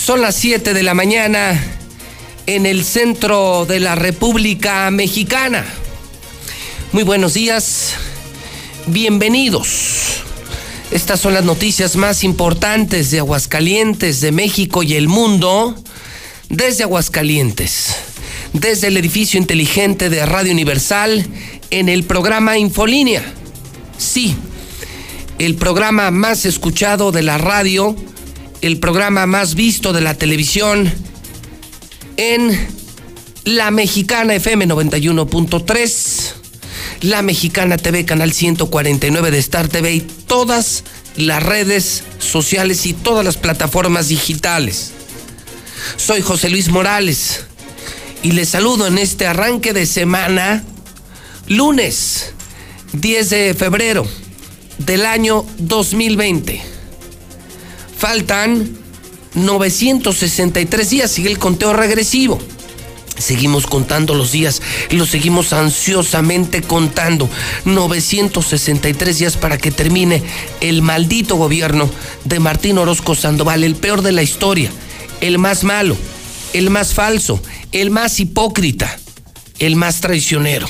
Son las 7 de la mañana en el centro de la República Mexicana. Muy buenos días, bienvenidos. Estas son las noticias más importantes de Aguascalientes, de México y el mundo desde Aguascalientes, desde el edificio inteligente de Radio Universal en el programa Infolínea. Sí, el programa más escuchado de la radio, el programa más visto de la televisión en la Mexicana FM 91.3, la Mexicana TV Canal 149 de Star TV y todas las redes sociales y todas las plataformas digitales. Soy José Luis Morales y les saludo en este arranque de semana lunes 10 de febrero del año 2020. Faltan 963 días, sigue el conteo regresivo. Seguimos contando los días y los seguimos ansiosamente contando. 963 días para que termine el maldito gobierno de Martín Orozco Sandoval, el peor de la historia, el más malo, el más falso, el más hipócrita, el más traicionero.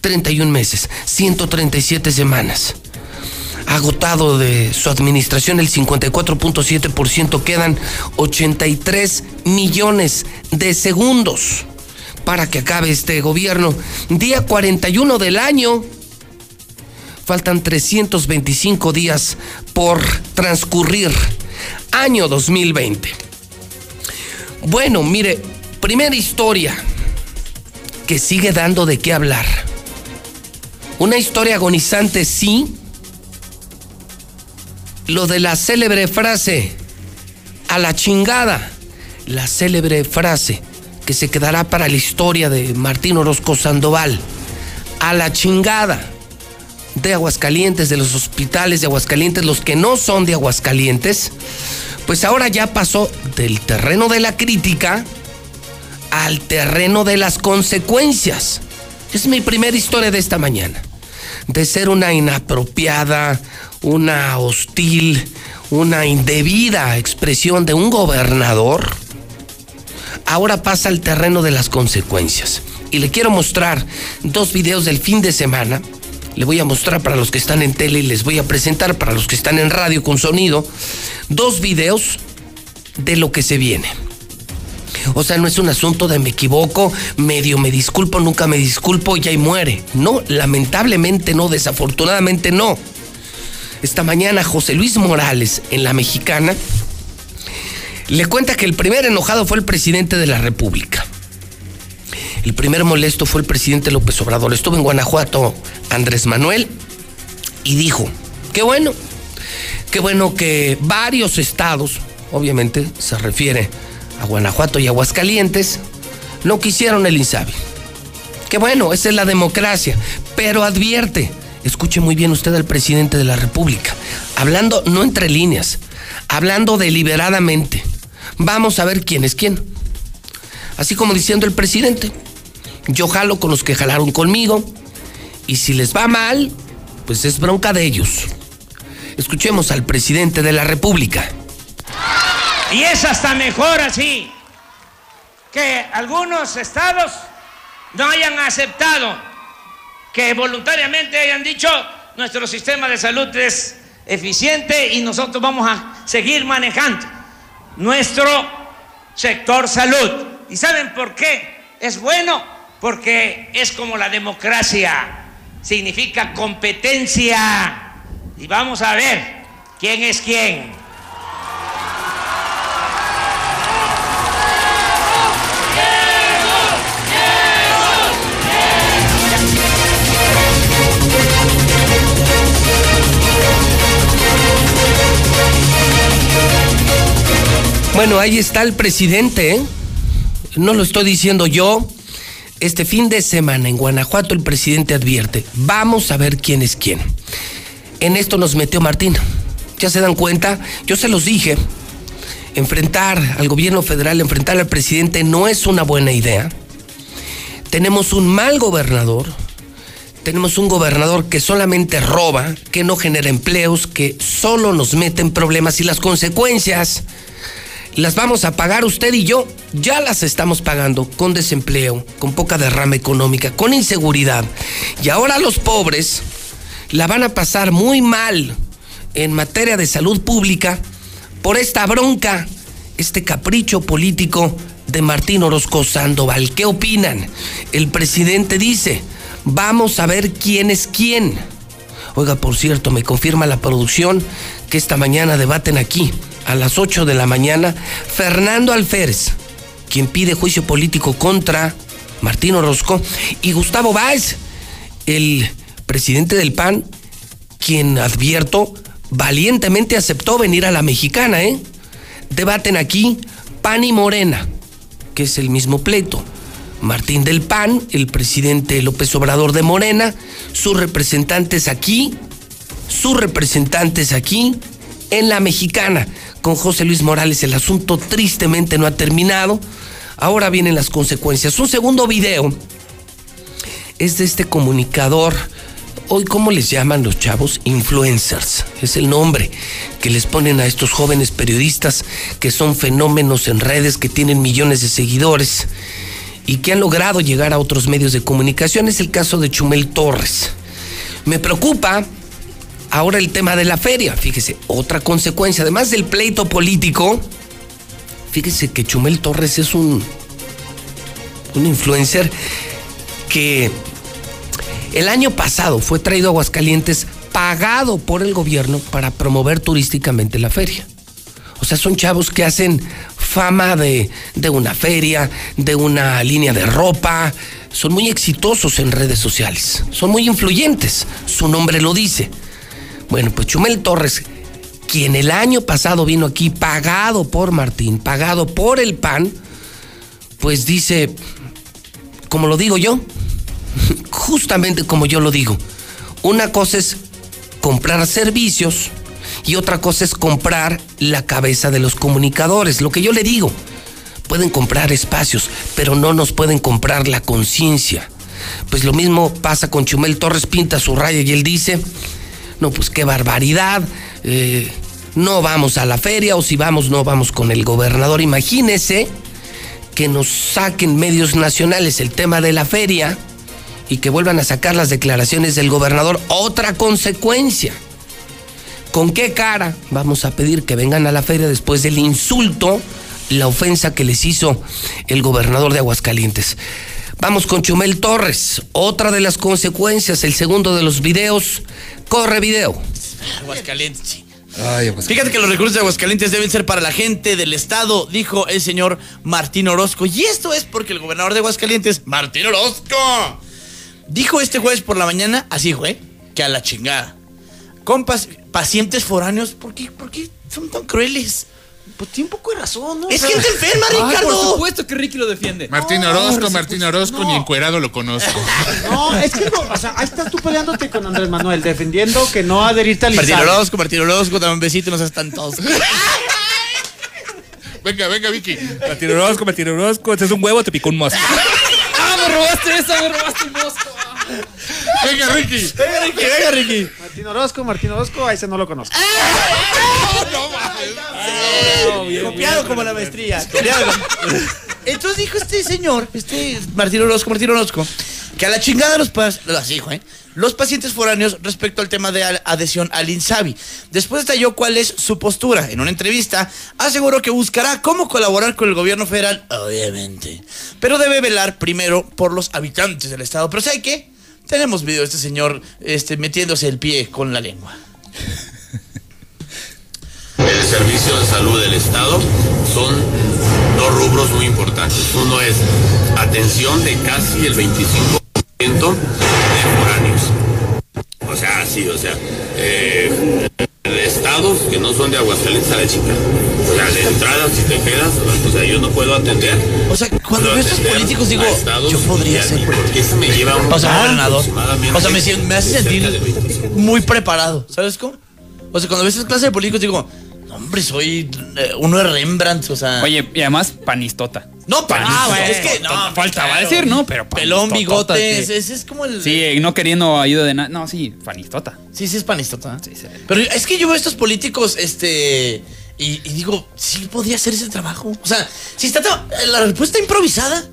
31 meses, 137 semanas. Agotado de su administración el 54.7%, quedan 83 millones de segundos para que acabe este gobierno. Día 41 del año. Faltan 325 días por transcurrir. Año 2020. Bueno, mire, primera historia que sigue dando de qué hablar una historia agonizante, sí. Lo de la célebre frase, a la chingada. La célebre frase que se quedará para la historia de Martín Orozco Sandoval. A la chingada de Aguascalientes, de los hospitales de Aguascalientes, los que no son de Aguascalientes, pues ahora ya pasó del terreno de la crítica al terreno de las consecuencias. Es mi primera historia de esta mañana de ser una inapropiada, una hostil, una indebida expresión de un gobernador, ahora pasa al terreno de las consecuencias. Y le quiero mostrar dos videos del fin de semana. Le voy a mostrar para los que están en tele y les voy a presentar para los que están en radio con sonido dos videos de lo que se viene. O sea, no es un asunto de me equivoco, medio me disculpo, nunca me disculpo y ahí muere. No, lamentablemente no, desafortunadamente no. Esta mañana José Luis Morales en La Mexicana le cuenta que el primer enojado fue el presidente de la República. El primer molesto fue el presidente López Obrador. Estuvo en Guanajuato Andrés Manuel y dijo, qué bueno, qué bueno que varios estados, obviamente se refiere a Guanajuato y Aguascalientes, no quisieron el INSABI. Qué bueno, esa es la democracia, pero advierte, escuche muy bien usted al presidente de la República, hablando no entre líneas, hablando deliberadamente. Vamos a ver quién es quién. Así como diciendo el presidente, yo jalo con los que jalaron conmigo, y si les va mal, pues es bronca de ellos. Escuchemos al presidente de la República. Y es hasta mejor así que algunos estados no hayan aceptado, que voluntariamente hayan dicho nuestro sistema de salud es eficiente y nosotros vamos a seguir manejando nuestro sector salud. ¿Y saben por qué? Es bueno porque es como la democracia, significa competencia. Y vamos a ver quién es quién. Bueno, ahí está el presidente, ¿eh? no lo estoy diciendo yo. Este fin de semana en Guanajuato el presidente advierte, vamos a ver quién es quién. En esto nos metió Martín. ¿Ya se dan cuenta? Yo se los dije. Enfrentar al gobierno federal, enfrentar al presidente no es una buena idea. Tenemos un mal gobernador, tenemos un gobernador que solamente roba, que no genera empleos, que solo nos mete en problemas y las consecuencias las vamos a pagar usted y yo. Ya las estamos pagando con desempleo, con poca derrama económica, con inseguridad. Y ahora los pobres la van a pasar muy mal en materia de salud pública por esta bronca, este capricho político de Martín Orozco Sandoval. ¿Qué opinan? El presidente dice, vamos a ver quién es quién. Oiga, por cierto, me confirma la producción que esta mañana debaten aquí a las 8 de la mañana, Fernando Alférez, quien pide juicio político contra Martín Orozco, y Gustavo Báez, el presidente del PAN, quien advierto valientemente aceptó venir a la mexicana, ¿eh? Debaten aquí PAN y Morena, que es el mismo pleito. Martín del PAN, el presidente López Obrador de Morena, sus representantes aquí, sus representantes aquí, en la mexicana con José Luis Morales. El asunto tristemente no ha terminado. Ahora vienen las consecuencias. Un segundo video es de este comunicador. Hoy, ¿cómo les llaman los chavos? Influencers. Es el nombre que les ponen a estos jóvenes periodistas que son fenómenos en redes, que tienen millones de seguidores y que han logrado llegar a otros medios de comunicación. Es el caso de Chumel Torres. Me preocupa Ahora el tema de la feria, fíjese, otra consecuencia, además del pleito político, fíjese que Chumel Torres es un, un influencer que el año pasado fue traído a Aguascalientes pagado por el gobierno para promover turísticamente la feria. O sea, son chavos que hacen fama de, de, una feria, de una línea de ropa. Son muy exitosos en redes sociales. Son muy influyentes. Su nombre lo dice. Bueno, pues Chumel Torres, quien el año pasado vino aquí pagado por Martín, pagado por el PAN, pues dice, como lo digo yo, justamente como yo lo digo, una cosa es comprar servicios y otra cosa es comprar la cabeza de los comunicadores. Lo que yo le digo, pueden comprar espacios, pero no nos pueden comprar la conciencia. Pues lo mismo pasa con Chumel Torres, pinta su raya y él dice, no, pues qué barbaridad, eh, no vamos a la feria o si vamos, no vamos con el gobernador. Imagínese que nos saquen medios nacionales el tema de la feria y que vuelvan a sacar las declaraciones del gobernador. Otra consecuencia. ¿Con qué cara vamos a pedir que vengan a la feria después del insulto, la ofensa que les hizo el gobernador de Aguascalientes? Vamos con Chumel Torres. Otra de las consecuencias, el segundo de los videos. Corre video. Aguascalientes, Fíjate que los recursos de Aguascalientes deben ser para la gente del estado, dijo el señor Martín Orozco. Y esto es porque el gobernador de Aguascalientes, Martín Orozco, dijo este jueves por la mañana, así fue, que a la chingada. Compas, pacientes foráneos, ¿por qué, ¿por qué son tan crueles? Pues tiene un poco de razón, ¿no? Es gente enferma, Ricardo. por supuesto que Ricky lo defiende. Martín Orozco, Martín Orozco, ni encuerado lo conozco. No, es que no, o sea, ahí estás tú peleándote con Andrés Manuel, defendiendo que no adherirte al Martín Orozco, Martín Orozco, dame un besito, no seas tan todos. venga, venga, Vicky. Martín Orozco, Martín Orozco, este es un huevo, te picó un mosco. ¡Ah, me robaste esa, me robaste un mosco! Venga, Ricky. Venga, Ricky, venga, Ricky. Martín Orozco, Martín Orozco, a ese no lo conozco. no mames. Copiado como la maestría. Entonces dijo este señor, este Martín Orozco, Martín Orozco, que a la chingada los, ¿eh? los pacientes foráneos respecto al tema de adhesión al INSABI. Después detalló cuál es su postura. En una entrevista aseguró que buscará cómo colaborar con el gobierno federal, obviamente. Pero debe velar primero por los habitantes del estado. Pero ¿sabe qué? Tenemos video de este señor este, metiéndose el pie con la lengua. El servicio de salud del Estado son dos rubros muy importantes. Uno es atención de casi el 25% de foráneos. O sea, sí, o sea, eh, estados que no son de Aguascalientes a la chica. O sea, de entrada, si te quedas, o sea, yo no puedo atender. O sea, cuando veo estos políticos digo, yo podría ser Porque eso me lleva a un O sea, gobernador. O sea, me, hace de sentir de 25. muy preparado. ¿Sabes cómo? O sea, cuando ves esas clases de políticos digo, "No, hombre, soy eh, uno de Rembrandt, o sea. Oye, y además panistota. no, Ah, nada, bueno, es que no. faltaba claro. decir, ¿no? Pero Pelón, bigote, ese es como el. Sí, no queriendo ayuda de nada. No, sí, panistota. Sí, sí es panistota. Sí, sí. Pero es que yo veo a estos políticos, este. Y, y digo, sí podría hacer ese trabajo. O sea, si está la respuesta improvisada.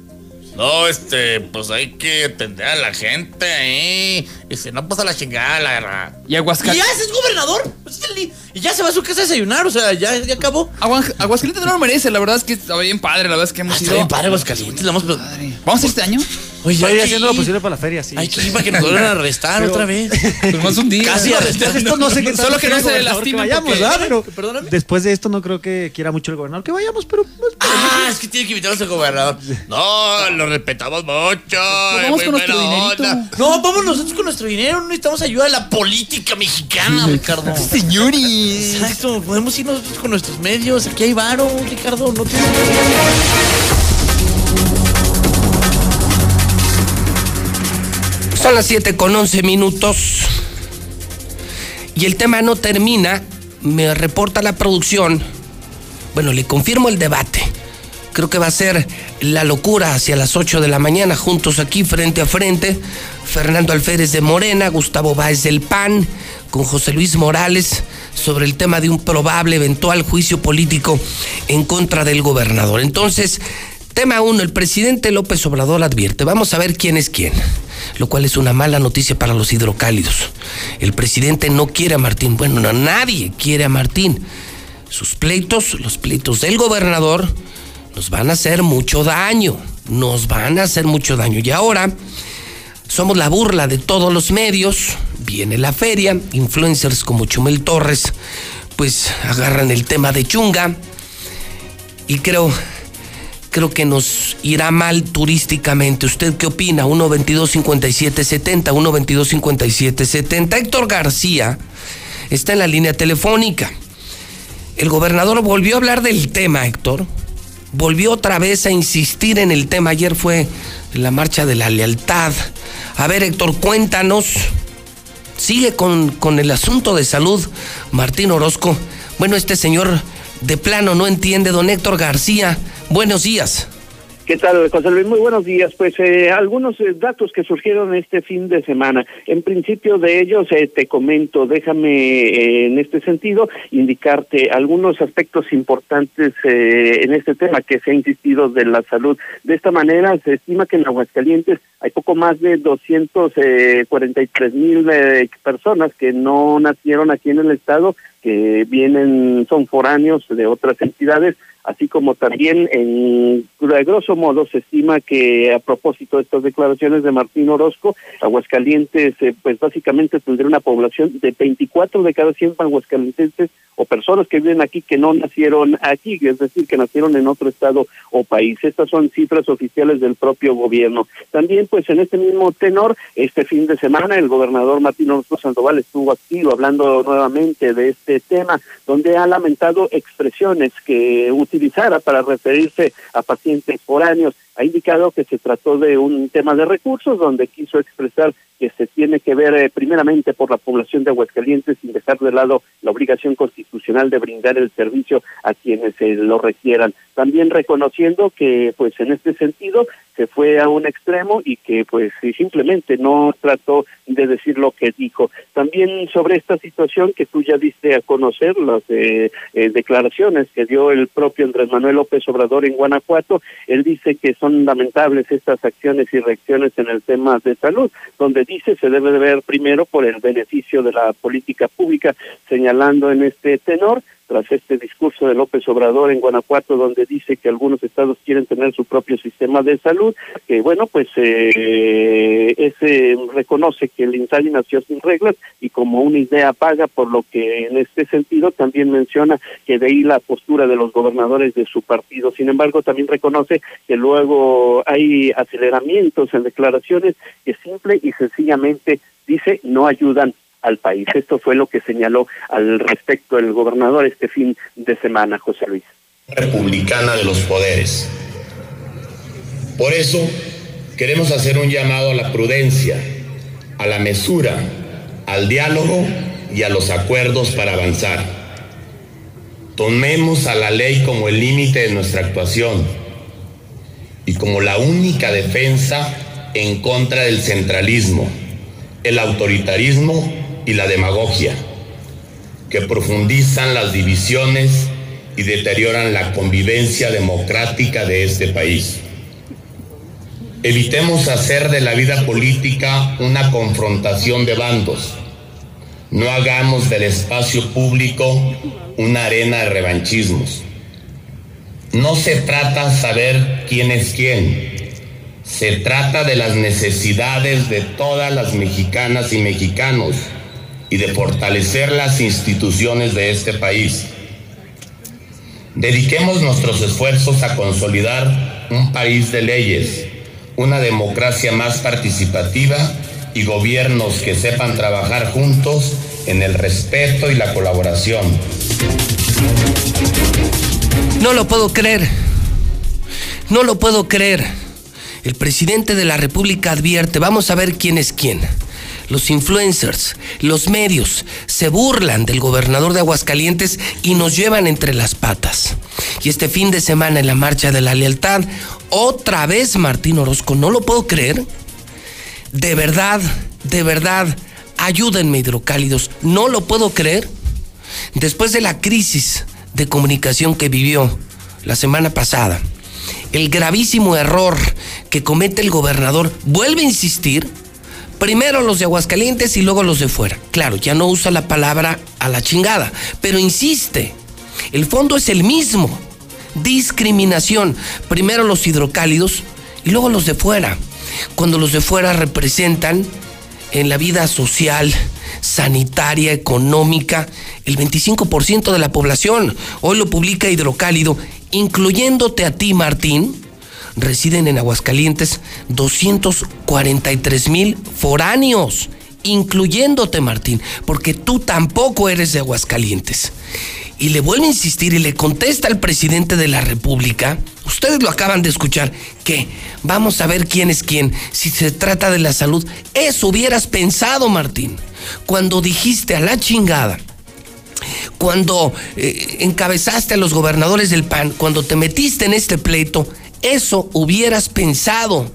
No, este, pues hay que atender a la gente ahí. Y si no, pues a la chingada, la verdad. Y Y ya Aguascalientes. ese es gobernador. Pues, Y ya se va a su casa a desayunar. O sea, ya, ya acabó. Aguascalientes no lo merece, la verdad es que está bien padre, la verdad es que hemos Ah, Está bien padre, Aguascalientes. vamos- Padre. ¿Vamos a ir este año? Oye, que haciendo lo posible para la feria, sí. Hay que ir para que nos vuelvan a arrestar Pero- otra vez. Pues más un día. Casi Después arrestando. de esto no sé qué tal Solo que no quiera se gobernador lastimen que vayamos, porque- ¿verdad? Pero Perdóname. después de esto no creo que quiera mucho el gobernador que vayamos, pero pues, Ah, es que tiene que invitarnos al gobernador. No, lo respetamos mucho. Pues vamos muy con nuestro buena dinerito. onda. No, vamos nosotros con nuestro dinero. No necesitamos ayuda de la política mexicana, Ricardo. Señores. Exacto, podemos ir nosotros con nuestros medios. Aquí hay varo, Ricardo. No tienes Son las 7 con 11 minutos. Y el tema no termina. Me reporta la producción. Bueno, le confirmo el debate. Creo que va a ser la locura hacia las 8 de la mañana, juntos aquí frente a frente. Fernando Alférez de Morena, Gustavo Báez del PAN, con José Luis Morales sobre el tema de un probable eventual juicio político en contra del gobernador. Entonces, tema 1, el presidente López Obrador advierte, vamos a ver quién es quién, lo cual es una mala noticia para los hidrocálidos. El presidente no quiere a Martín, bueno, no, nadie quiere a Martín. Sus pleitos, los pleitos del gobernador, nos van a hacer mucho daño, nos van a hacer mucho daño. Y ahora somos la burla de todos los medios, viene la feria, influencers como Chumel Torres, pues agarran el tema de chunga y creo, creo que nos irá mal turísticamente. ¿Usted qué opina? 1 22 57 70 1 22 57 70 Héctor García está en la línea telefónica. El gobernador volvió a hablar del tema, Héctor. Volvió otra vez a insistir en el tema. Ayer fue la marcha de la lealtad. A ver, Héctor, cuéntanos. Sigue con, con el asunto de salud, Martín Orozco. Bueno, este señor de plano no entiende, don Héctor García. Buenos días. ¿Qué tal, José Luis? Muy buenos días. Pues eh, algunos eh, datos que surgieron este fin de semana. En principio de ellos eh, te comento, déjame eh, en este sentido indicarte algunos aspectos importantes eh, en este tema que se ha insistido de la salud. De esta manera se estima que en Aguascalientes hay poco más de 243 mil personas que no nacieron aquí en el estado, que vienen, son foráneos de otras entidades así como también en grosso modo se estima que a propósito de estas declaraciones de Martín Orozco, Aguascalientes eh, pues básicamente tendría una población de 24 de cada 100 aguascalienses o personas que viven aquí que no nacieron aquí, es decir, que nacieron en otro estado o país. Estas son cifras oficiales del propio gobierno. También pues en este mismo tenor, este fin de semana el gobernador Martín Orozco Sandoval estuvo activo hablando nuevamente de este tema, donde ha lamentado expresiones que utilizara para referirse a pacientes foráneos. Ha indicado que se trató de un tema de recursos donde quiso expresar que se tiene que ver eh, primeramente por la población de Aguascalientes sin dejar de lado la obligación constitucional de brindar el servicio a quienes eh, lo requieran. También reconociendo que pues en este sentido se fue a un extremo y que pues simplemente no trató de decir lo que dijo. También sobre esta situación que tú ya diste a conocer, las eh, eh, declaraciones que dio el propio Andrés Manuel López Obrador en Guanajuato, él dice que son lamentables estas acciones y reacciones en el tema de salud, donde dice se debe de ver primero por el beneficio de la política pública, señalando en este tenor tras este discurso de López Obrador en Guanajuato, donde dice que algunos estados quieren tener su propio sistema de salud, que bueno, pues eh, ese reconoce que el INSABI nació sin reglas y como una idea paga, por lo que en este sentido también menciona que de ahí la postura de los gobernadores de su partido. Sin embargo, también reconoce que luego hay aceleramientos en declaraciones que simple y sencillamente dice no ayudan al país. Esto fue lo que señaló al respecto el gobernador este fin de semana, José Luis. republicana de los poderes. Por eso queremos hacer un llamado a la prudencia, a la mesura, al diálogo y a los acuerdos para avanzar. Tomemos a la ley como el límite de nuestra actuación y como la única defensa en contra del centralismo, el autoritarismo y la demagogia, que profundizan las divisiones y deterioran la convivencia democrática de este país. Evitemos hacer de la vida política una confrontación de bandos. No hagamos del espacio público una arena de revanchismos. No se trata saber quién es quién. Se trata de las necesidades de todas las mexicanas y mexicanos y de fortalecer las instituciones de este país. Dediquemos nuestros esfuerzos a consolidar un país de leyes, una democracia más participativa y gobiernos que sepan trabajar juntos en el respeto y la colaboración. No lo puedo creer. No lo puedo creer. El presidente de la República advierte, vamos a ver quién es quién. Los influencers, los medios, se burlan del gobernador de Aguascalientes y nos llevan entre las patas. Y este fin de semana en la Marcha de la Lealtad, otra vez Martín Orozco, no lo puedo creer. De verdad, de verdad, ayúdenme hidrocálidos, no lo puedo creer. Después de la crisis de comunicación que vivió la semana pasada, el gravísimo error que comete el gobernador vuelve a insistir, primero los de Aguascalientes y luego los de fuera. Claro, ya no usa la palabra a la chingada, pero insiste, el fondo es el mismo, discriminación, primero los hidrocálidos y luego los de fuera, cuando los de fuera representan en la vida social, sanitaria, económica, el 25% de la población. Hoy lo publica Hidrocálido, incluyéndote a ti, Martín, residen en Aguascalientes 243 mil foráneos, incluyéndote, Martín, porque tú tampoco eres de Aguascalientes. Y le vuelve a insistir y le contesta al presidente de la República, ustedes lo acaban de escuchar, que vamos a ver quién es quién, si se trata de la salud. Eso hubieras pensado, Martín, cuando dijiste a la chingada cuando eh, encabezaste a los gobernadores del PAN, cuando te metiste en este pleito, eso hubieras pensado.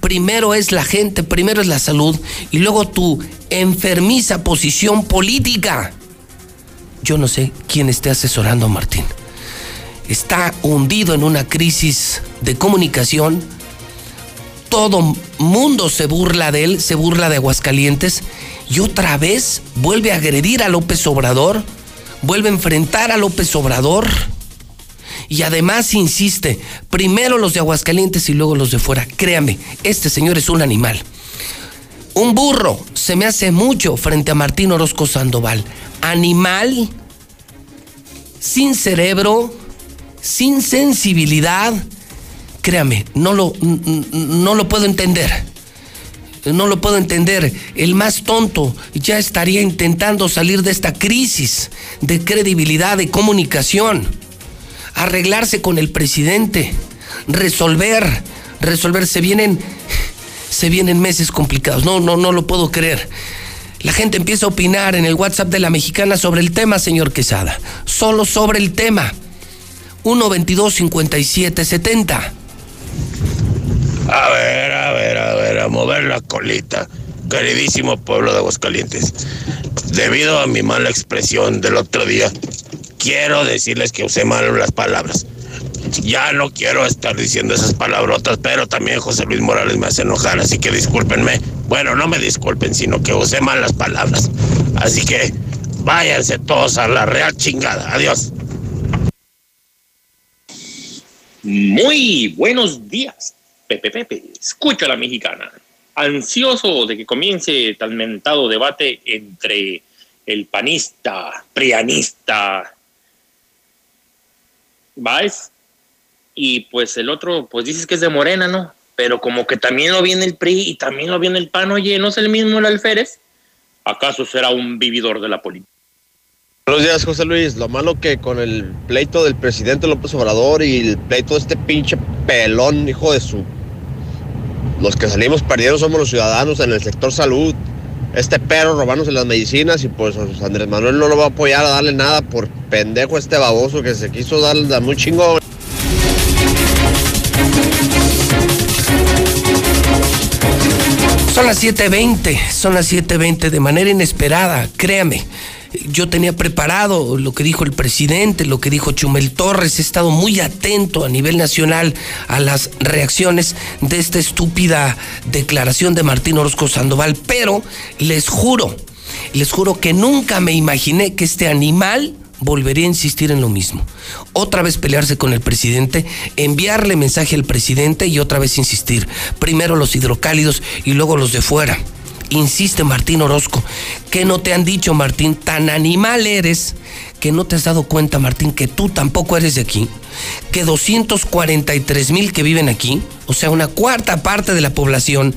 Primero es la gente, primero es la salud y luego tu enfermiza posición política. Yo no sé quién esté asesorando a Martín. Está hundido en una crisis de comunicación. Todo mundo se burla de él, se burla de Aguascalientes y otra vez vuelve a agredir a López Obrador vuelve a enfrentar a López Obrador y además insiste, primero los de Aguascalientes y luego los de fuera. Créame, este señor es un animal. Un burro se me hace mucho frente a Martín Orozco Sandoval. Animal, sin cerebro, sin sensibilidad. Créame, no lo, no lo puedo entender no lo puedo entender. El más tonto ya estaría intentando salir de esta crisis de credibilidad, de comunicación, arreglarse con el presidente, resolver, resolver. Se vienen, se vienen meses complicados. No, no, no lo puedo creer. La gente empieza a opinar en el WhatsApp de la mexicana sobre el tema, señor Quesada. Solo sobre el tema. 1 22 57 70. A ver, a ver, a ver, a mover la colita. Queridísimo pueblo de Aguascalientes, debido a mi mala expresión del otro día, quiero decirles que usé mal las palabras. Ya no quiero estar diciendo esas palabrotas, pero también José Luis Morales me hace enojar, así que discúlpenme. Bueno, no me disculpen, sino que usé mal las palabras. Así que váyanse todos a la real chingada. Adiós. Muy buenos días. Pepe Pepe, escucha a la mexicana. Ansioso de que comience tan mentado debate entre el panista, prianista, ¿vais? Y pues el otro, pues dices que es de Morena, ¿no? Pero como que también lo viene el PRI y también lo viene el PAN, oye, ¿no es el mismo el alférez? ¿Acaso será un vividor de la política? Buenos días, José Luis. Lo malo que con el pleito del presidente López Obrador y el pleito de este pinche pelón, hijo de su... Los que salimos perdiendo somos los ciudadanos en el sector salud. Este perro robándose las medicinas y pues Andrés Manuel no lo va a apoyar a darle nada por pendejo este baboso que se quiso darle da muy chingo. Son las 7.20, son las 7.20 de manera inesperada, créame. Yo tenía preparado lo que dijo el presidente, lo que dijo Chumel Torres, he estado muy atento a nivel nacional a las reacciones de esta estúpida declaración de Martín Orozco Sandoval, pero les juro, les juro que nunca me imaginé que este animal volvería a insistir en lo mismo. Otra vez pelearse con el presidente, enviarle mensaje al presidente y otra vez insistir. Primero los hidrocálidos y luego los de fuera. Insiste Martín Orozco. ¿Qué no te han dicho, Martín? Tan animal eres que no te has dado cuenta, Martín, que tú tampoco eres de aquí. Que 243 mil que viven aquí, o sea, una cuarta parte de la población,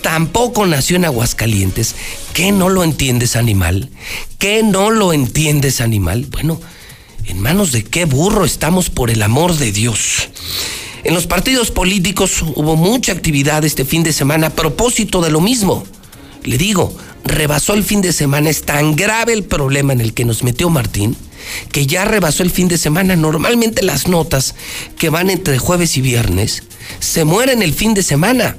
tampoco nació en Aguascalientes. ¿Qué no lo entiendes, animal? ¿Qué no lo entiendes, animal? Bueno, ¿en manos de qué burro estamos por el amor de Dios? En los partidos políticos hubo mucha actividad este fin de semana a propósito de lo mismo. Le digo, rebasó el fin de semana, es tan grave el problema en el que nos metió Martín, que ya rebasó el fin de semana. Normalmente las notas que van entre jueves y viernes se mueren el fin de semana.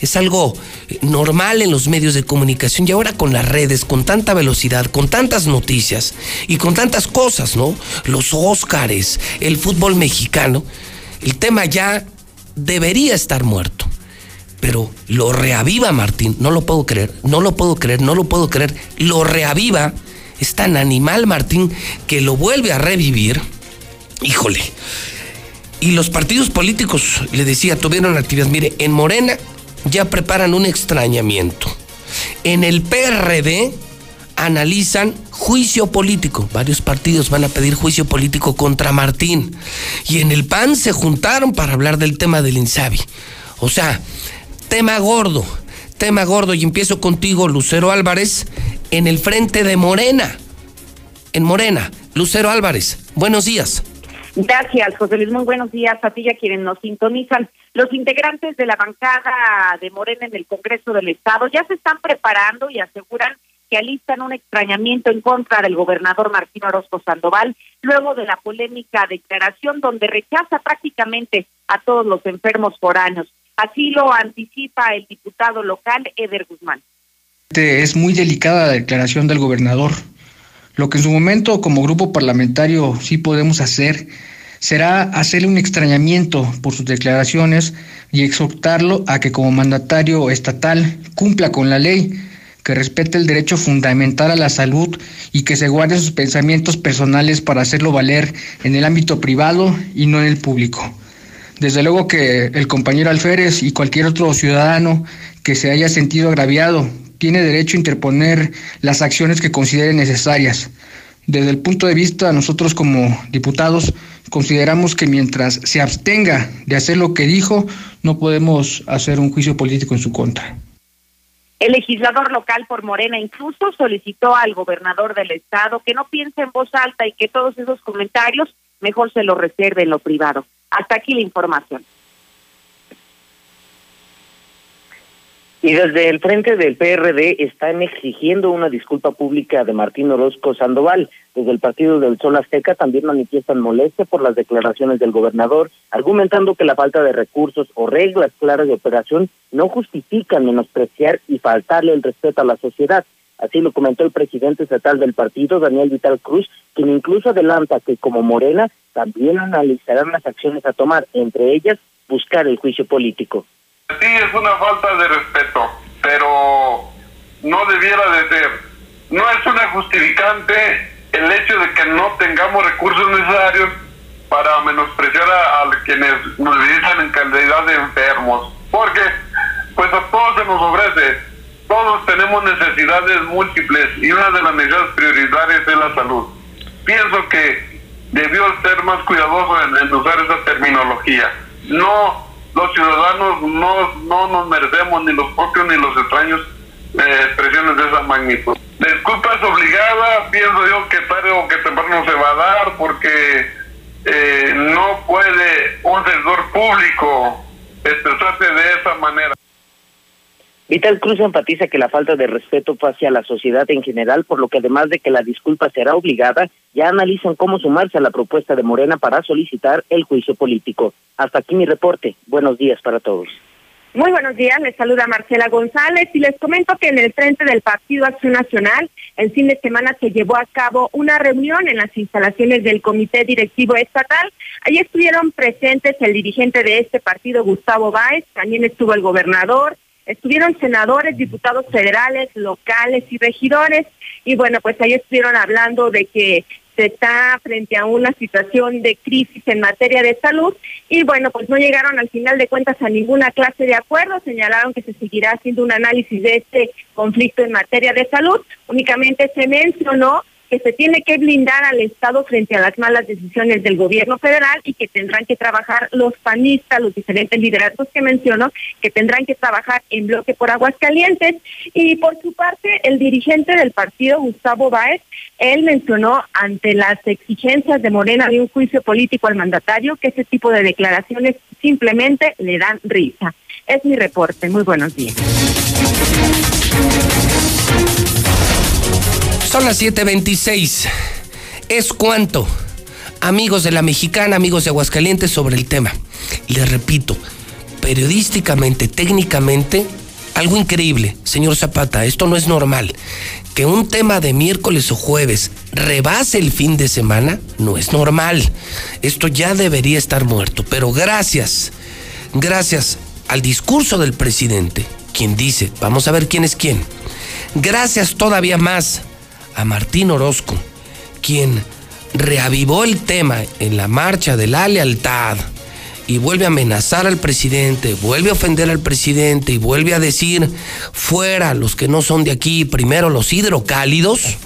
Es algo normal en los medios de comunicación y ahora con las redes, con tanta velocidad, con tantas noticias y con tantas cosas, ¿no? Los Óscares, el fútbol mexicano, el tema ya debería estar muerto pero lo reaviva Martín, no lo puedo creer, no lo puedo creer, no lo puedo creer, lo reaviva, es tan animal Martín que lo vuelve a revivir, híjole. Y los partidos políticos, le decía, tuvieron actividad, mire, en Morena ya preparan un extrañamiento, en el PRD analizan juicio político. Varios partidos van a pedir juicio político contra Martín. Y en el PAN se juntaron para hablar del tema del Insabi. O sea, tema gordo, tema gordo. Y empiezo contigo, Lucero Álvarez, en el frente de Morena. En Morena, Lucero Álvarez, buenos días. Gracias, José Luis. Muy buenos días a ti y a quienes nos sintonizan. Los integrantes de la bancada de Morena en el Congreso del Estado ya se están preparando y aseguran que alistan un extrañamiento en contra del gobernador Martín Orozco Sandoval, luego de la polémica declaración donde rechaza prácticamente a todos los enfermos foráneos. Así lo anticipa el diputado local Eder Guzmán. Es muy delicada la declaración del gobernador. Lo que en su momento como grupo parlamentario sí podemos hacer será hacerle un extrañamiento por sus declaraciones y exhortarlo a que como mandatario estatal cumpla con la ley, que respete el derecho fundamental a la salud y que se guarde sus pensamientos personales para hacerlo valer en el ámbito privado y no en el público. Desde luego que el compañero Alférez y cualquier otro ciudadano que se haya sentido agraviado tiene derecho a interponer las acciones que considere necesarias. Desde el punto de vista, nosotros como diputados consideramos que mientras se abstenga de hacer lo que dijo, no podemos hacer un juicio político en su contra. El legislador local por Morena incluso solicitó al gobernador del estado que no piense en voz alta y que todos esos comentarios mejor se los reserve en lo privado. Hasta aquí la información. Y desde el frente del PRD están exigiendo una disculpa pública de Martín Orozco Sandoval. Desde el Partido del Sol Azteca también manifiestan molestia por las declaraciones del gobernador, argumentando que la falta de recursos o reglas claras de operación no justifican menospreciar y faltarle el respeto a la sociedad. Así lo comentó el presidente estatal del partido, Daniel Vital Cruz, quien incluso adelanta que como Morena también analizarán las acciones a tomar, entre ellas buscar el juicio político. Sí, es una falta de respeto, pero no debiera de ser. No es una justificante el hecho de que no tengamos recursos necesarios para menospreciar a, quienes nos visitan en calidad de enfermos, porque pues a todos se nos ofrece todos tenemos necesidades múltiples y una de las necesidades prioritarias es la salud. Pienso que debió ser más cuidadoso en, usar esa terminología. No, los ciudadanos no, no nos merecemos ni los propios ni los extraños eh, expresiones de esa magnitud. Disculpa es obligada, pienso yo que tarde o que temprano se va a dar porque eh, no puede un servidor público expresarse de esa manera. Vital Cruz enfatiza que la falta de respeto fue hacia la sociedad en general, por lo que además de que la disculpa será obligada, ya analizan cómo sumarse a la propuesta de Morena para solicitar el juicio político. Hasta aquí mi reporte. Buenos días para todos. Muy buenos días, les saluda Marcela González y les comento que en el frente del Partido Acción Nacional, el fin de semana se llevó a cabo una reunión en las instalaciones del Comité Directivo Estatal. Allí estuvieron presentes el dirigente de este partido, Gustavo Báez, también estuvo el gobernador, estuvieron senadores, diputados federales, locales y regidores. Y bueno, pues ahí estuvieron hablando de que se está frente a una situación de crisis en materia de salud. Y bueno, pues no llegaron al final de cuentas a ninguna clase de acuerdo, señalaron que se seguirá haciendo un análisis de este conflicto en materia de salud, únicamente se mencionó que se tiene que blindar al Estado frente a las malas decisiones del gobierno federal y que tendrán que trabajar los panistas, los diferentes liderazgos que menciono, que tendrán que trabajar en bloque por Aguascalientes. Y por su parte, el dirigente del partido, Gustavo Báez, él mencionó ante las exigencias de Morena de un juicio político al mandatario que ese tipo de declaraciones simplemente le dan risa. Es mi reporte. Muy buenos días. Son las 7:26. Es cuanto, amigos de la mexicana, amigos de Aguascalientes, sobre el tema. Les repito, periodísticamente, técnicamente, algo increíble, señor Zapata, esto no es normal. Que un tema de miércoles o jueves rebase el fin de semana no es normal. Esto ya debería estar muerto. Pero gracias, gracias al discurso del presidente, quien dice, vamos a ver quién es quién. Gracias todavía más a Martín Orozco, quien reavivó el tema en la marcha de la lealtad y vuelve a amenazar al presidente, vuelve a ofender al presidente y vuelve a decir fuera los que no son de aquí, primero los hidrocálidos,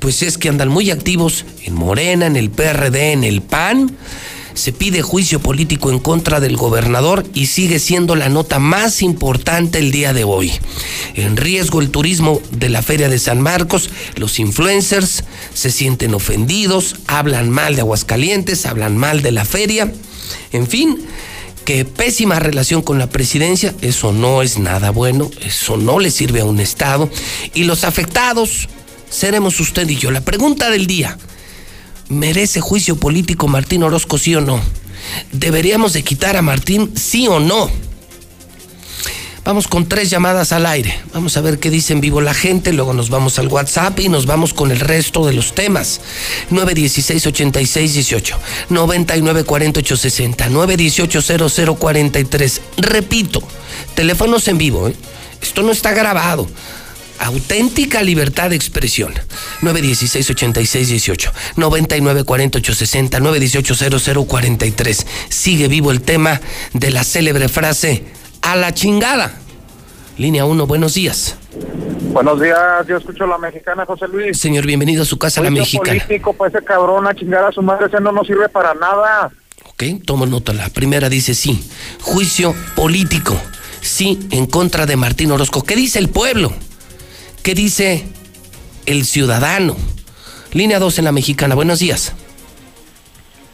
pues es que andan muy activos en Morena, en el PRD, en el PAN. Se pide juicio político en contra del gobernador y sigue siendo la nota más importante el día de hoy. En riesgo el turismo de la Feria de San Marcos, los influencers se sienten ofendidos, hablan mal de Aguascalientes, hablan mal de la feria. En fin, que pésima relación con la presidencia, eso no es nada bueno, eso no le sirve a un Estado. Y los afectados seremos usted y yo. La pregunta del día, ¿merece juicio político Martín Orozco, sí o no? ¿Deberíamos de quitar a Martín, sí o no? Vamos con tres llamadas al aire. Vamos a ver qué dice en vivo la gente. Luego nos vamos al WhatsApp y nos vamos con el resto de los temas. 916-8618, 994860, 918-0043. Repito, teléfonos en vivo. ¿eh? Esto no está grabado. Auténtica libertad de expresión. 916-8618, 994860, 918-0043. Sigue vivo el tema de la célebre frase a la chingada. Línea 1, buenos días. Buenos días, yo escucho a la mexicana, José Luis. Señor, bienvenido a su casa, la Juicio mexicana. político para ese cabrón, a chingar a su madre, ese no nos sirve para nada. Ok, tomo nota. La primera dice sí. Juicio político. Sí, en contra de Martín Orozco. ¿Qué dice el pueblo? ¿Qué dice el ciudadano? Línea 2 en la mexicana. Buenos días.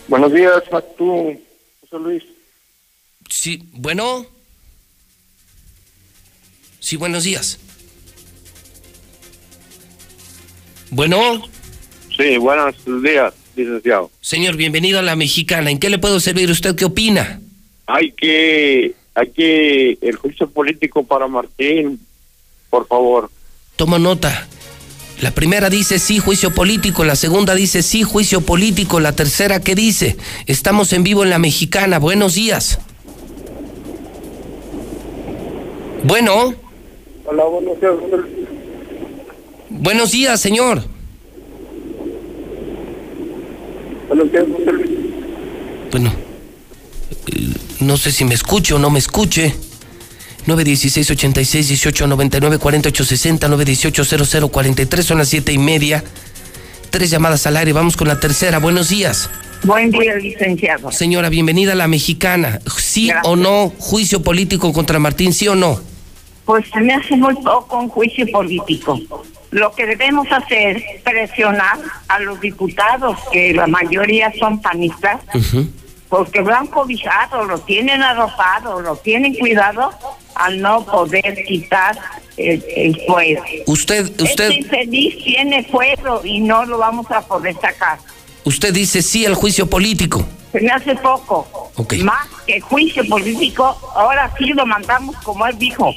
Buenos días, tú, José Luis. Sí, bueno. Sí, buenos días. Bueno. Sí, buenos días, licenciado. Señor, bienvenido a la mexicana. ¿En qué le puedo servir? ¿Usted qué opina? Hay que, hay que, el juicio político para Martín, por favor. Toma nota. La primera dice sí, juicio político. La segunda dice sí, juicio político. La tercera, ¿qué dice? Estamos en vivo en la mexicana. Buenos días. Bueno. Hola, buenos días. Buenos días, señor. Buenos días. Bueno, eh, no sé si me escuche o no me escuche. 916 86 18 99 48 60 918 00 43 son las siete y media. Tres llamadas al aire. Vamos con la tercera. Buenos días. Buen día, licenciado. Señora, bienvenida a la mexicana. ¿Sí o no juicio político contra Martín? ¿Sí o no? Pues se me hace muy poco un juicio político. Lo que debemos hacer es presionar a los diputados, que la mayoría son panistas, porque lo han cobijado, lo tienen arropado, lo tienen cuidado al no poder quitar el, el fuero. Usted, usted, Este infeliz tiene fuero y no lo vamos a poder sacar. usted dice sí al juicio político. Se me hace poco. Más que juicio político, ahora sí lo mandamos, como él dijo,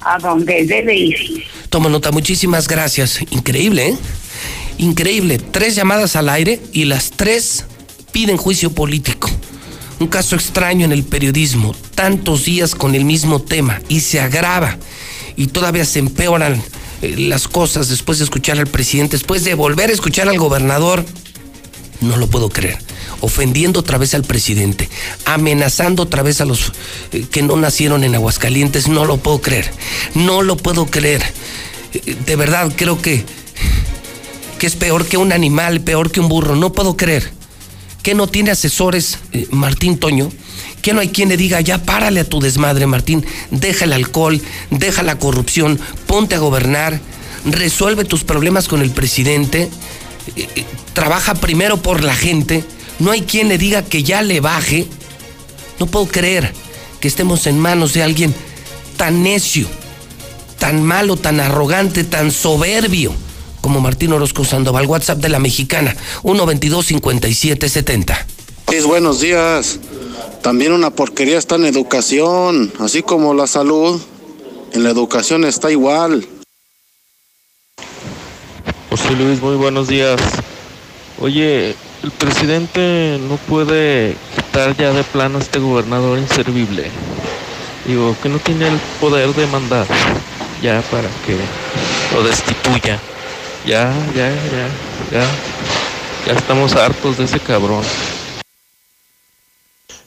a donde debe ir. Toma nota, muchísimas gracias. Increíble, ¿eh? Increíble. Tres llamadas al aire y las tres piden juicio político. Un caso extraño en el periodismo. Tantos días con el mismo tema y se agrava. Y todavía se empeoran eh, las cosas después de escuchar al presidente, después de volver a escuchar al gobernador. No lo puedo creer. Ofendiendo otra vez al presidente, amenazando otra vez a los eh, que no nacieron en Aguascalientes. No lo puedo creer. No lo puedo creer. Eh, De verdad creo que, que es peor que un animal, peor que un burro. No puedo creer. Que no tiene asesores eh, Martín Toño. Que no hay quien le diga, ya párale a tu desmadre, Martín. Deja el alcohol, deja la corrupción, ponte a gobernar, resuelve tus problemas con el presidente eh, eh, trabaja primero por la gente, no hay quien le diga que ya le baje. No puedo creer que estemos en manos de alguien tan necio, tan malo, tan arrogante, tan soberbio como Martín Orozco Sandoval. WhatsApp de la mexicana, 122-5770. Luis, buenos días. También una porquería está en educación, así como la salud. En la educación está igual. José Luis, muy buenos días. Oye, el presidente no puede quitar ya de plano a este gobernador inservible. Digo, que no tiene el poder de mandar ya para que lo destituya. Ya, ya, ya, ya. Ya estamos hartos de ese cabrón.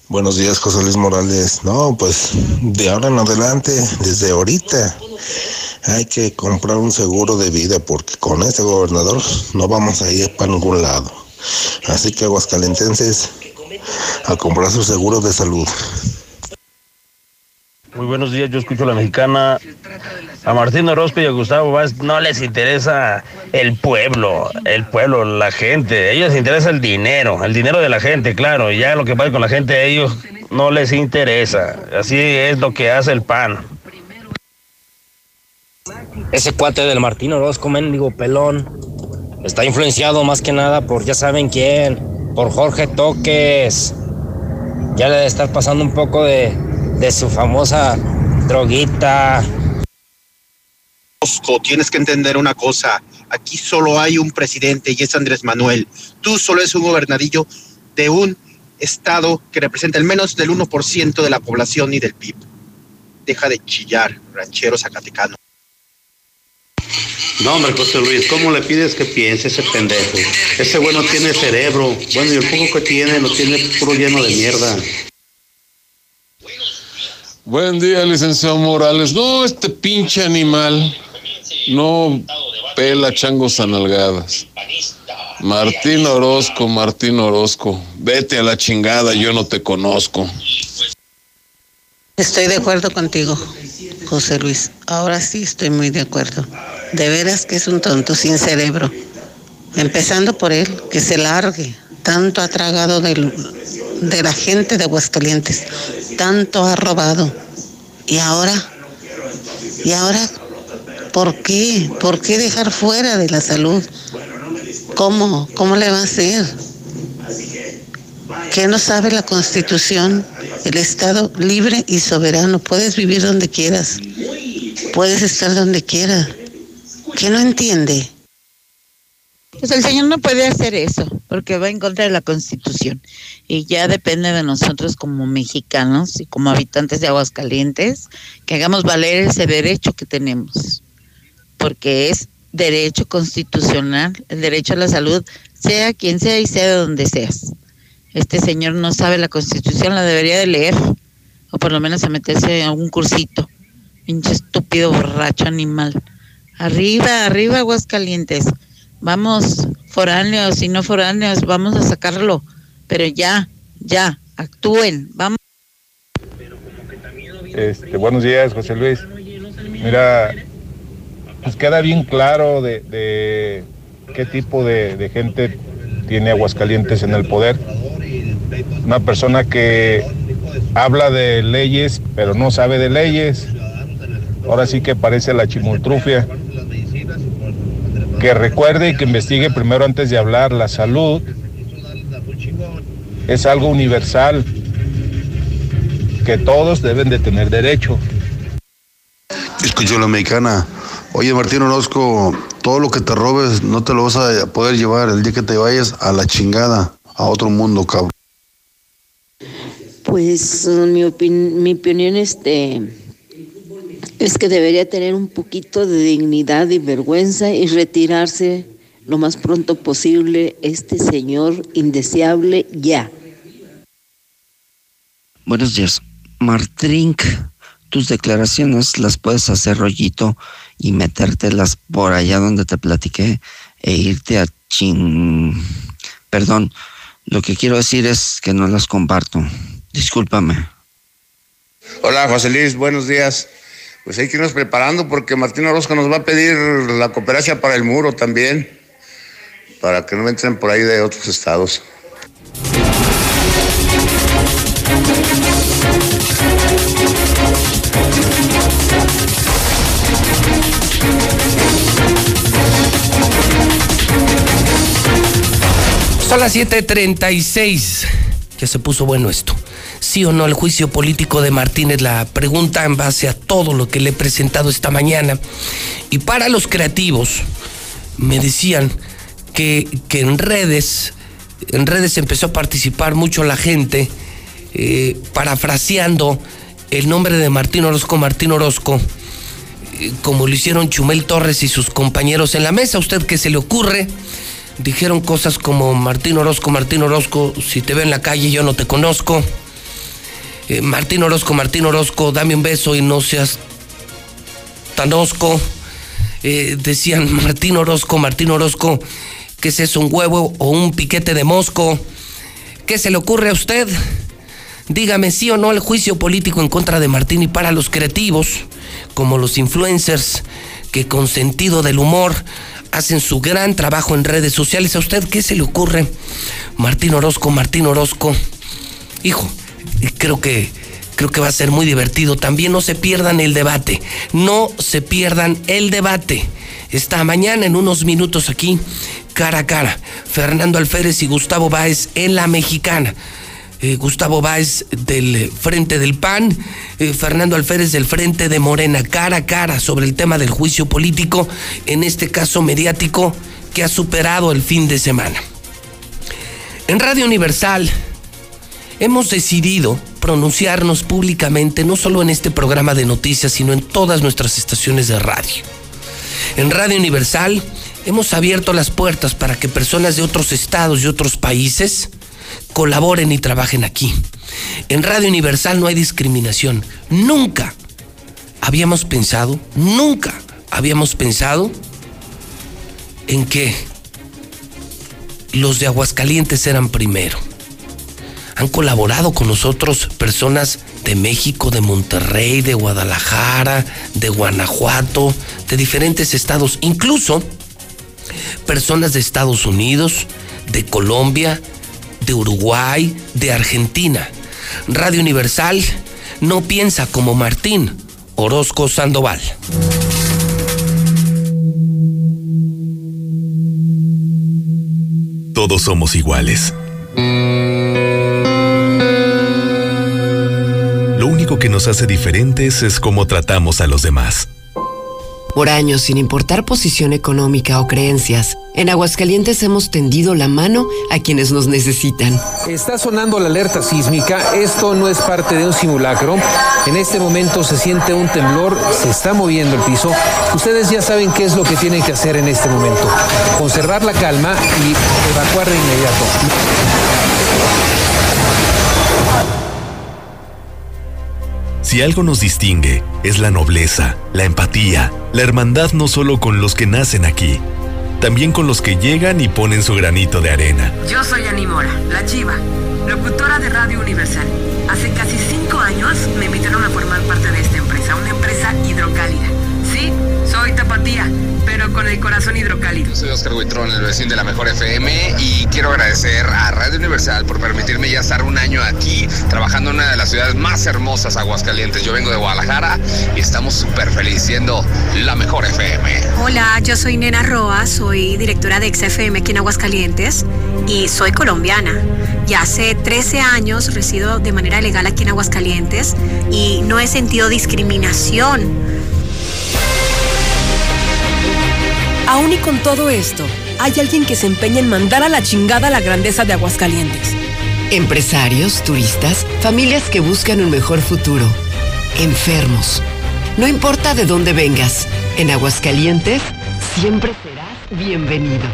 Buenos días, José Luis Morales. No, pues de ahora en adelante, desde ahorita, hay que comprar un seguro de vida porque con este gobernador no vamos a ir para ningún lado. Así que aguascalentenses, a comprar su seguro de salud. Muy buenos días, yo escucho a la mexicana. A Martín Orozco y a Gustavo Vaz no les interesa el pueblo, el pueblo, la gente. A ellos les interesa el dinero, el dinero de la gente, claro. Y ya lo que pasa con la gente a ellos no les interesa. Así es lo que hace el PAN. Ese cuate del Martín Orozco, mendigo pelón, está influenciado más que nada por ya saben quién, por Jorge Toques. Ya le debe pasando un poco de, de su famosa droguita. Tienes que entender una cosa. Aquí solo hay un presidente y es Andrés Manuel. Tú solo eres un gobernadillo de un estado que representa el menos del 1% de la población y del PIB. Deja de chillar, ranchero zacatecano. No, hombre, José Luis, ¿cómo le pides que piense ese pendejo? Ese güey no tiene cerebro. Bueno, y el poco que tiene lo tiene puro lleno de mierda. Buen día, licenciado Morales. No, este pinche animal no pela changos analgadas. Martín Orozco, Martín Orozco, vete a la chingada, yo no te conozco. Estoy de acuerdo contigo, José Luis. Ahora sí estoy muy de acuerdo. De veras que es un tonto sin cerebro. Empezando por él, que se largue. Tanto ha tragado del- de la gente de Aguascalientes. Tanto ha robado. Y ahora, y ahora, ¿por qué? ¿Por qué dejar fuera de la salud? ¿Cómo? ¿Cómo le va a hacer? ¿Qué no sabe la Constitución? El Estado libre y soberano. Puedes vivir donde quieras. Puedes estar donde quieras. ¿Qué no entiende? Pues el señor no puede hacer eso, porque va en contra de la Constitución. Y ya depende de nosotros como mexicanos y como habitantes de Aguascalientes que hagamos valer ese derecho que tenemos. Porque es derecho constitucional, el derecho a la salud, sea quien sea y sea de donde seas. Este señor no sabe la Constitución, la debería de leer, o por lo menos a meterse en algún cursito. Pinche estúpido borracho animal. Arriba, arriba, Aguascalientes. Vamos, foráneos y no foráneos, vamos a sacarlo. Pero ya, ya, actúen, vamos. Este, buenos días, José Luis. Mira, pues queda bien claro de, qué tipo de, de gente tiene Aguascalientes en el poder. Una persona que habla de leyes, pero no sabe de leyes. Ahora sí que parece la chimultrufia. Que recuerde y que investigue primero antes de hablar. La salud es algo universal que todos deben de tener derecho. Escucho la mexicana. Oye, Martín Orozco, todo lo que te robes no te lo vas a poder llevar el día que te vayas a la chingada, a otro mundo, cabrón. Pues mi, opin- mi opinión este, es que debería tener un poquito de dignidad y vergüenza y retirarse lo más pronto posible este señor indeseable ya. Buenos días. Martrink, tus declaraciones las puedes hacer rollito y metértelas por allá donde te platiqué e irte a chin... Perdón, lo que quiero decir es que no las comparto. Discúlpame. Hola José Luis, buenos días. Pues hay que irnos preparando porque Martín Orozco nos va a pedir la cooperación para el muro también, para que no entren por ahí de otros estados. Son las 7:36. Ya se puso bueno esto. ¿Sí o no el juicio político de Martínez? La pregunta en base a todo lo que le he presentado esta mañana. Y para los creativos, me decían que, que en redes, en redes empezó a participar mucho la gente, eh, parafraseando el nombre de Martín Orozco, Martín Orozco, eh, como lo hicieron Chumel Torres y sus compañeros en la mesa. ¿A usted qué se le ocurre? Dijeron cosas como Martín Orozco, Martín Orozco, si te veo en la calle yo no te conozco. Eh, Martín Orozco, Martín Orozco, dame un beso y no seas tan osco. Eh, decían Martín Orozco, Martín Orozco, ¿qué es eso, un huevo o un piquete de mosco? ¿Qué se le ocurre a usted? Dígame sí o no el juicio político en contra de Martín y para los creativos, como los influencers, que con sentido del humor hacen su gran trabajo en redes sociales. ¿A usted qué se le ocurre? Martín Orozco, Martín Orozco. Hijo, creo que creo que va a ser muy divertido. También no se pierdan el debate. No se pierdan el debate. Esta mañana en unos minutos aquí, cara a cara, Fernando Alférez y Gustavo Báez en la mexicana. Eh, Gustavo Báez del Frente del PAN, eh, Fernando Alférez del Frente de Morena, cara a cara sobre el tema del juicio político, en este caso mediático, que ha superado el fin de semana. En Radio Universal hemos decidido pronunciarnos públicamente, no solo en este programa de noticias, sino en todas nuestras estaciones de radio. En Radio Universal hemos abierto las puertas para que personas de otros estados y otros países colaboren y trabajen aquí. En Radio Universal no hay discriminación. Nunca habíamos pensado, nunca habíamos pensado en que los de Aguascalientes eran primero. Han colaborado con nosotros personas de México, de Monterrey, de Guadalajara, de Guanajuato, de diferentes estados, incluso personas de Estados Unidos, de Colombia, de Uruguay, de Argentina. Radio Universal no piensa como Martín Orozco Sandoval. Todos somos iguales. Que nos hace diferentes es cómo tratamos a los demás. Por años, sin importar posición económica o creencias, en Aguascalientes hemos tendido la mano a quienes nos necesitan. Está sonando la alerta sísmica, esto no es parte de un simulacro. En este momento se siente un temblor, se está moviendo el piso. Ustedes ya saben qué es lo que tienen que hacer en este momento. Conservar la calma y evacuar de inmediato. Si algo nos distingue, es la nobleza, la empatía, la hermandad no solo con los que nacen aquí, también con los que llegan y ponen su granito de arena. Yo soy Animora, la chiva, locutora de Radio Universal. Hace casi cinco años me invitaron a formar parte de esta con el corazón hidrocálido. Soy Oscar Huitrón, el vecino de la Mejor FM y quiero agradecer a Radio Universal por permitirme ya estar un año aquí trabajando en una de las ciudades más hermosas, Aguascalientes. Yo vengo de Guadalajara y estamos súper felices siendo la Mejor FM. Hola, yo soy Nena Roa, soy directora de XFM aquí en Aguascalientes y soy colombiana. Ya hace 13 años resido de manera legal aquí en Aguascalientes y no he sentido discriminación. Aún y con todo esto, hay alguien que se empeña en mandar a la chingada la grandeza de Aguascalientes. Empresarios, turistas, familias que buscan un mejor futuro. Enfermos. No importa de dónde vengas, en Aguascalientes siempre serás bienvenido.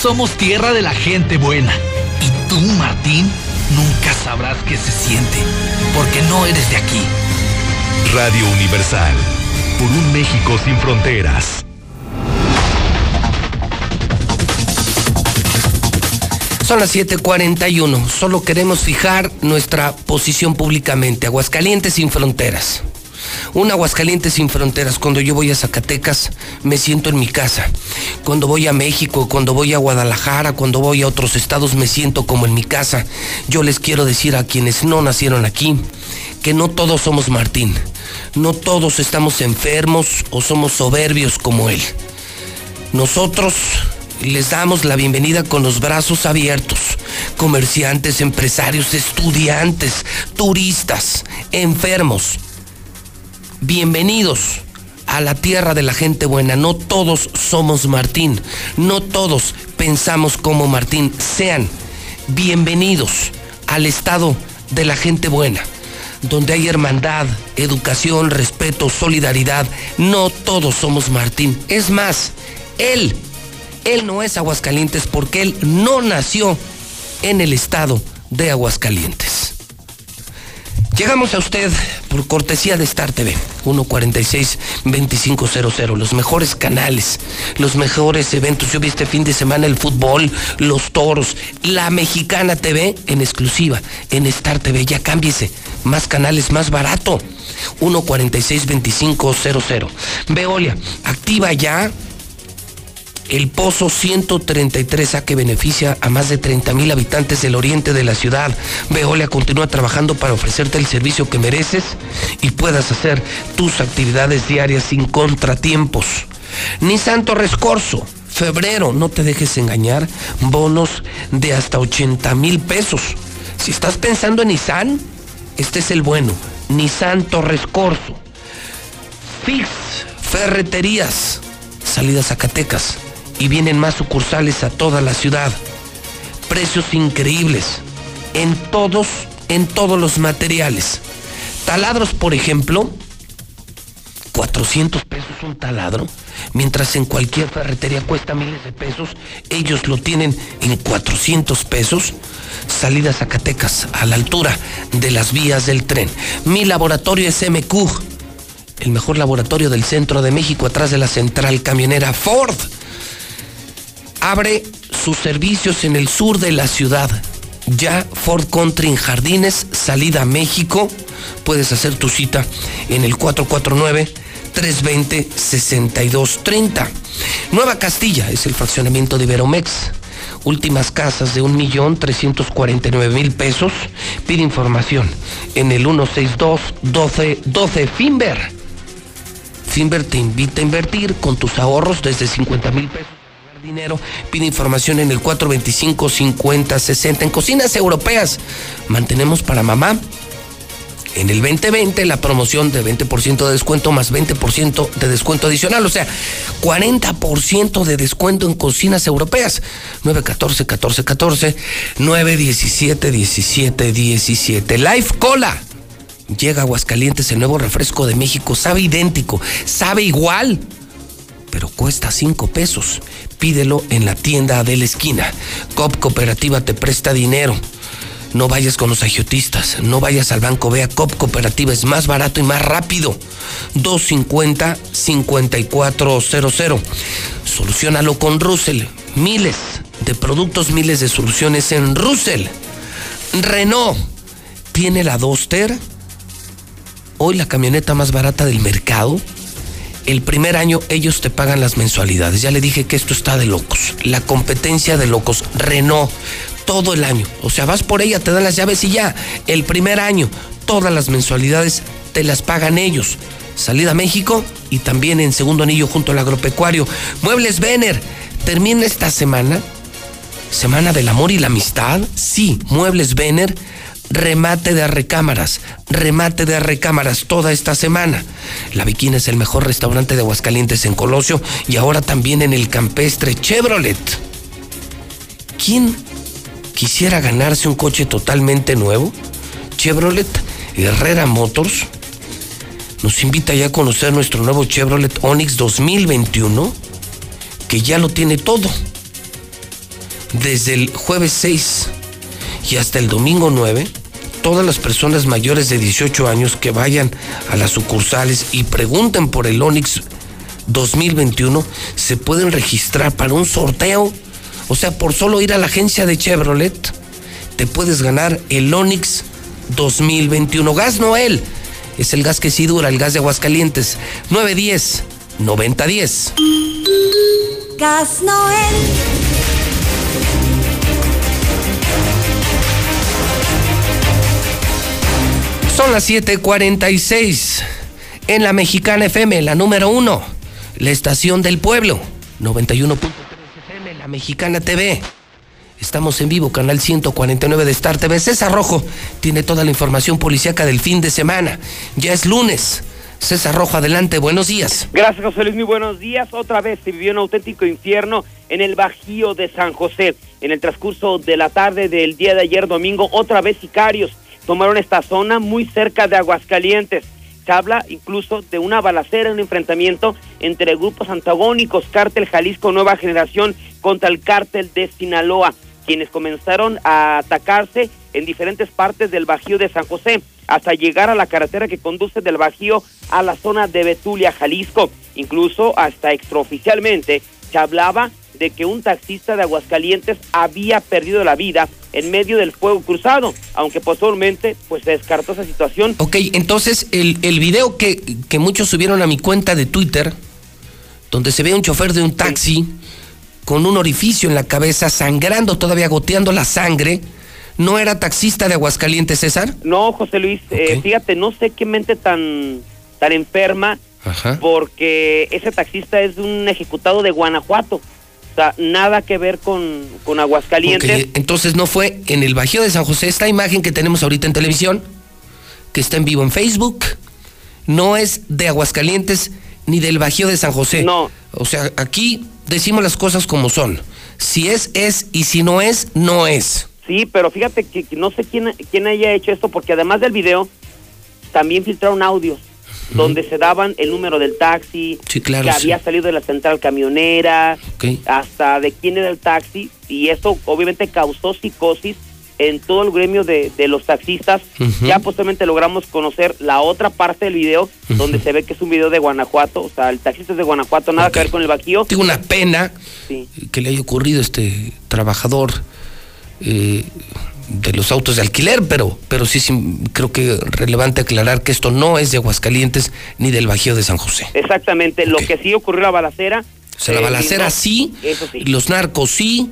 Somos tierra de la gente buena. Y tú, Martín, nunca sabrás qué se siente, porque no eres de aquí. Radio Universal. Por un México sin fronteras. Son las 7:41. Solo queremos fijar nuestra posición públicamente. Aguascalientes sin fronteras. Un Aguascalientes sin fronteras. Cuando yo voy a Zacatecas, me siento en mi casa. Cuando voy a México, cuando voy a Guadalajara, cuando voy a otros estados, me siento como en mi casa. Yo les quiero decir a quienes no nacieron aquí que no todos somos Martín. No todos estamos enfermos o somos soberbios como él. Nosotros les damos la bienvenida con los brazos abiertos. Comerciantes, empresarios, estudiantes, turistas, enfermos. Bienvenidos a la tierra de la gente buena. No todos somos Martín. No todos pensamos como Martín. Sean bienvenidos al estado de la gente buena donde hay hermandad, educación, respeto, solidaridad. No todos somos Martín. Es más, él él no es Aguascalientes porque él no nació en el estado de Aguascalientes. Llegamos a usted por cortesía de Star TV, 146-2500, los mejores canales, los mejores eventos. Yo vi este fin de semana el fútbol, los toros, la mexicana TV en exclusiva, en Star TV. Ya cámbiese, más canales, más barato. 146-2500. Veolia, activa ya el Pozo 133A que beneficia a más de 30 mil habitantes del oriente de la ciudad. Veolia continúa trabajando para ofrecerte el servicio que mereces y puedas hacer tus actividades diarias sin contratiempos. Ni Santo Rescorso. Febrero, no te dejes engañar, bonos de hasta 80 mil pesos. Si estás pensando en Nissan, este es el bueno. Nissan Torres Corso. Fix, ferreterías, salidas Zacatecas y vienen más sucursales a toda la ciudad. Precios increíbles en todos, en todos los materiales. Taladros, por ejemplo, 400 pesos un taladro, mientras en cualquier ferretería cuesta miles de pesos, ellos lo tienen en 400 pesos. Salida Zacatecas, a la altura de las vías del tren. Mi laboratorio es MQ, el mejor laboratorio del centro de México, atrás de la central camionera Ford abre sus servicios en el sur de la ciudad. Ya Ford Country en Jardines, salida a México. Puedes hacer tu cita en el 449-320-6230. Nueva Castilla es el fraccionamiento de Iberomex. Últimas casas de 1.349.000 pesos. Pide información en el 162-1212 Finver. Finver te invita a invertir con tus ahorros desde 50 mil pesos dinero. Pide información en el 425-5060. En cocinas europeas, mantenemos para mamá. En el 2020 la promoción de 20% de descuento más 20% de descuento adicional, o sea, 40% de descuento en cocinas europeas. 914 14 14 917 17 17. Life Cola. Llega a Aguascalientes el nuevo refresco de México, sabe idéntico, sabe igual pero cuesta 5 pesos. Pídelo en la tienda de la esquina. COP Cooperativa te presta dinero. No vayas con los agiotistas, no vayas al banco, vea COP Cooperativa, es más barato y más rápido. 250-5400. Solucionalo con Russell. Miles de productos, miles de soluciones en Russell. Renault tiene la Duster, hoy la camioneta más barata del mercado el primer año ellos te pagan las mensualidades. Ya le dije que esto está de locos. La competencia de locos. Renault, todo el año. O sea, vas por ella, te dan las llaves y ya. El primer año, todas las mensualidades te las pagan ellos. Salida a México y también en segundo anillo junto al agropecuario. Muebles Vener, termina esta semana. Semana del amor y la amistad. Sí, Muebles Vener remate de recámaras, remate de recámaras toda esta semana. La Viquina es el mejor restaurante de Aguascalientes en Colosio y ahora también en el campestre Chevrolet. ¿Quién quisiera ganarse un coche totalmente nuevo? Chevrolet Herrera Motors nos invita ya a conocer nuestro nuevo Chevrolet Onix 2021, que ya lo tiene todo. Desde el jueves 6 y hasta el domingo 9, todas las personas mayores de 18 años que vayan a las sucursales y pregunten por el Onix 2021 se pueden registrar para un sorteo. O sea, por solo ir a la agencia de Chevrolet, te puedes ganar el Onix 2021. Gas Noel es el gas que sí dura, el gas de Aguascalientes. 910 9010. Gas Noel. Son las 7:46 en la Mexicana FM, la número uno, la estación del pueblo, 91.3 FM, la Mexicana TV. Estamos en vivo, canal 149 de Star TV. César Rojo tiene toda la información policíaca del fin de semana. Ya es lunes. César Rojo, adelante, buenos días. Gracias, José Luis, muy buenos días. Otra vez se vivió un auténtico infierno en el Bajío de San José. En el transcurso de la tarde del día de ayer domingo, otra vez sicarios tomaron esta zona muy cerca de Aguascalientes. Se habla incluso de una balacera, un enfrentamiento entre grupos antagónicos, Cártel Jalisco Nueva Generación contra el Cártel de Sinaloa, quienes comenzaron a atacarse en diferentes partes del Bajío de San José, hasta llegar a la carretera que conduce del Bajío a la zona de Betulia, Jalisco. Incluso hasta extraoficialmente se hablaba de que un taxista de Aguascalientes había perdido la vida en medio del fuego cruzado, aunque posteriormente pues se descartó esa situación. Ok, entonces el, el video que, que muchos subieron a mi cuenta de Twitter, donde se ve un chofer de un taxi con un orificio en la cabeza, sangrando, todavía goteando la sangre, ¿no era taxista de Aguascalientes, César? No, José Luis, eh, fíjate, no sé qué mente tan, tan enferma, Ajá. porque ese taxista es un ejecutado de Guanajuato. O sea, nada que ver con, con Aguascalientes. Ok, entonces no fue en el Bajío de San José. Esta imagen que tenemos ahorita en televisión, que está en vivo en Facebook, no es de Aguascalientes ni del Bajío de San José. No. O sea, aquí decimos las cosas como son. Si es, es, y si no es, no es. Sí, pero fíjate que, que no sé quién, quién haya hecho esto, porque además del video, también filtraron audios donde se daban el número del taxi, Sí, claro, que sí. había salido de la central camionera, hasta de quién era el taxi, y eso obviamente causó psicosis en todo el gremio de, de los taxistas. Ya posteriormente logramos conocer la otra parte del video, donde se ve que es un video de Guanajuato, o sea, el taxista es de Guanajuato, nada que ver con el Bajío. Tengo una pena Sí. que le haya ocurrido a este trabajador eh, de los autos de alquiler, pero, pero sí, sí creo que relevante aclarar que esto no es de Aguascalientes ni del Bajío de San José. Exactamente, lo que sí ocurrió la balacera. O sea, la eh, balacera no, sí, sí. los narcos sí,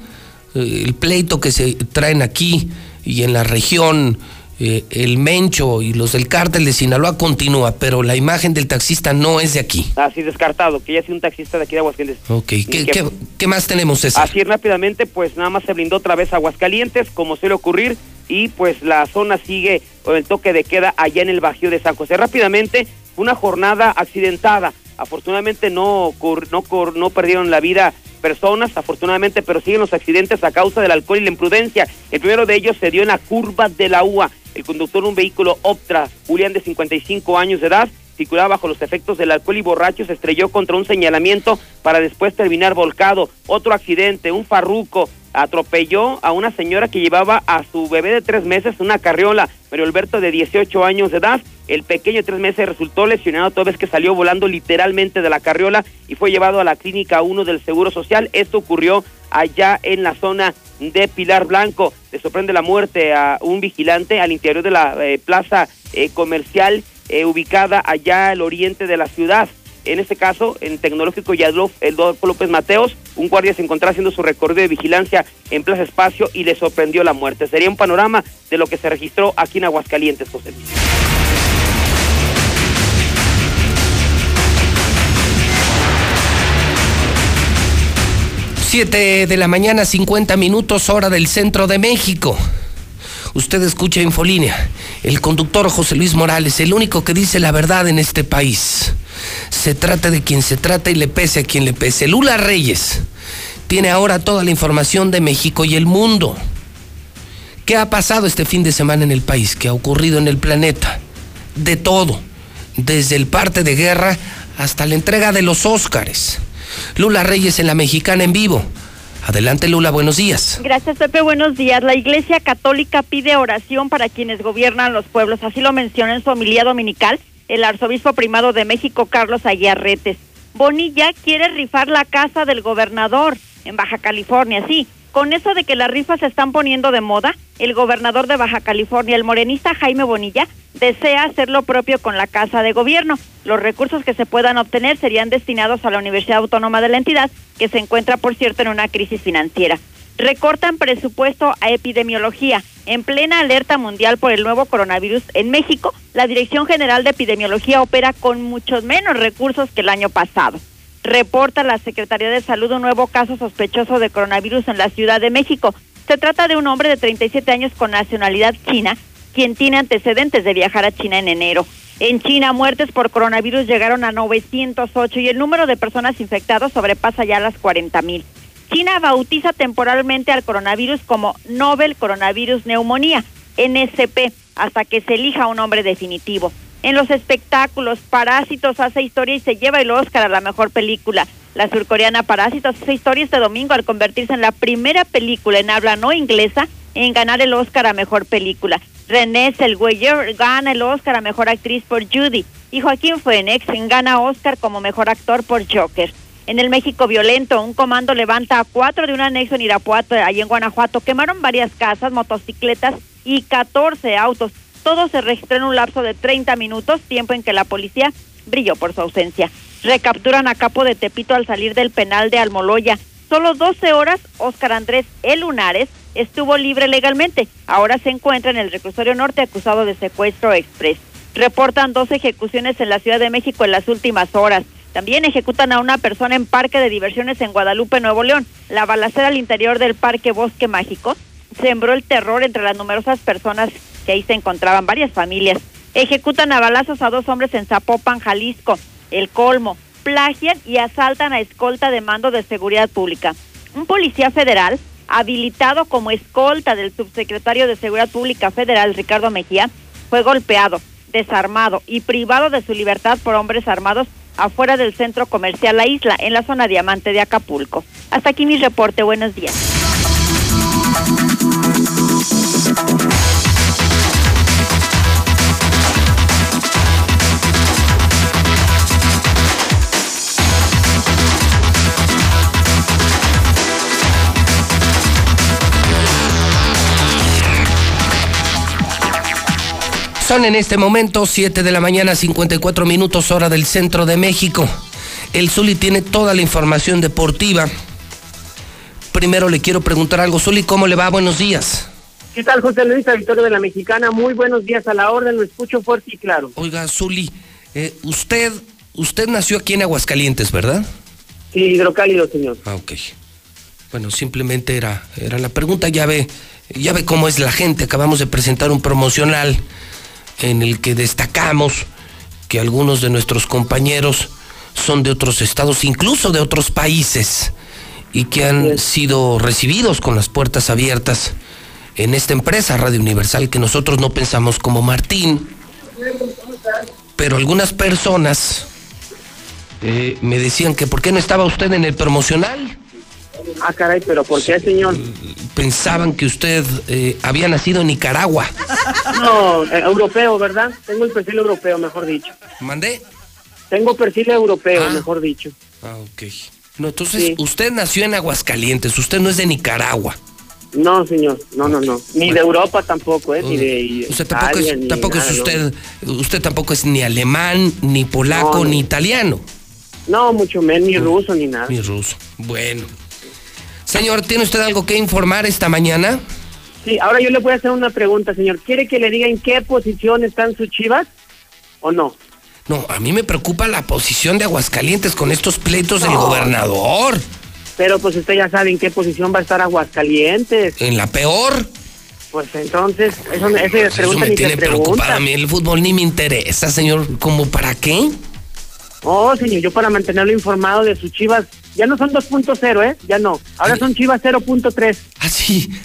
eh, el pleito que se traen aquí y en la región, eh, el Mencho y los del cártel de Sinaloa continúa, pero la imagen del taxista no es de aquí. Así descartado, que ya sido un taxista de aquí de Aguascalientes. Ok, ¿qué, que- qué- qué más tenemos, César? Así rápidamente, pues nada más se blindó otra vez Aguascalientes, como suele ocurrir, y pues la zona sigue con el toque de queda allá en el Bajío de San José. Rápidamente, una jornada accidentada. Afortunadamente no, no, no perdieron la vida personas, afortunadamente, pero siguen los accidentes a causa del alcohol y la imprudencia. El primero de ellos se dio en la curva de la UA. El conductor de un vehículo Optra, Julián de 55 años de edad, circulaba bajo los efectos del alcohol y borracho, se estrelló contra un señalamiento para después terminar volcado. Otro accidente, un farruco atropelló a una señora que llevaba a su bebé de tres meses una carriola, Mario Alberto de 18 años de edad. El pequeño de tres meses resultó lesionado toda vez que salió volando literalmente de la carriola y fue llevado a la clínica 1 del Seguro Social. Esto ocurrió allá en la zona de Pilar Blanco. Le sorprende la muerte a un vigilante al interior de la eh, plaza eh, comercial eh, ubicada allá al oriente de la ciudad. en este caso en Tecnológico y Adolfo López Mateos, un guardia se encontraba haciendo su recorrido de vigilancia en Plaza Espacio y le sorprendió la muerte. Sería un panorama de lo que se registró aquí en Aguascalientes, José Luis. Siete de la mañana, 50 minutos, hora del centro de México. Usted escucha Infolínea. El conductor José Luis Morales, el único que dice la verdad en este país. Se trata de quien se trata y le pese a quien le pese. Lula Reyes tiene ahora toda la información de México y el mundo. ¿Qué ha pasado este fin de semana en el país? ¿Qué ha ocurrido en el planeta? De todo. Desde el parte de guerra hasta la entrega de los Óscares. Lula Reyes en la Mexicana en vivo. Adelante Lula, buenos días. Gracias Pepe, buenos días. La Iglesia Católica pide oración para quienes gobiernan los pueblos. Así lo menciona en su homilía dominical el arzobispo primado de México, Carlos Aguiarretes. Bonilla quiere rifar la casa del gobernador en Baja California, sí. Con eso de que las rifas se están poniendo de moda, el gobernador de Baja California, el morenista Jaime Bonilla, desea hacer lo propio con la casa de gobierno. Los recursos que se puedan obtener serían destinados a la Universidad Autónoma de la entidad, que se encuentra, por cierto, en una crisis financiera. Recortan presupuesto a epidemiología. En plena alerta mundial por el nuevo coronavirus en México, la Dirección General de Epidemiología opera con muchos menos recursos que el año pasado reporta la Secretaría de Salud un nuevo caso sospechoso de coronavirus en la Ciudad de México. Se trata de un hombre de 37 años con nacionalidad china, quien tiene antecedentes de viajar a China en enero. En China, muertes por coronavirus llegaron a 908 y el número de personas infectadas sobrepasa ya las 40 mil. China bautiza temporalmente al coronavirus como Nobel Coronavirus Neumonía, NSP, hasta que se elija un nombre definitivo. En los espectáculos, Parásitos hace historia y se lleva el Oscar a la mejor película. La surcoreana Parásitos hace historia este domingo al convertirse en la primera película en habla no inglesa en ganar el Oscar a mejor película. René Zellweger gana el Oscar a mejor actriz por Judy y Joaquín Phoenix gana Oscar como mejor actor por Joker. En el México violento, un comando levanta a cuatro de un anexo en Irapuato, allí en Guanajuato. Quemaron varias casas, motocicletas y 14 autos. Todo se registró en un lapso de 30 minutos, tiempo en que la policía brilló por su ausencia. Recapturan a capo de Tepito al salir del penal de Almoloya. Solo 12 horas, Óscar Andrés El Lunares estuvo libre legalmente. Ahora se encuentra en el reclusorio norte acusado de secuestro express. Reportan dos ejecuciones en la Ciudad de México en las últimas horas. También ejecutan a una persona en parque de diversiones en Guadalupe, Nuevo León. La balacera al interior del parque Bosque Mágico sembró el terror entre las numerosas personas que ahí se encontraban varias familias. Ejecutan a balazos a dos hombres en Zapopan, Jalisco, El Colmo, plagian y asaltan a escolta de mando de seguridad pública. Un policía federal, habilitado como escolta del subsecretario de Seguridad Pública Federal, Ricardo Mejía, fue golpeado, desarmado y privado de su libertad por hombres armados afuera del centro comercial La Isla, en la zona diamante de Acapulco. Hasta aquí mi reporte. Buenos días. Son en este momento 7 de la mañana, 54 minutos hora del centro de México. El Zuli tiene toda la información deportiva. Primero le quiero preguntar algo. Zuli, ¿cómo le va? Buenos días. ¿Qué tal, José Luis, Victoria de la Mexicana? Muy buenos días a la orden, lo escucho fuerte y claro. Oiga, Zuli, eh, usted, usted nació aquí en Aguascalientes, ¿verdad? Sí, hidrocálido, señor. Ah, ok. Bueno, simplemente era, era la pregunta. Ya ve, ya ve cómo es la gente. Acabamos de presentar un promocional en el que destacamos que algunos de nuestros compañeros son de otros estados, incluso de otros países, y que han sido recibidos con las puertas abiertas en esta empresa Radio Universal que nosotros no pensamos como Martín, pero algunas personas eh, me decían que por qué no estaba usted en el promocional. Ah, caray, pero ¿por qué, señor? Pensaban que usted eh, había nacido en Nicaragua. No, eh, europeo, ¿verdad? Tengo el perfil europeo, mejor dicho. ¿Mandé? Tengo perfil europeo, ah. mejor dicho. Ah, ok. No, entonces, usted nació en Aguascalientes, usted no es de Nicaragua. No, señor, no, no, no. Ni de Europa tampoco, ¿eh? Ni de usted tampoco es, tampoco es usted, usted tampoco es ni alemán, ni polaco, ni italiano. No, mucho menos, ni ruso ni nada. Ni ruso. Bueno. Señor, ¿tiene usted algo que informar esta mañana? Sí, ahora yo le voy a hacer una pregunta, señor. ¿Quiere que le diga en qué posición están sus chivas o no? No, a mí me preocupa la posición de Aguascalientes con estos pleitos del gobernador. Pero pues usted ya sabe en qué posición va a estar Aguascalientes. En la peor. Pues entonces, eso, esa Pues eso pregunta me ni tiene pregunta. A mí el fútbol ni me interesa, señor. ¿Cómo para qué? Oh, señor, yo para mantenerlo informado de sus chivas, ya no son 2.0, ¿eh? Ya no. Ahora son chivas 0.3. Ah, sí.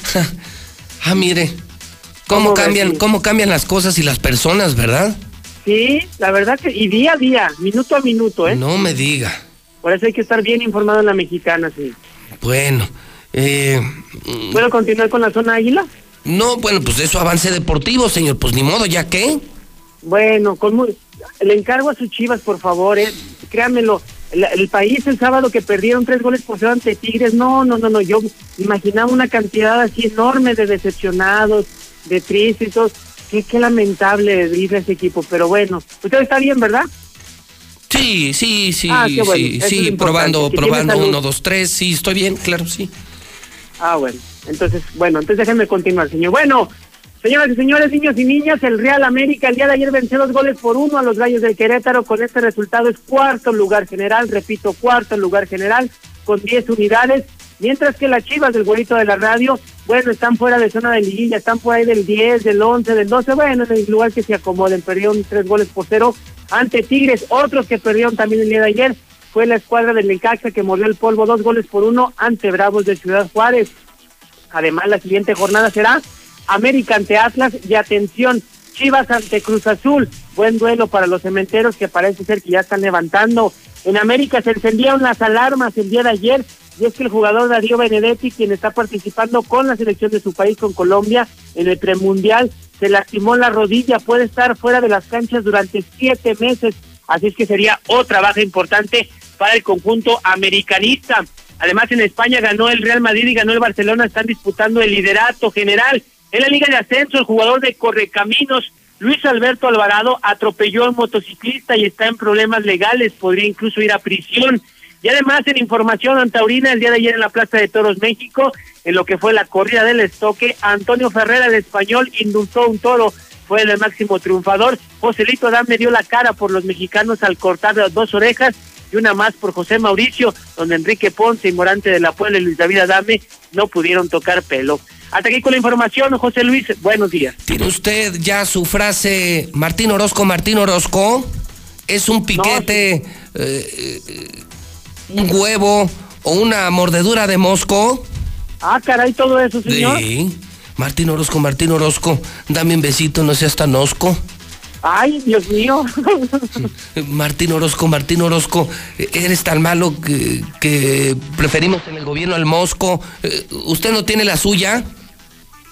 Ah, mire. ¿Cómo, ¿Cómo ves, cambian? ¿Cómo cambian las cosas y las personas, verdad? Sí, la verdad que, y día a día, minuto a minuto, ¿eh? No me diga. Por eso hay que estar bien informado en la mexicana, sí. Bueno. Eh, ¿Puedo continuar con la zona águila? no, bueno, pues eso avance deportivo, señor. Pues ni modo, ¿ya qué? Bueno, con muy- le encargo a sus chivas, por favor, ¿eh? Créanmelo. El, el país el sábado que perdieron tres goles por cero ante Tigres, no, no, no, no, yo imaginaba una cantidad así enorme de decepcionados, de tristes. Qué, qué lamentable vivir ese equipo, pero bueno, usted está bien, ¿verdad? Sí, sí, sí, Ah, bueno, sí, eso sí, probando, probando uno, dos, tres, sí, estoy bien, claro, sí. Ah, bueno. Entonces, bueno, entonces déjenme continuar, señor. Bueno, señoras y señores, niños y niñas, el Real América el día de ayer venció dos goles por uno a los Gallos del Querétaro. Con este resultado es cuarto lugar general, repito, cuarto lugar general, con 10 unidades. Mientras que las chivas del güerito de la radio, bueno, están fuera de zona de liguilla, están por ahí del 10, del 11, del 12, bueno, en el lugar que se acomoden. Perdieron tres goles por cero ante Tigres, otros que perdieron también el día de ayer. Fue la escuadra del Necaxa que mordió el polvo dos goles por uno ante Bravos de Ciudad Juárez. Además, la siguiente jornada será América ante Atlas y atención, Chivas ante Cruz Azul. Buen duelo para los cementeros que parece ser que ya están levantando. En América se encendieron las alarmas el día de ayer y es que el jugador Darío Benedetti, quien está participando con la selección de su país, con Colombia, en el premundial, se lastimó la rodilla, puede estar fuera de las canchas durante siete meses, así es que sería otra baja importante para el conjunto americanista. Además, en España ganó el Real Madrid y ganó el Barcelona, están disputando el liderato general. En la Liga de Ascenso, el jugador de Correcaminos, Luis Alberto Alvarado, atropelló a un motociclista y está en problemas legales, podría incluso ir a prisión. Y además, en información antaurina, el día de ayer en la Plaza de Toros México, en lo que fue la corrida del estoque, Antonio Ferrera, el español, indultó un toro, fue el máximo triunfador. Joselito Adame dio la cara por los mexicanos al cortar las dos orejas y una más por José Mauricio, donde Enrique Ponce y Morante de la Puebla y Luis David Adame no pudieron tocar pelo. Hasta aquí con la información, José Luis, buenos días. ¿Tiene usted ya su frase Martín Orozco, Martín Orozco? ¿Es un piquete, eh, eh, un huevo o una mordedura de mosco? Ah, caray, todo eso, señor. Sí. Martín Orozco, Martín Orozco, dame un besito, no seas tan osco. Ay, Dios mío. Martín Orozco, Martín Orozco, eh, eres tan malo que, que preferimos en el gobierno al mosco. Eh, ¿Usted no tiene la suya?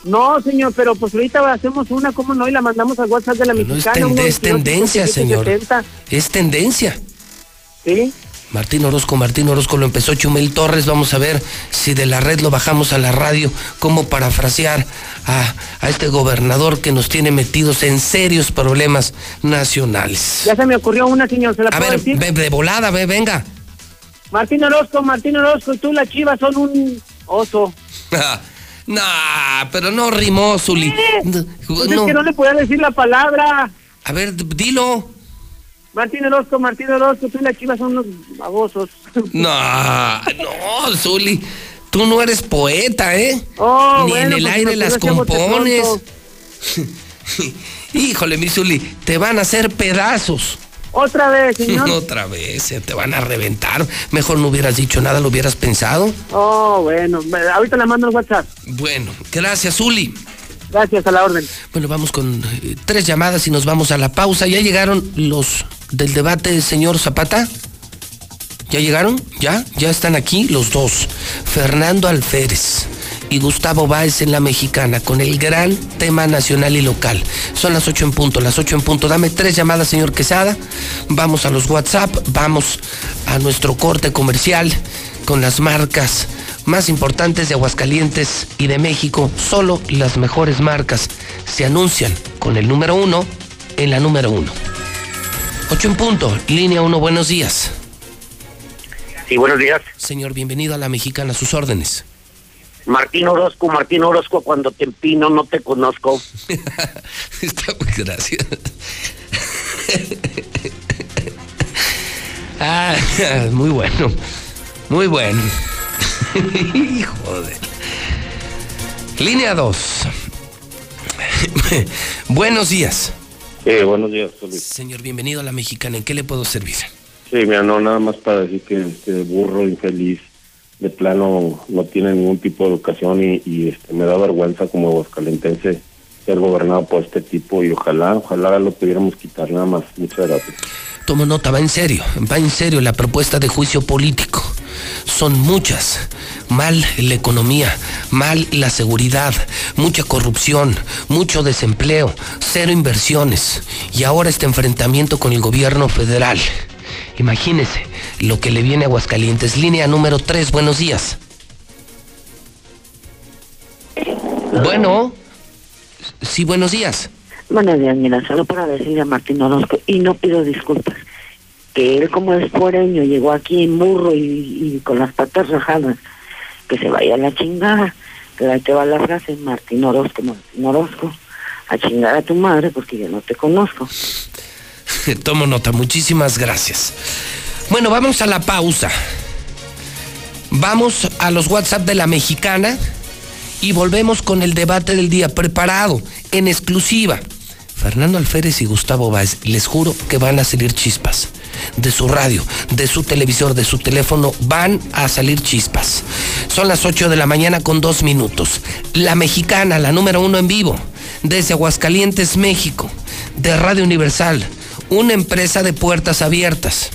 No, señor, pero pues ahorita hacemos una, ¿cómo no? Y la mandamos al WhatsApp de la No es, mexicana. uno es tendencia, 22, señor. 70. Es tendencia. Sí. Martín Orozco, Martín Orozco lo empezó Chumel Torres. Vamos a ver si de la red lo bajamos a la radio. Cómo parafrasear a, a este gobernador que nos tiene metidos en serios problemas nacionales. Ya se me ocurrió una, señor, ¿se la A puedo ver, decir? ve- de volada, ve, venga. Martín Orozco, Martín Orozco y tú, la chiva, son un oso. nah, pero no rimó, Zuli. Pues No. es que no le podía decir la palabra. A ver, dilo. Martín Orozco, Martín Orozco, tú y la chiva son unos babosos. No, no, Zuli. Tú no eres poeta, ¿eh? Oh, Ni bueno, en el pues, aire las compones. Híjole, mi Zuli, te van a hacer pedazos. Otra vez, señor. Otra vez, se te van a reventar. Mejor no hubieras dicho nada, lo hubieras pensado. Oh, bueno, ahorita le mando el WhatsApp. Bueno, gracias, Zuli. Gracias, a la orden. Bueno, vamos con eh, tres llamadas y nos vamos a la pausa. ¿Ya llegaron los del debate, señor Zapata? ¿Ya llegaron? ¿Ya? Ya están aquí los dos. Fernando Alférez y Gustavo Báez en la mexicana con el gran tema nacional y local. Son las ocho en punto, las ocho en punto. Dame tres llamadas, señor Quesada. Vamos a los WhatsApp, vamos a nuestro corte comercial con las marcas más importantes de Aguascalientes y de México. Solo las mejores marcas se anuncian con el número uno en la número uno. Ocho en punto, línea uno, buenos días. Sí, buenos días. Señor, bienvenido a la mexicana, a sus órdenes. Martín Orozco, Martín Orozco, cuando te empino no te conozco. Está muy gracias. ah, muy bueno. Muy bueno. Hijo de. Línea 2. Buenos días. Sí, buenos días. Señor, bienvenido a la mexicana. ¿En qué le puedo servir? Sí, mira, no, nada más para decir que este burro infeliz de plano no tiene ningún tipo de educación y, y, este, me da vergüenza como aguascalentense ser gobernado por este tipo y ojalá, ojalá lo pudiéramos quitar nada más. Muchas gracias. Tomo nota, va en serio, va en serio la propuesta de juicio político. Son muchas. Mal la economía, mal la seguridad, mucha corrupción, mucho desempleo, cero inversiones y ahora este enfrentamiento con el gobierno federal. Imagínese lo que le viene a Aguascalientes. Línea número 3, buenos días. Bueno, sí, buenos días. Buenos días, mira, solo para decirle a Martín Orozco, y no pido disculpas, que él como es fuereño llegó aquí en burro y, con las patas rajadas, que se vaya a la chingada, que ahí te va la frase, Martín Orozco, Martín Orozco, a chingar a tu madre porque yo no te conozco. Tomo nota, muchísimas gracias. Bueno, vamos a la pausa. Vamos a los WhatsApp de la mexicana y volvemos con el debate del día preparado, en exclusiva. Fernando Alférez y Gustavo Báez, les juro que van a salir chispas. De su radio, de su televisor, de su teléfono, van a salir chispas. Son las 8 de la mañana con dos minutos. La mexicana, la número uno en vivo, desde Aguascalientes, México, de Radio Universal, una empresa de puertas abiertas.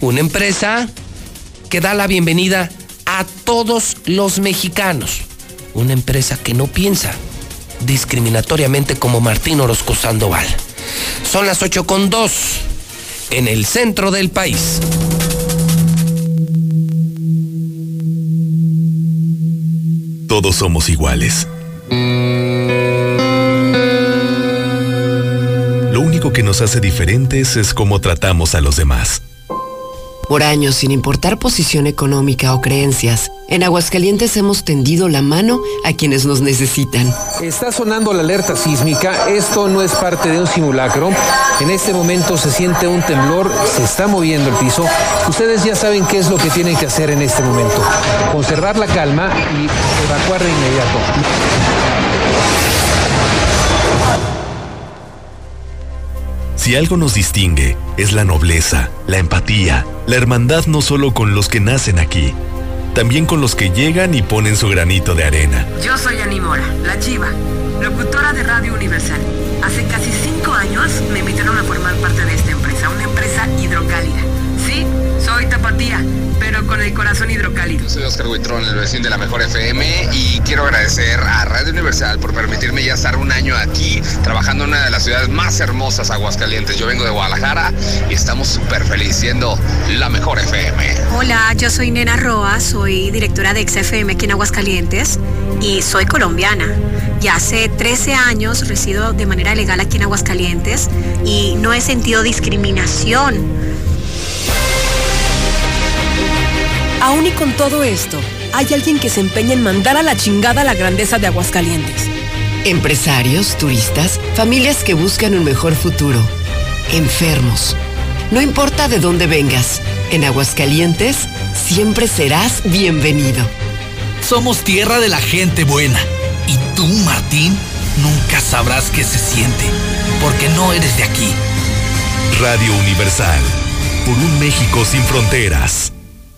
Una empresa que da la bienvenida a todos los mexicanos. Una empresa que no piensa discriminatoriamente como Martín Orozco Sandoval. Son las 8 con 2 en el centro del país. Todos somos iguales. Lo único que nos hace diferentes es cómo tratamos a los demás. Por años, sin importar posición económica o creencias, en Aguascalientes hemos tendido la mano a quienes nos necesitan. Está sonando la alerta sísmica, esto no es parte de un simulacro. En este momento se siente un temblor, se está moviendo el piso. Ustedes ya saben qué es lo que tienen que hacer en este momento. Conservar la calma y evacuar de inmediato. Si algo nos distingue, es la nobleza, la empatía, la hermandad no solo con los que nacen aquí, también con los que llegan y ponen su granito de arena. Yo soy Animora, la chiva, locutora de Radio Universal. Hace casi cinco años me invitaron a formar parte de esta empresa, una empresa hidrocálida. Soy tapatía, pero con el corazón hidrocálido. Soy Oscar Huitrón, el vecino de la Mejor FM, y quiero agradecer a Radio Universal por permitirme ya estar un año aquí trabajando en una de las ciudades más hermosas, Aguascalientes. Yo vengo de Guadalajara y estamos súper felices siendo la Mejor FM. Hola, yo soy Nena Roa, soy directora de XFM aquí en Aguascalientes y soy colombiana. Ya hace 13 años resido de manera legal aquí en Aguascalientes y no he sentido discriminación. Aún y con todo esto, hay alguien que se empeña en mandar a la chingada la grandeza de Aguascalientes. Empresarios, turistas, familias que buscan un mejor futuro. Enfermos. No importa de dónde vengas, en Aguascalientes siempre serás bienvenido. Somos tierra de la gente buena. Y tú, Martín, nunca sabrás qué se siente, porque no eres de aquí. Radio Universal, por un México sin fronteras.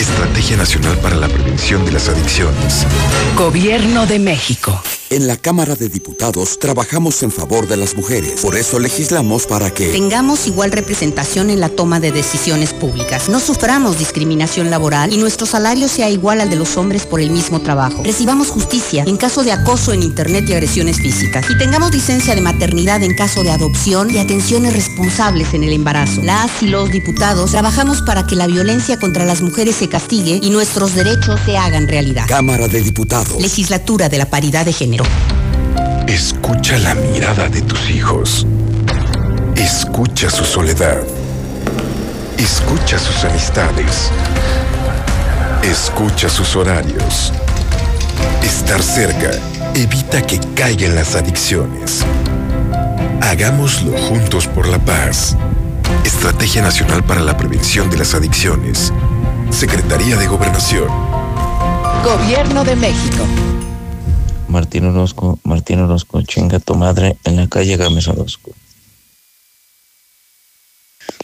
Estrategia Nacional para la Prevención de las Adicciones. Gobierno de México. En la Cámara de Diputados trabajamos en favor de las mujeres. Por eso legislamos para que tengamos igual representación en la toma de decisiones públicas. No suframos discriminación laboral y nuestro salario sea igual al de los hombres por el mismo trabajo. Recibamos justicia en caso de acoso en Internet y agresiones físicas. Y tengamos licencia de maternidad en caso de adopción y atenciones responsables en el embarazo. Las y los diputados trabajamos para que la violencia contra las mujeres se castigue y nuestros derechos se hagan realidad. Cámara de Diputados. Legislatura de la Paridad de Género. Escucha la mirada de tus hijos. Escucha su soledad. Escucha sus amistades. Escucha sus horarios. Estar cerca evita que caigan las adicciones. Hagámoslo juntos por la paz. Estrategia Nacional para la Prevención de las Adicciones. Secretaría de Gobernación. Gobierno de México. Martín Orozco, Martín Orozco, chinga tu madre en la calle Gámez Orozco.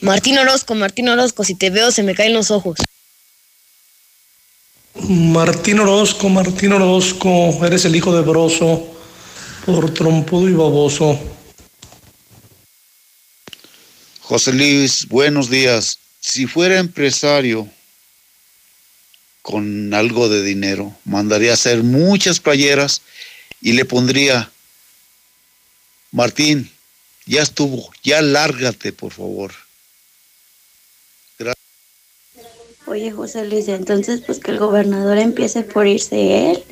Martín Orozco, Martín Orozco, si te veo se me caen los ojos. Martín Orozco, Martín Orozco, eres el hijo de Broso, por trompudo y baboso. José Luis, buenos días. Si fuera empresario con algo de dinero, mandaría hacer muchas playeras y le pondría, Martín, ya estuvo, ya lárgate, por favor. Gracias. Oye, José Luis, entonces pues que el gobernador empiece por irse él,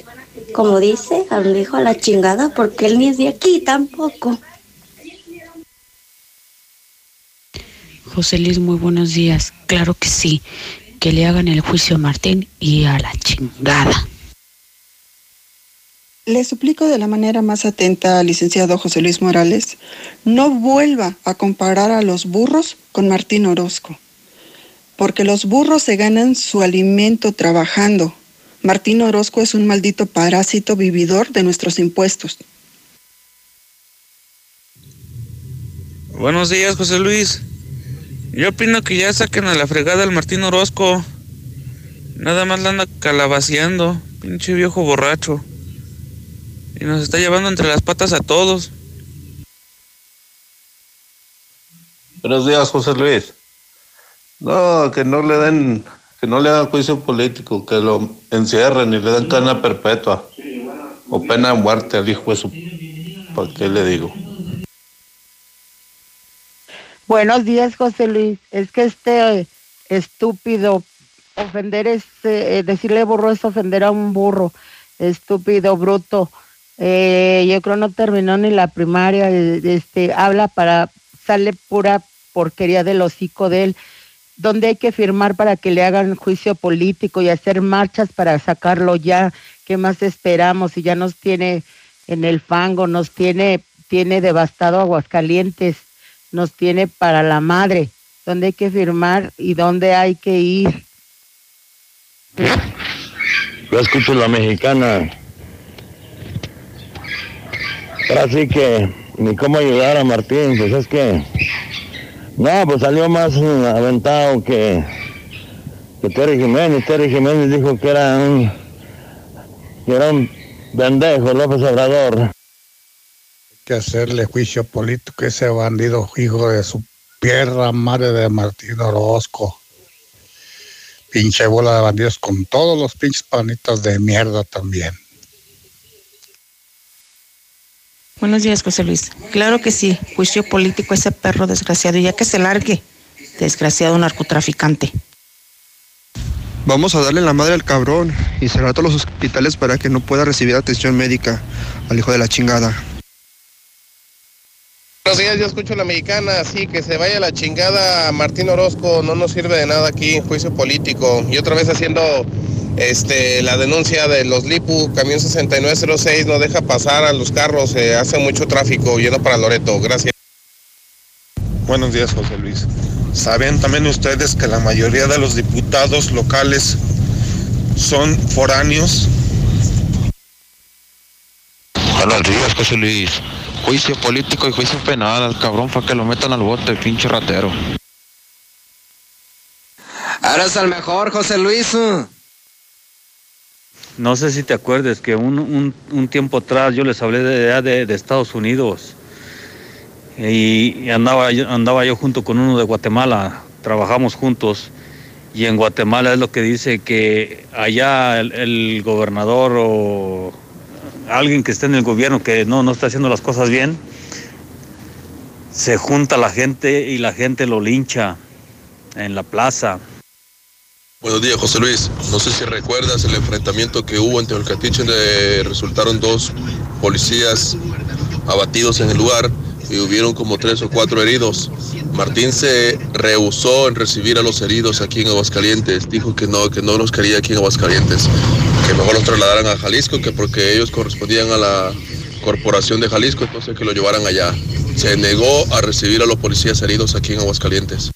como dice, al hijo a la chingada, porque él ni es de aquí tampoco. José Luis, muy buenos días. Claro que sí, que le hagan el juicio a Martín y a la chingada. Le suplico de la manera más atenta al licenciado José Luis Morales, no vuelva a comparar a los burros con Martín Orozco, porque los burros se ganan su alimento trabajando. Martín Orozco es un maldito parásito vividor de nuestros impuestos. Buenos días, José Luis. Yo opino que ya saquen a la fregada al Martín Orozco. Nada más la anda calabaceando, pinche viejo borracho. Y nos está llevando entre las patas a todos. Buenos días, José Luis. No, que no le den, que no le hagan juicio político, que lo encierren y le den cana perpetua. O pena de muerte al hijo de su... ¿Para qué le digo? Buenos días, José Luis. Es que este eh, estúpido ofender es eh, decirle burro es ofender a un burro, estúpido, bruto. Eh, yo creo no terminó ni la primaria, eh, este habla para sale pura porquería del hocico de él. donde hay que firmar para que le hagan juicio político y hacer marchas para sacarlo ya? ¿Qué más esperamos? Si ya nos tiene en el fango, nos tiene tiene devastado Aguascalientes nos tiene para la madre, dónde hay que firmar y dónde hay que ir. Yo escucho la mexicana. Así que ni cómo ayudar a Martín, pues es que no, pues salió más aventado que que Terry Jiménez, Terry Jiménez dijo que era un, que era un pendejo López Obrador. Que hacerle juicio político a ese bandido hijo de su pierna madre de Martín Orozco. Pinche bola de bandidos con todos los pinches panitos de mierda también. Buenos días, José Luis. Claro que sí, juicio político a ese perro desgraciado, y ya que se largue, desgraciado narcotraficante. Vamos a darle la madre al cabrón y cerrar todos los hospitales para que no pueda recibir atención médica al hijo de la chingada. Buenos días, yo escucho la mexicana, sí, que se vaya la chingada Martín Orozco, no nos sirve de nada aquí en juicio político. Y otra vez haciendo este, la denuncia de los Lipu, camión 6906 no deja pasar a los carros, eh, hace mucho tráfico yendo para Loreto, gracias. Buenos días, José Luis. ¿Saben también ustedes que la mayoría de los diputados locales son foráneos? Buenos días, José Luis. Juicio político y juicio penal al cabrón para que lo metan al bote, pinche ratero. Ahora es el mejor, José Luis. No sé si te acuerdas que un, un, un tiempo atrás yo les hablé de, de, de Estados Unidos y, y andaba, yo, andaba yo junto con uno de Guatemala, trabajamos juntos y en Guatemala es lo que dice que allá el, el gobernador o alguien que esté en el gobierno que no, no está haciendo las cosas bien, se junta la gente y la gente lo lincha en la plaza. Buenos días, José Luis. No sé si recuerdas el enfrentamiento que hubo en Teolcatiche, donde resultaron dos policías abatidos en el lugar y hubieron como tres o cuatro heridos. Martín se rehusó en recibir a los heridos aquí en Aguascalientes. Dijo que no, que no los quería aquí en Aguascalientes, que mejor los trasladaran a Jalisco, que porque ellos correspondían a la corporación de Jalisco, entonces que lo llevaran allá. Se negó a recibir a los policías heridos aquí en Aguascalientes.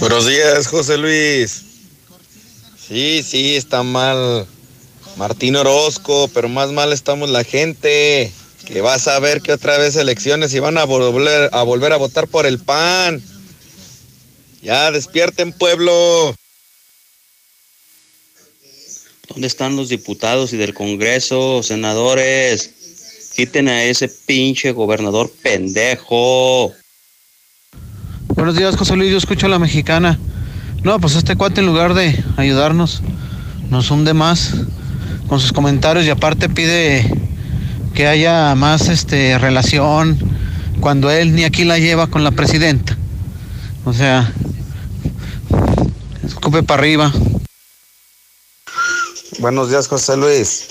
Buenos días, José Luis. Sí, sí, está mal Martín Orozco, pero más mal estamos la gente, que vas a ver que otra vez elecciones y van a volver a volver a votar por el PAN. Ya despierten, pueblo. ¿Dónde están los diputados y del Congreso, senadores? Quiten a ese pinche gobernador pendejo. Buenos días, José Luis. Yo escucho a la mexicana. No, pues este cuate en lugar de ayudarnos, nos hunde más con sus comentarios y aparte pide que haya más este relación cuando él ni aquí la lleva con la presidenta. O sea, escupe para arriba. Buenos días, José Luis.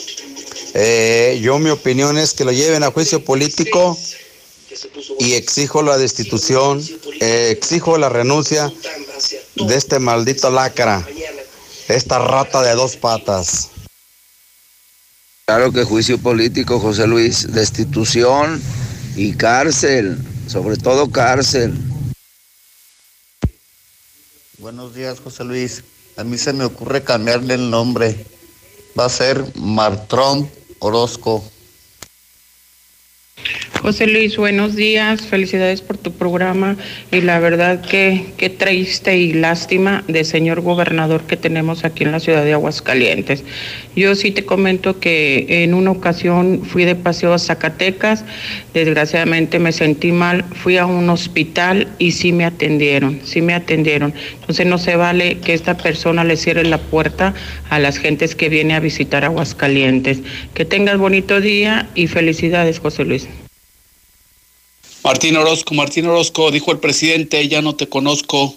Eh, yo mi opinión es que lo lleven a juicio político y exijo la destitución, eh, exijo la renuncia de este maldito lacra, esta rata de dos patas. Claro que juicio político, José Luis, destitución y cárcel, sobre todo cárcel. Buenos días, José Luis. A mí se me ocurre cambiarle el nombre. Va a ser Martrón Orozco. José Luis, buenos días, felicidades por tu programa y la verdad que qué triste y lástima de señor gobernador que tenemos aquí en la ciudad de Aguascalientes. Yo sí te comento que en una ocasión fui de paseo a Zacatecas, desgraciadamente me sentí mal, fui a un hospital y sí me atendieron, sí me atendieron. Entonces no se vale que esta persona le cierre la puerta a las gentes que viene a visitar Aguascalientes. Que tengas bonito día y felicidades, José Luis. Martín Orozco, Martín Orozco, dijo el presidente, ya no te conozco.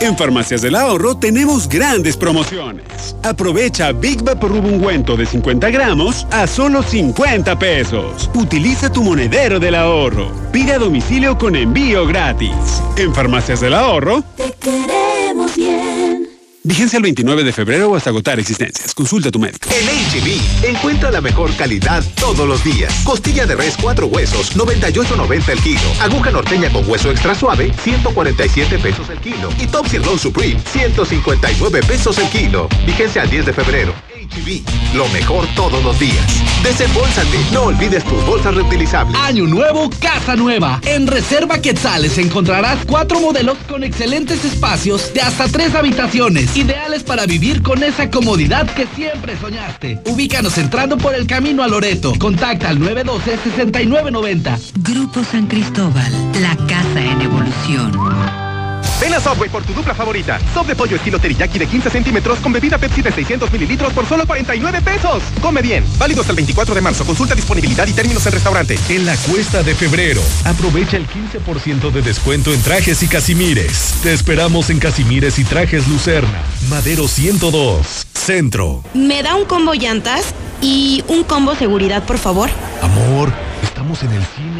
En Farmacias del Ahorro tenemos grandes promociones. Aprovecha Big Vaporub ungüento de 50 gramos a solo 50 pesos. Utiliza tu monedero del ahorro. Pide a domicilio con envío gratis. En Farmacias del Ahorro. Te queremos bien. Vigencia el 29 de febrero o hasta agotar existencias. Consulta a tu médico. En HB, encuentra la mejor calidad todos los días. Costilla de res 4 huesos, 98.90 el kilo. Aguja norteña con hueso extra suave, 147 pesos el kilo. Y Top Sirloin Supreme, 159 pesos el kilo. Vigencia al 10 de febrero. HB, lo mejor todos los días. Desembolsate, no olvides tus bolsas reutilizables. Año nuevo, casa nueva. En Reserva Quetzales encontrarás cuatro modelos con excelentes espacios de hasta tres habitaciones, ideales para vivir con esa comodidad que siempre soñaste. Ubícanos entrando por el camino a Loreto. Contacta al 912-6990. Grupo San Cristóbal, la casa en evolución. Ven a Subway por tu dupla favorita. Sop de pollo estilo teriyaki de 15 centímetros con bebida Pepsi de 600 mililitros por solo 49 pesos. Come bien. Válido hasta el 24 de marzo. Consulta disponibilidad y términos en restaurante. En la cuesta de febrero, aprovecha el 15% de descuento en trajes y casimires. Te esperamos en Casimires y Trajes Lucerna. Madero 102. Centro. ¿Me da un combo llantas y un combo seguridad, por favor? Amor, estamos en el cine.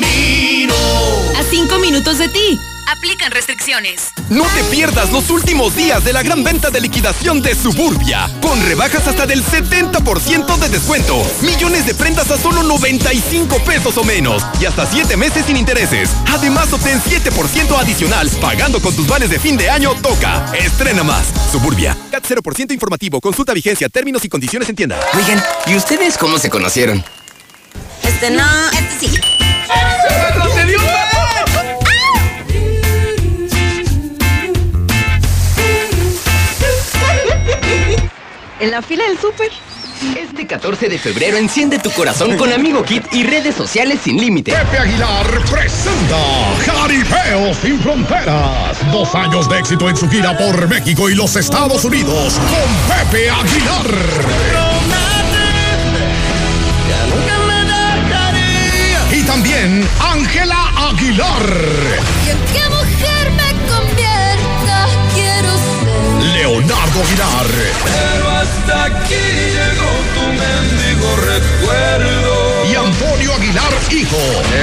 camino. A 5 minutos de ti. Aplican restricciones. No te pierdas los últimos días de la gran venta de liquidación de Suburbia, con rebajas hasta del 70% de descuento, millones de prendas a solo 95 pesos o menos y hasta 7 meses sin intereses. Además, obtén 7% adicional pagando con tus vales de fin de año Toca. Estrena más. Suburbia. CAT 0% informativo. Consulta vigencia, términos y condiciones en tienda. Oigan, ¿y ustedes cómo se conocieron? Este no, este sí. En la fila del súper. Este 14 de febrero enciende tu corazón con Amigo Kit y redes sociales sin límite. Pepe Aguilar presenta Jaripeo sin fronteras. Dos años de éxito en su gira por México y los Estados Unidos con Pepe Aguilar. Ángela Aguilar. ¿Y en qué mujer me convierta? Quiero ser. Leonardo Aguilar. Pero hasta aquí llegó tu mendigo recuerdo. Y Antonio Aguilar, hijo.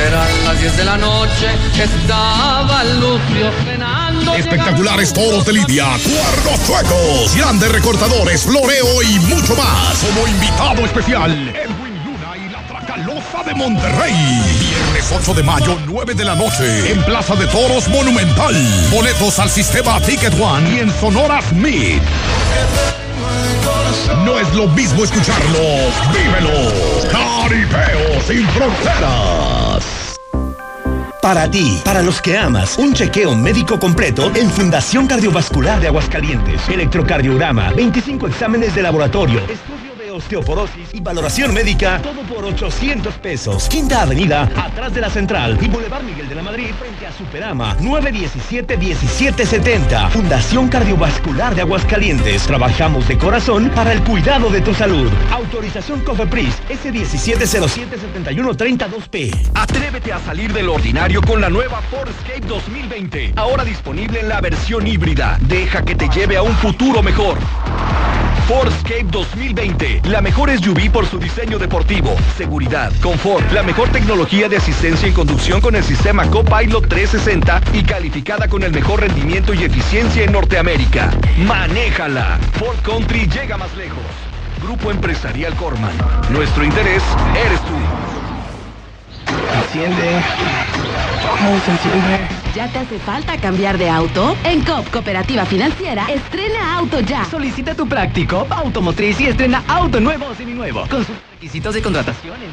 Eran las 10 de la noche, estaba Lucio cenando. Espectaculares toros de Lidia, cuernos chuecos, grandes recortadores, floreo y mucho más. Como invitado especial, Edwin De Monterrey. Viernes 8 de mayo, 9 de la noche, en Plaza de Toros Monumental. Boletos al sistema Ticket One y en Sonora Smith. No es lo mismo escucharlos, vívelos. Caripeo sin fronteras. Para ti, para los que amas, un chequeo médico completo en Fundación Cardiovascular de Aguascalientes. Electrocardiograma, 25 exámenes de laboratorio, estudio osteoporosis y valoración médica, todo por 800 pesos. Quinta Avenida, atrás de la Central y Boulevard Miguel de la Madrid, frente a Superama, 917-1770. Fundación Cardiovascular de Aguascalientes. Trabajamos de corazón para el cuidado de tu salud. Autorización COFEPRIS, S1707-7132P. Atrévete a salir del ordinario con la nueva Ford Escape 2020. Ahora disponible en la versión híbrida. Deja que te lleve a un futuro mejor. Ford Escape 2020. La mejor SUV por su diseño deportivo, seguridad, confort, la mejor tecnología de asistencia en conducción con el sistema Copilot 360 y calificada con el mejor rendimiento y eficiencia en Norteamérica. Manéjala. Ford Country llega más lejos. Grupo Empresarial Corman. Nuestro interés eres tú. Enciende. ¿Cómo se enciende? ¿Ya te hace falta cambiar de auto? En COP Cooperativa Financiera, estrena auto ya. Solicita tu práctico automotriz y estrena auto nuevo o seminuevo. Consulta requisitos de contratación en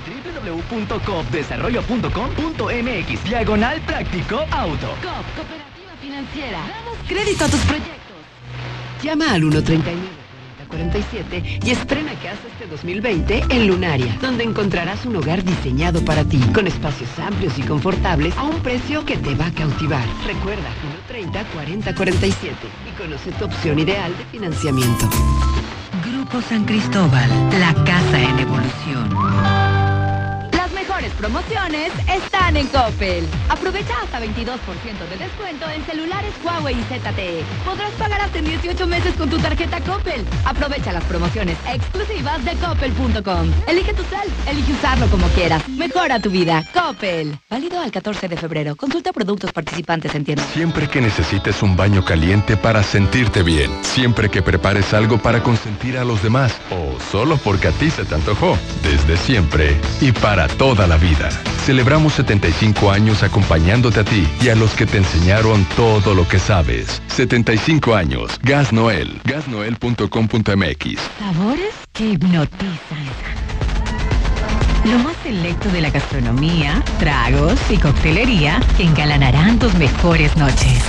www.copdesarrollo.com.mx. Diagonal práctico auto. COP Cooperativa Financiera. Damos crédito a tus proyectos. Llama al 139. 47 y estrena casa este 2020 en Lunaria, donde encontrarás un hogar diseñado para ti, con espacios amplios y confortables a un precio que te va a cautivar. Recuerda 130 40 47 y conoce tu opción ideal de financiamiento. Grupo San Cristóbal, la casa en evolución. Promociones están en Coppel. Aprovecha hasta 22% de descuento en celulares Huawei y ZTE. Podrás pagar hasta en 18 meses con tu tarjeta Coppel. Aprovecha las promociones exclusivas de coppel.com. Elige tu cel, elige usarlo como quieras. Mejora tu vida. Coppel. Válido al 14 de febrero. Consulta productos participantes en tienda. Siempre que necesites un baño caliente para sentirte bien. Siempre que prepares algo para consentir a los demás. O solo porque a ti se te antojó. Desde siempre y para toda la vida. Celebramos 75 años acompañándote a ti y a los que te enseñaron todo lo que sabes. 75 años. Gas Noel. Gasnoel.com.mx. Sabores que hipnotizan. Lo más selecto de la gastronomía, tragos y coctelería que engalanarán tus mejores noches.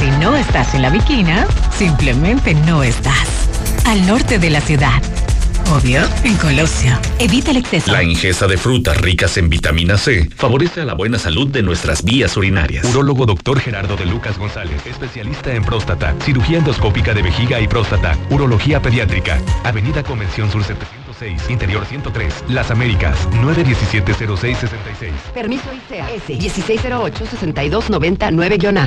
Si no estás en la viquina, simplemente no estás. Al norte de la ciudad. Obvio, en Colosio. Evita el exceso. La ingesta de frutas ricas en vitamina C favorece a la buena salud de nuestras vías urinarias. Urólogo Dr. Gerardo de Lucas González, especialista en próstata, cirugía endoscópica de vejiga y próstata, urología pediátrica. Avenida Convención Sur 706, Interior 103, Las Américas, 917-0666. Permiso ICEA S 1608-6299-A.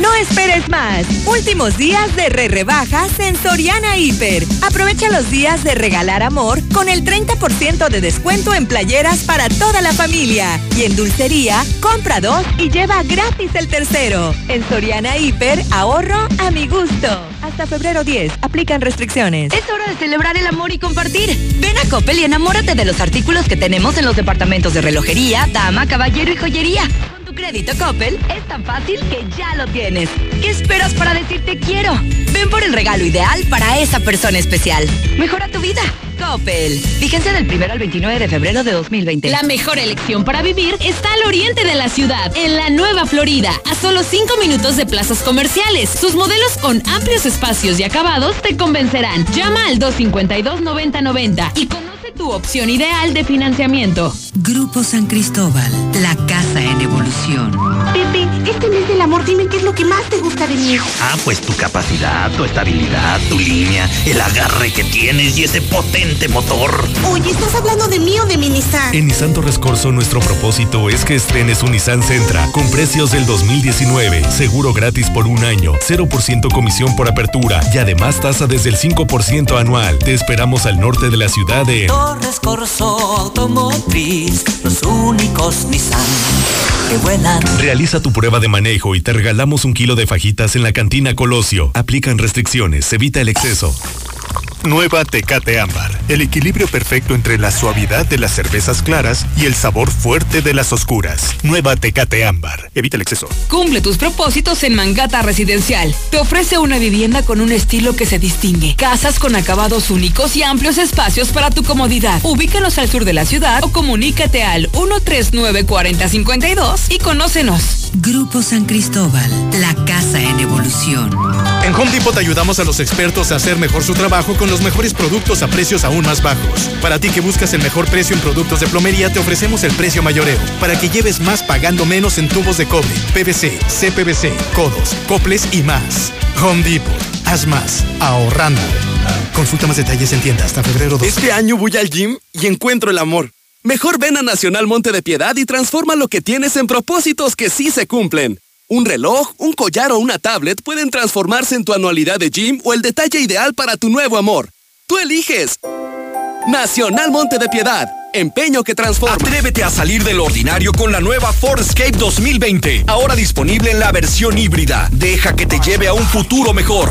No esperes más. Últimos días de re rebajas en Soriana Hiper. Aprovecha los días de regalar amor con el 30% de descuento en playeras para toda la familia. Y en dulcería, compra dos y lleva gratis el tercero. En Soriana Hiper, ahorro a mi gusto. Hasta febrero 10, aplican restricciones. Es hora de celebrar el amor y compartir. Ven a Coppel y enamórate de los artículos que tenemos en los departamentos de relojería, dama, caballero y joyería. Con crédito Coppel es tan fácil que ya lo tienes. ¿Qué esperas para decirte quiero? Ven por el regalo ideal para esa persona especial. Mejora tu vida. Coppel. Vigencia del 1 al 29 de febrero de 2020. La mejor elección para vivir está al oriente de la ciudad, en la Nueva Florida, a solo 5 minutos de plazas comerciales. Sus modelos con amplios espacios y acabados te convencerán. Llama al 252-9090 y conoce tu opción ideal de financiamiento. Grupo San Cristóbal, la casa en evolución. Pepe, este mes del amor, dime qué es lo que más te gusta de mí. Ah, pues tu capacidad, tu estabilidad, tu línea, el agarre que tienes y ese potente motor. Oye, ¿estás hablando de mí o de mi Nissan? En Nissan Torres Corso nuestro propósito es que estrenes un Nissan Sentra con precios del 2019, seguro gratis por un año, 0% comisión por apertura y además tasa desde el 5% anual. Te esperamos al norte de la ciudad de Automotriz, los únicos que vuelan. Realiza tu prueba de manejo y te regalamos un kilo de fajitas en la cantina Colosio. Aplican restricciones, evita el exceso. Nueva Tecate Ámbar. El equilibrio perfecto entre la suavidad de las cervezas claras y el sabor fuerte de las oscuras. Nueva Tecate Ámbar. Evita el exceso. Cumple tus propósitos en Mangata Residencial. Te ofrece una vivienda con un estilo que se distingue. Casas con acabados únicos y amplios espacios para tu comodidad. Ubícanos al sur de la ciudad o comunícate al 139-4052 y conócenos. Grupo San Cristóbal, la casa en evolución. En Home Depot ayudamos a los expertos a hacer mejor su trabajo con los mejores productos a precios aún más bajos. Para ti que buscas el mejor precio en productos de plomería, te ofrecemos el precio mayoreo, para que lleves más pagando menos en tubos de cobre, PVC, CPVC, codos, coples y más. Home Depot, haz más, ahorrando. Consulta más detalles en tienda hasta febrero 2. Este año voy al gym y encuentro el amor. Mejor ven a Nacional Monte de Piedad y transforma lo que tienes en propósitos que sí se cumplen. Un reloj, un collar o una tablet pueden transformarse en tu anualidad de gym o el detalle ideal para tu nuevo amor. Tú eliges. Nacional Monte de Piedad. Empeño que transforma. Atrévete a salir del ordinario con la nueva Fordscape 2020. Ahora disponible en la versión híbrida. Deja que te lleve a un futuro mejor.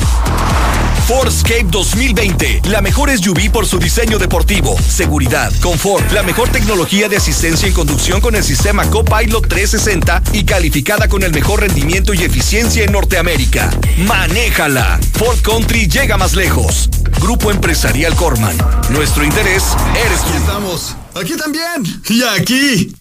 Fordscape 2020. La mejor SUV por su diseño deportivo, seguridad, confort, la mejor tecnología de asistencia en conducción con el sistema Copilot 360 y calificada con el mejor rendimiento y eficiencia en Norteamérica. Manéjala. Ford Country llega más lejos. Grupo Empresarial Corman. Nuestro interés eres tú. Aquí estamos. Aquí también. Y aquí.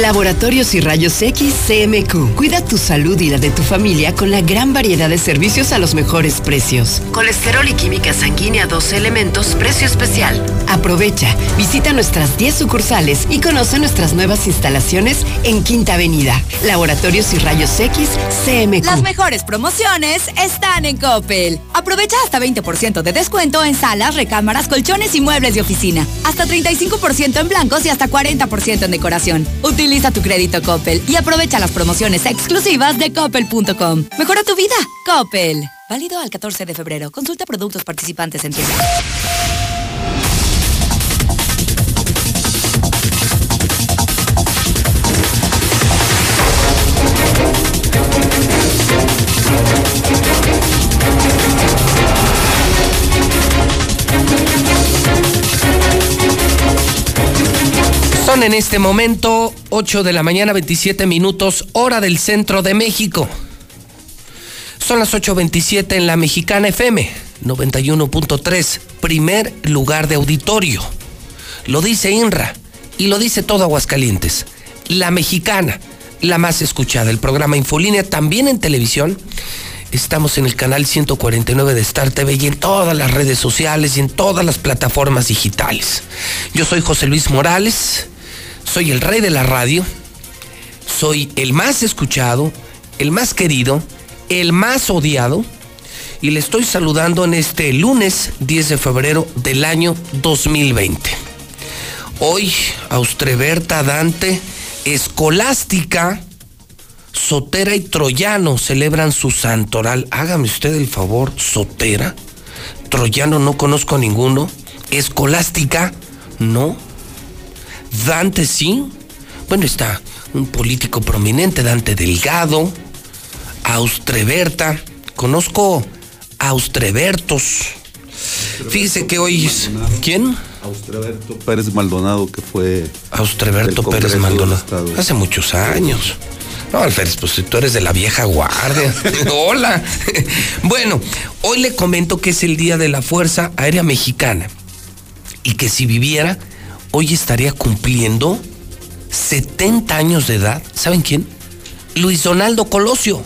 Laboratorios y Rayos X CMQ. Cuida tu salud y la de tu familia con la gran variedad de servicios a los mejores precios. Colesterol y química sanguínea 12 elementos, precio especial. Aprovecha, visita nuestras 10 sucursales y conoce nuestras nuevas instalaciones en Quinta Avenida. Laboratorios y Rayos X CMQ. Las mejores promociones están en Coppel. Aprovecha hasta 20% de descuento en salas, recámaras, colchones y muebles de oficina. Hasta 35% en blancos y hasta 40% en decoración. Tu crédito Coppel y aprovecha las promociones exclusivas de coppel.com. Mejora tu vida. Coppel. Válido al 14 de febrero. Consulta productos participantes en tienda. En este momento 8 de la mañana 27 minutos hora del centro de México. Son las 8.27 en la Mexicana FM 91.3, primer lugar de auditorio. Lo dice INRA y lo dice todo Aguascalientes. La Mexicana, la más escuchada. El programa Infolínea también en televisión. Estamos en el canal 149 de Star TV y en todas las redes sociales y en todas las plataformas digitales. Yo soy José Luis Morales, soy el rey de la radio, soy el más escuchado, el más querido, el más odiado y le estoy saludando en este lunes 10 de febrero del año 2020. Hoy, Austreberta, Dante, Escolástica, Sotera y Troyano celebran su santoral. Hágame usted el favor, Sotera. Troyano no conozco a ninguno. Escolástica, no. Dante sí. Bueno, está un político prominente, Dante Delgado. Austreberta. Conozco Austrebertos. Fíjese que hoy es... ¿Quién? Austreberto Pérez Maldonado, que fue... Austreberto Pérez Maldonado. Hace muchos años. No, Alférez, pues tú eres de la vieja guardia. Hola. Bueno, hoy le comento que es el Día de la Fuerza Aérea Mexicana. Y que si viviera, hoy estaría cumpliendo 70 años de edad. ¿Saben quién? Luis Donaldo Colosio.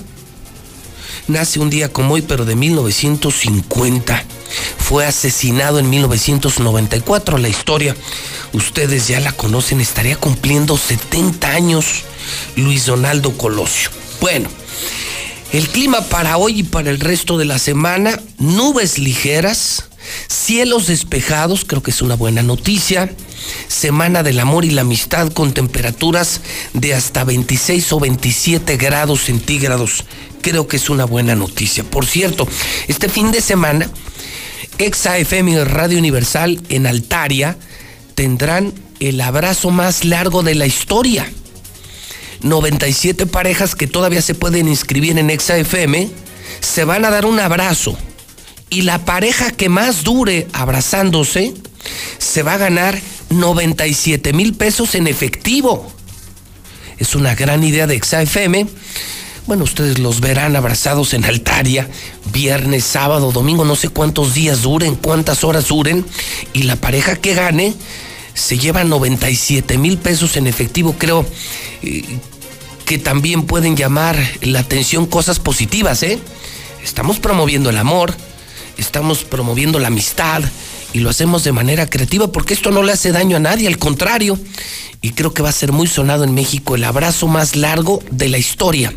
Nace un día como hoy, pero de 1950. Fue asesinado en 1994. La historia, ustedes ya la conocen, estaría cumpliendo 70 años Luis Donaldo Colosio. Bueno, el clima para hoy y para el resto de la semana, nubes ligeras, cielos despejados, creo que es una buena noticia. Semana del amor y la amistad con temperaturas de hasta 26 o 27 grados centígrados. Creo que es una buena noticia. Por cierto, este fin de semana, Exa FM Radio Universal en Altaria tendrán el abrazo más largo de la historia. 97 parejas que todavía se pueden inscribir en Exa FM se van a dar un abrazo. Y la pareja que más dure abrazándose se va a ganar 97 mil pesos en efectivo. Es una gran idea de XAFM. Bueno, ustedes los verán abrazados en Altaria, viernes, sábado, domingo, no sé cuántos días duren, cuántas horas duren, y la pareja que gane se lleva 97 mil pesos en efectivo. Creo eh, que también pueden llamar la atención cosas positivas, ¿eh? Estamos promoviendo el amor, estamos promoviendo la amistad y lo hacemos de manera creativa porque esto no le hace daño a nadie, al contrario. Y creo que va a ser muy sonado en México el abrazo más largo de la historia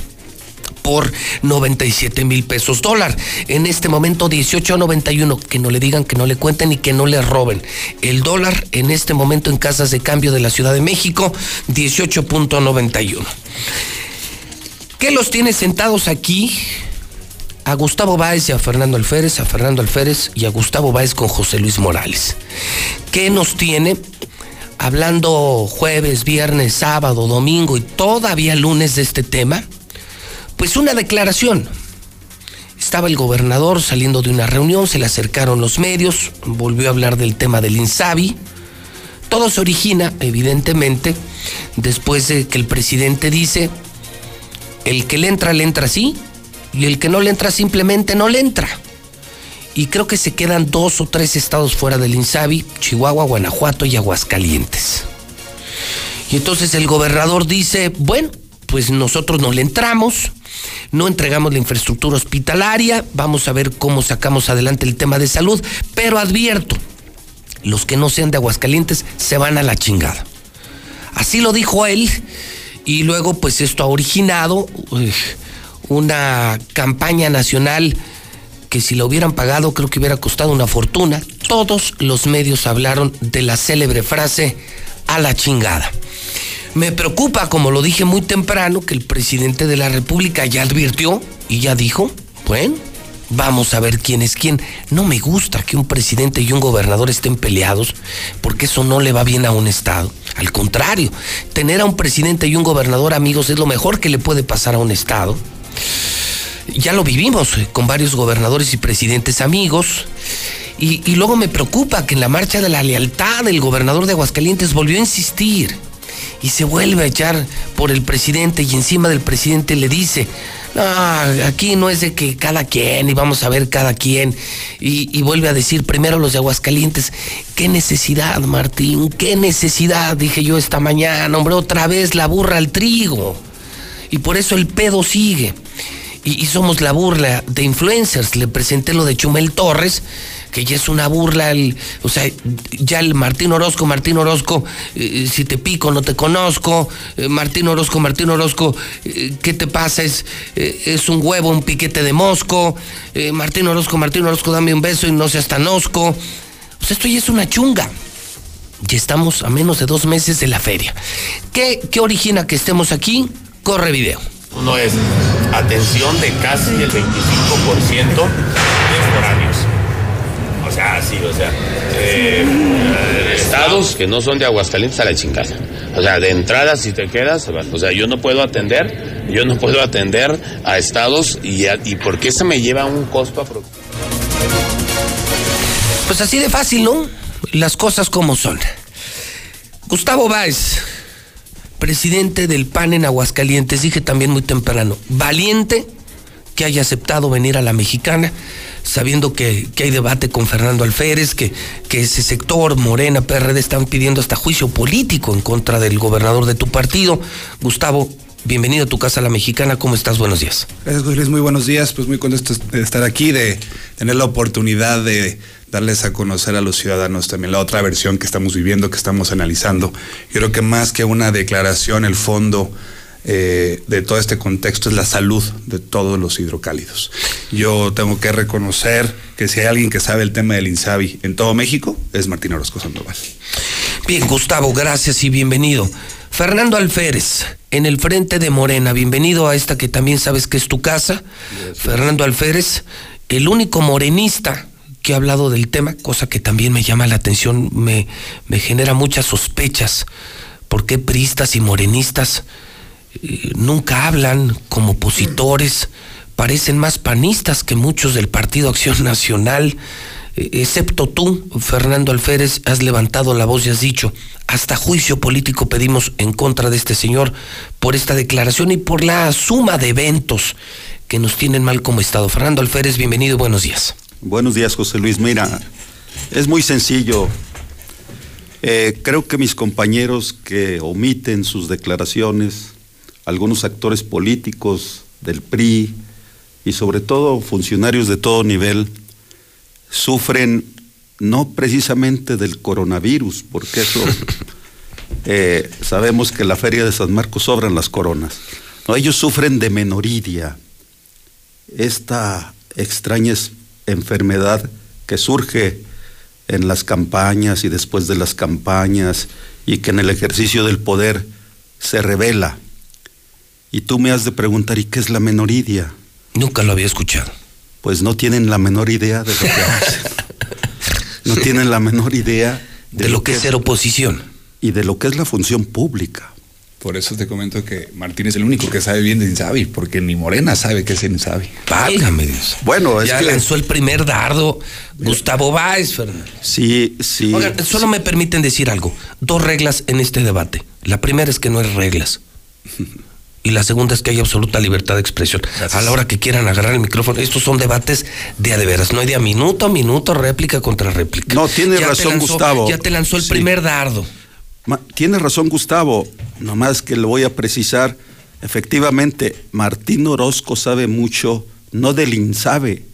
por 97 mil pesos dólar. En este momento 18.91. Que no le digan, que no le cuenten y que no le roben. El dólar en este momento en casas de cambio de la Ciudad de México, 18.91. ¿Qué los tiene sentados aquí? A Gustavo Báez y a Fernando Alférez, a Fernando Alférez y a Gustavo Báez con José Luis Morales. ¿Qué nos tiene? Hablando jueves, viernes, sábado, domingo y todavía lunes de este tema, pues una declaración. Estaba el gobernador saliendo de una reunión, se le acercaron los medios, volvió a hablar del tema del INSABI. Todo se origina, evidentemente, después de que el presidente dice, el que le entra, le entra así, y el que no le entra simplemente no le entra. Y creo que se quedan dos o tres estados fuera del INSABI, Chihuahua, Guanajuato y Aguascalientes. Y entonces el gobernador dice, bueno, pues nosotros no le entramos, no entregamos la infraestructura hospitalaria, vamos a ver cómo sacamos adelante el tema de salud, pero advierto, los que no sean de Aguascalientes se van a la chingada. Así lo dijo él y luego pues esto ha originado una campaña nacional que si la hubieran pagado creo que hubiera costado una fortuna. Todos los medios hablaron de la célebre frase a la chingada. Me preocupa, como lo dije muy temprano, que el presidente de la República ya advirtió y ya dijo, bueno, vamos a ver quién es quién. No me gusta que un presidente y un gobernador estén peleados, porque eso no le va bien a un Estado. Al contrario, tener a un presidente y un gobernador amigos es lo mejor que le puede pasar a un Estado. Ya lo vivimos con varios gobernadores y presidentes amigos. Y, luego me preocupa que en la marcha de la lealtad el gobernador de Aguascalientes volvió a insistir y se vuelve a echar por el presidente y encima del presidente le dice, no, aquí no es de que cada quien y vamos a ver cada quien. Y, y, vuelve a decir primero los de Aguascalientes, qué necesidad, Martín, qué necesidad, dije yo esta mañana, hombre, otra vez la burra al trigo. Y por eso el pedo sigue y, somos la burla de influencers. Le presenté lo de Chumel Torres, que ya es una burla, o sea, ya el Martín Orozco, Martín Orozco, eh, si te pico no te conozco, eh, Martín Orozco, Martín Orozco, eh, ¿qué te pasa? Es, es un huevo, un piquete de mosco, Martín Orozco, Martín Orozco, dame un beso y no seas tan osco. Sea, esto ya es una chunga. Ya estamos a menos de dos meses de la feria. ¿Qué, qué origina que estemos aquí? Corre video. Uno es atención de casi el 25% de foráneos. O sea, sí, o sea, eh, estados que no son de Aguascalientes a la chingada. O sea, de entrada si te quedas, o sea, yo no puedo atender, yo no puedo atender a estados y, y ¿por qué se me lleva un costo aproximado? Pues así de fácil, ¿no? Las cosas como son. Gustavo Báez presidente del PAN en Aguascalientes, dije también muy temprano, valiente que haya aceptado venir a la mexicana, sabiendo que, hay debate con Fernando Alférez, que, que ese sector, Morena, PRD, están pidiendo hasta juicio político en contra del gobernador de tu partido. Gustavo, bienvenido a tu casa, la mexicana, ¿cómo estás? Buenos días. Gracias, Luis, muy buenos días, pues muy contento de estar aquí, de tener la oportunidad de darles a conocer a los ciudadanos también la otra versión que estamos viviendo, que estamos analizando. Yo creo que más que una declaración, el fondo eh, de todo este contexto es la salud de todos los hidrocálidos. Yo tengo que reconocer que si hay alguien que sabe el tema del INSABI en todo México, es Martín Orozco Sandoval. Bien, Gustavo, gracias y bienvenido. Fernando Alférez, en el frente de Morena, bienvenido a esta que también sabes que es tu casa. Fernando Alférez, el único morenista que ha hablado del tema, cosa que también me llama la atención, me, genera muchas sospechas. ¿Por qué priistas y morenistas eh, nunca hablan como opositores? Parecen más panistas que muchos del Partido Acción Nacional. eh, excepto tú, Fernando Alférez, has levantado la voz y has dicho, hasta juicio político pedimos en contra de este señor por esta declaración y por la suma de eventos que nos tienen mal como Estado. Fernando Alférez, bienvenido buenos días. Buenos días, José Luis. Mira, es muy sencillo. Eh, creo que mis compañeros que omiten sus declaraciones, algunos actores políticos del PRI y sobre todo funcionarios de todo nivel, sufren no precisamente del coronavirus, porque eso eh, sabemos que en la feria de San Marcos sobran las coronas. No, ellos sufren de menoridia, esta extraña enfermedad que surge en las campañas y después de las campañas y que en el ejercicio del poder se revela. Y tú me has de preguntar, ¿y qué es la menoridia? Nunca lo había escuchado. Pues no tienen la menor idea de lo que hacen. no tienen la menor idea de, lo, que es ser oposición. Y de lo que es la función pública. Por eso te comento que Martín es el único que sabe bien de Insabi, porque ni Morena sabe qué es Insabi. Válgame Dios. Bueno, es ya que- lanzó el primer dardo Gustavo Báez, Fernando. Sí, sí. Oigan, solo me permiten decir algo. Dos reglas en este debate. La primera es que no hay reglas. Y la segunda es que hay absoluta libertad de expresión. A la hora que quieran agarrar el micrófono, estos son debates de a de veras. No hay de a minuto a minuto, réplica contra réplica. No, tiene Ya razón, lanzó- Gustavo. Ya te lanzó el Sí. primer dardo. Ma- Tiene razón Gustavo, nomás que le voy a precisar, efectivamente, Martín Orozco sabe mucho, no del INSABE,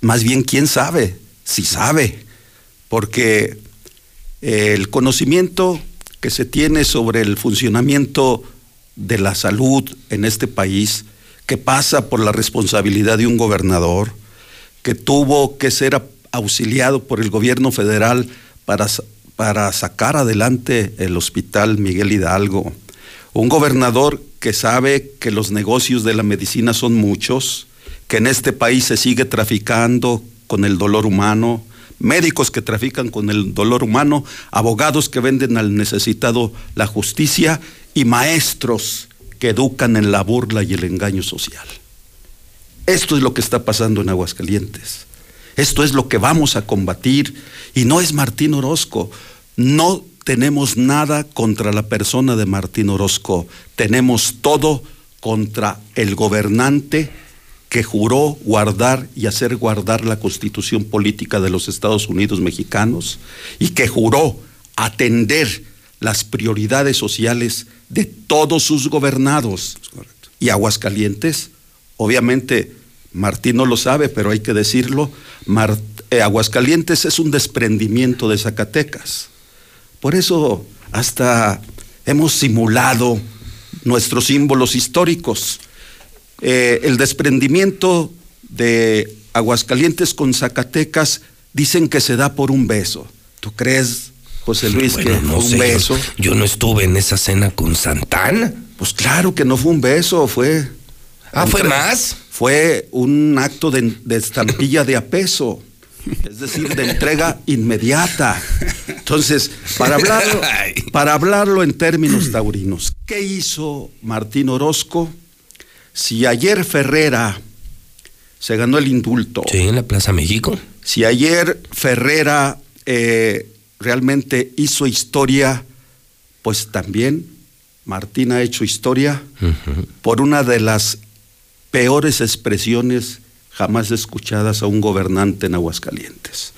más bien quién sabe, si sabe, porque eh, el conocimiento que se tiene sobre el funcionamiento de la salud en este país, que pasa por la responsabilidad de un gobernador, que tuvo que ser auxiliado por el gobierno federal para, para sacar adelante el hospital Miguel Hidalgo. Un gobernador que sabe que los negocios de la medicina son muchos, que en este país se sigue traficando con el dolor humano, médicos que trafican con el dolor humano, abogados que venden al necesitado la justicia y maestros que educan en la burla y el engaño social. Esto es lo que está pasando en Aguascalientes. Esto es lo que vamos a combatir. Y no es Martín Orozco. No tenemos nada contra la persona de Martín Orozco. Tenemos todo contra el gobernante que juró guardar y hacer guardar la constitución política de los Estados Unidos mexicanos y que juró atender las prioridades sociales de todos sus gobernados. Y Aguascalientes, obviamente, Martín no lo sabe, pero hay que decirlo, eh, Aguascalientes es un desprendimiento de Zacatecas. Por eso hasta hemos simulado nuestros símbolos históricos. Eh, el desprendimiento de Aguascalientes con Zacatecas dicen que se da por un beso. ¿Tú crees, José Luis, Bueno, que no fue un sé, beso? Yo, no estuve en esa cena con Santana. Pues claro que no fue un beso, fue. Ah, ¿fue más? Fue un acto de, de estampilla de apeso. Es decir, de entrega inmediata. Entonces, para hablarlo, para hablarlo en términos taurinos, ¿qué hizo Martín Orozco? Si ayer Ferrera se ganó el indulto. Sí, en la Plaza México. Si ayer Ferrera eh, realmente hizo historia, pues también Martín ha hecho historia por una de las peores expresiones jamás escuchadas a un gobernante en Aguascalientes.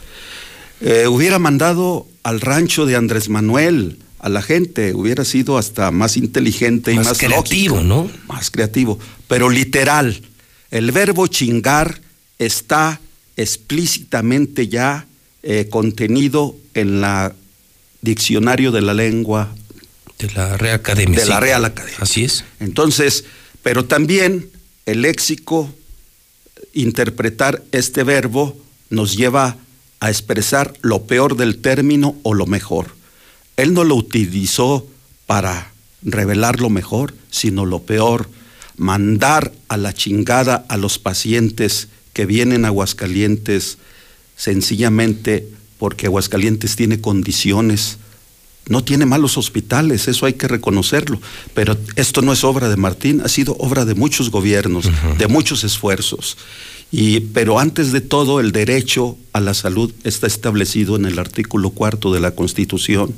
Eh, hubiera mandado al rancho de Andrés Manuel a la gente, hubiera sido hasta más inteligente y Más más, creativo, lógico, ¿no? Más creativo, pero literal. El verbo chingar está explícitamente ya eh, contenido en la diccionario de la lengua De la Real Academia. de sí. la Real Academia. Así es. Entonces, pero también el léxico, interpretar este verbo, nos lleva a expresar lo peor del término o lo mejor. Él no lo utilizó para revelar lo mejor, sino lo peor, mandar a la chingada a los pacientes que vienen a Aguascalientes sencillamente porque Aguascalientes tiene condiciones no tiene malos hospitales, eso hay que reconocerlo, pero esto no es obra de Martín, ha sido obra de muchos gobiernos, de muchos esfuerzos. Y, pero antes de todo, el derecho a la salud está establecido en el artículo cuarto de la Constitución.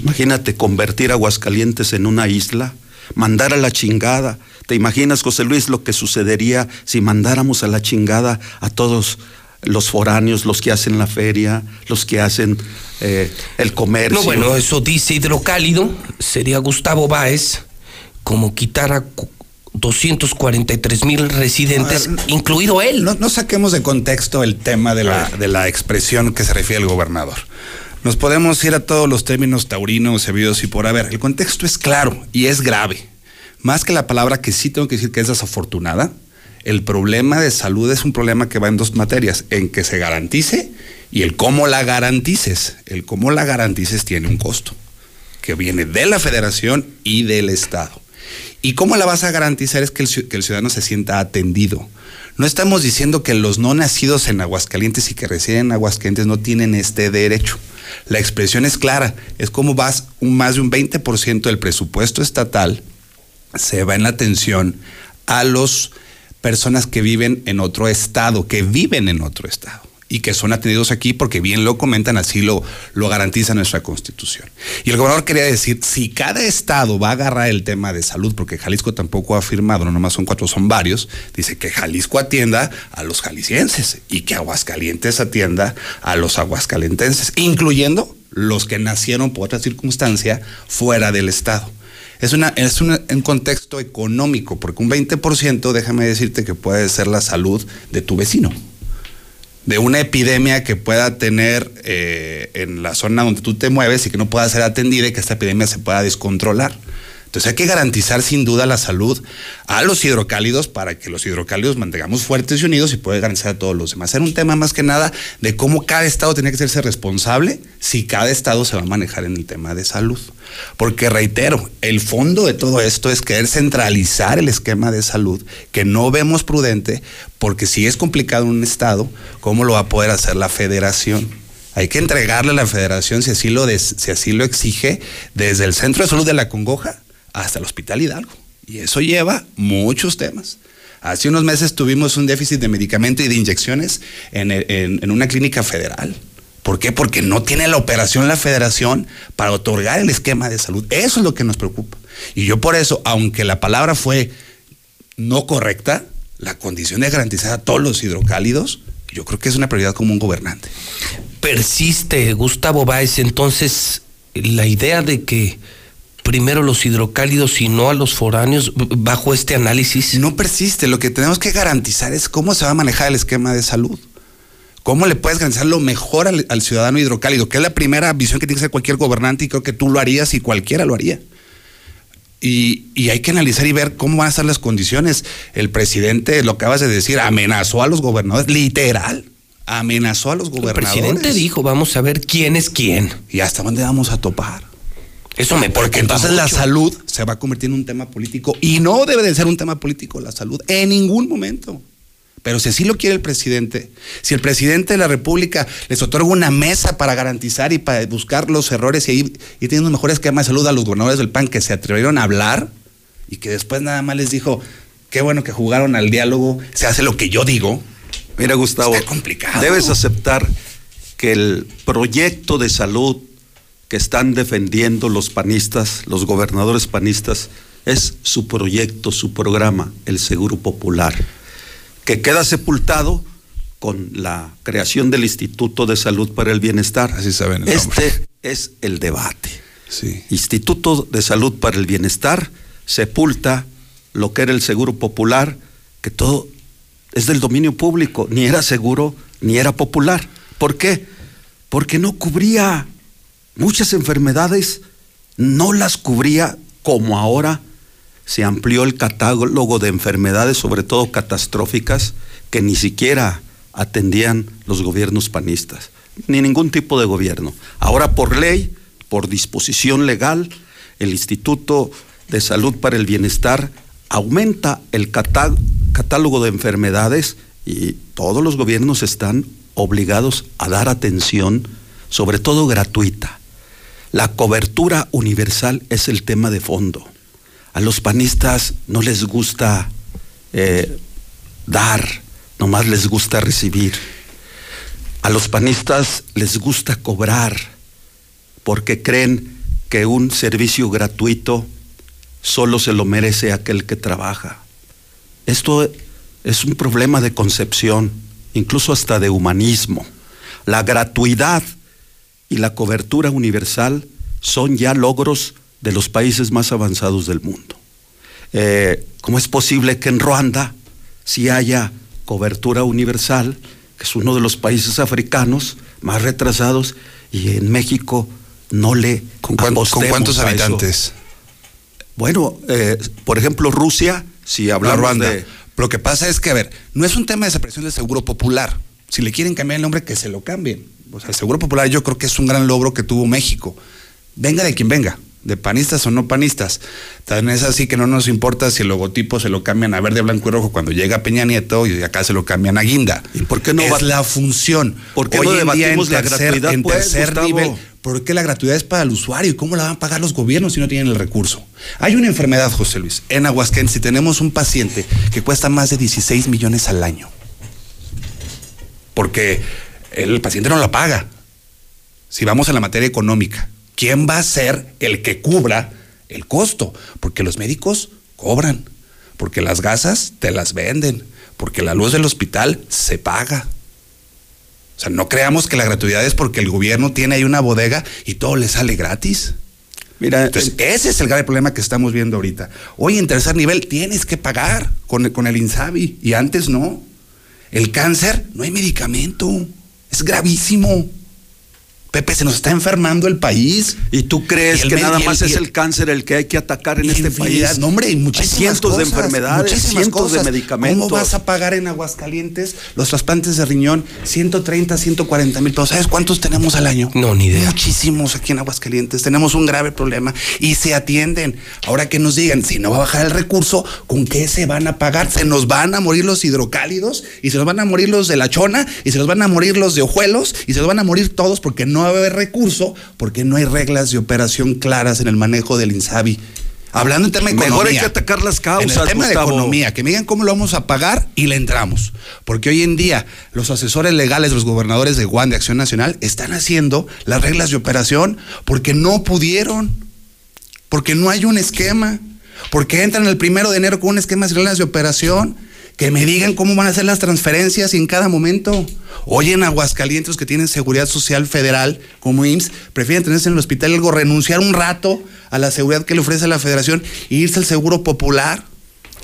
Imagínate convertir Aguascalientes en una isla, mandar a la chingada. ¿Te imaginas, José Luis, lo que sucedería si mandáramos a la chingada a todos los foráneos, los que hacen la feria, los que hacen eh, el comercio? No, bueno, eso dice Hidrocálido, sería Gustavo Báez, como quitar a 243 mil residentes, incluido él. No, no, saquemos de contexto el tema de la, de la expresión que se refiere al gobernador. Nos podemos ir a todos los términos taurinos, sabidos y por haber. El contexto es claro y es grave. Más que la palabra que sí tengo que decir que es desafortunada, el problema de salud es un problema que va en dos materias, en que se garantice y el cómo la garantices. El cómo la garantices tiene un costo, que viene de la federación y del Estado. ¿Y cómo la vas a garantizar? Es que el, ciudadano se sienta atendido. No estamos diciendo que los no nacidos en Aguascalientes y que residen en Aguascalientes no tienen este derecho. La expresión es clara, es como vas un, más de un 20% del presupuesto estatal se va en la atención a las personas que viven en otro estado, que viven en otro estado y que son atendidos aquí porque bien lo comentan, así lo, lo garantiza nuestra constitución. Y el gobernador quería decir, si cada estado va a agarrar el tema de salud, porque Jalisco tampoco ha firmado, no nomás son cuatro, son varios, dice que Jalisco atienda a los jaliscienses y que Aguascalientes atienda a los aguascalentenses, incluyendo los que nacieron por otra circunstancia fuera del estado. Es, una, es una, un contexto económico, porque un 20%, déjame decirte que puede ser la salud de tu vecino de una epidemia que pueda tener eh, en la zona donde tú te mueves y que no pueda ser atendida y que esta epidemia se pueda descontrolar. Entonces hay que garantizar sin duda la salud a los hidrocálidos para que los hidrocálidos mantengamos fuertes y unidos y pueda garantizar a todos los demás. Era un tema más que nada de cómo cada estado tiene que serse responsable si cada estado se va a manejar en el tema de salud. Porque reitero, el fondo de todo esto es querer centralizar el esquema de salud que no vemos prudente porque si es complicado un estado, ¿cómo lo va a poder hacer la federación? Hay que entregarle a la federación, si así lo, si así lo exige, desde el centro de salud de la Congoja hasta el Hospital Hidalgo. Y eso lleva muchos temas. Hace unos meses tuvimos un déficit de medicamento y de inyecciones en, en, una clínica federal. ¿Por qué? Porque no tiene la operación la federación para otorgar el esquema de salud. Eso es lo que nos preocupa. Y yo por eso, aunque la palabra fue no correcta, la condición de garantizar a todos los hidrocálidos, yo creo que es una prioridad como un gobernante. Persiste, Gustavo Báez, entonces la idea de que primero los hidrocálidos y no a los foráneos bajo este análisis? No persiste. Lo que tenemos que garantizar es cómo se va a manejar el esquema de salud. ¿Cómo le puedes garantizar lo mejor al, al ciudadano hidrocálido? Que es la primera visión que tiene que hacer cualquier gobernante y creo que tú lo harías y cualquiera lo haría. Y, y, hay que analizar y ver cómo van a ser las condiciones. El presidente, lo que acabas de decir, amenazó a los gobernadores, literal. Amenazó a los gobernadores. El presidente dijo, vamos a ver quién es quién. Y hasta dónde vamos a topar. Eso me Porque entonces mucho. la salud se va a convertir en un tema político y no debe de ser un tema político la salud en ningún momento. Pero si así lo quiere el presidente, si el presidente de la República les otorga una mesa para garantizar y para buscar los errores y ir y teniendo mejor esquema de salud a los gobernadores del PAN que se atrevieron a hablar y que después nada más les dijo, qué bueno que jugaron al diálogo, se hace lo que yo digo. Mira, Gustavo, Está complicado. debes aceptar que el proyecto de salud que están defendiendo los panistas, los gobernadores panistas, es su proyecto, su programa, el Seguro Popular, que queda sepultado con la creación del Instituto de Salud para el Bienestar. Así saben el este es el debate. Sí. Instituto de Salud para el Bienestar sepulta lo que era el Seguro Popular, que todo es del dominio público, ni era seguro ni era popular. ¿Por qué? Porque no cubría muchas enfermedades, no las cubría como ahora se amplió el catálogo de enfermedades, sobre todo catastróficas, que ni siquiera atendían los gobiernos panistas, ni ningún tipo de gobierno. Ahora por ley, por disposición legal, el Instituto de Salud para el Bienestar aumenta el catá catálogo de enfermedades y todos los gobiernos están obligados a dar atención, sobre todo gratuita. La cobertura universal es el tema de fondo. A los panistas no les gusta eh, dar nomás les gusta recibir. A los panistas les gusta cobrar porque creen que un servicio gratuito solo se lo merece aquel que trabaja. Esto es un problema de concepción, incluso hasta de humanismo. La gratuidad y la cobertura universal son ya logros de los países más avanzados del mundo. Eh, ¿Cómo es posible que en Ruanda si haya cobertura universal, que es uno de los países africanos más retrasados, y en México no le ¿Con, cuántos habitantes? Bueno, eh, por ejemplo, Rusia, si hablamos Ruanda. de... Lo que pasa es que, a ver, no es un tema de desaparición del seguro popular. Si le quieren cambiar el nombre, que se lo cambien. O sea, el seguro popular yo creo que es un gran logro que tuvo México. Venga de quien venga, de panistas o no panistas. También es así que no nos importa si el logotipo se lo cambian a verde, blanco y rojo cuando llega Peña Nieto y acá se lo cambian a guinda. ¿Y por qué no es la función? ¿Por qué Hoy no debatimos en la tercer- gratuidad, En pues, tercer nivel, ¿por qué la gratuidad es para el usuario? ¿Y cómo la van a pagar los gobiernos si no tienen el recurso? Hay una enfermedad, José Luis, en Aguascalientes, si tenemos un paciente que cuesta más de 16 millones al año. Porque el paciente no la paga. Si vamos a la materia económica, ¿quién va a ser el que cubra el costo? Porque los médicos cobran, porque las gasas te las venden, porque la luz del hospital se paga. O sea, no creamos que la gratuidad es porque el gobierno tiene ahí una bodega y todo le sale gratis. Mira, Entonces, ese es el grave problema que estamos viendo ahorita. Hoy en tercer nivel tienes que pagar con el, con el INSABI y antes no. El cáncer, no hay medicamento. Es gravísimo. Pepe, se nos está enfermando el país. ¿Y tú crees Y que nada el- más es el- cáncer el que hay que atacar en este país? No, hombre, y Hay muchísimas cientos de enfermedades, muchísimas cientos de cosas. medicamentos. ¿Cómo vas a pagar en Aguascalientes los trasplantes de riñón? 130, 140 mil pesos. ¿Sabes cuántos tenemos al año? No, ni idea. Muchísimos aquí en Aguascalientes. Tenemos un grave problema y se atienden. Ahora que nos digan, si no va a bajar el recurso, ¿con qué se van a pagar? Se nos van a morir los hidrocálidos y se nos van a morir los de la chona y se nos van a morir los de ojuelos y se nos van a morir todos porque no va a haber recurso, porque no hay reglas de operación claras en el manejo del INSABI. Hablando en tema de Mejor economía. hay que atacar las causas, En el tema de economía, que me digan cómo lo vamos a pagar y le entramos. Porque hoy en día los asesores legales, los gobernadores de Guan, de Acción Nacional, están haciendo las reglas de operación porque no pudieron, porque no hay un esquema, porque entran el primero de enero con un esquema de reglas de operación. Que me digan cómo van a hacer las transferencias y en cada momento. Hoy en Aguascalientes que tienen seguridad social federal como IMSS, prefieren tenerse en el hospital algo, renunciar un rato a la seguridad que le ofrece la federación e irse al seguro popular,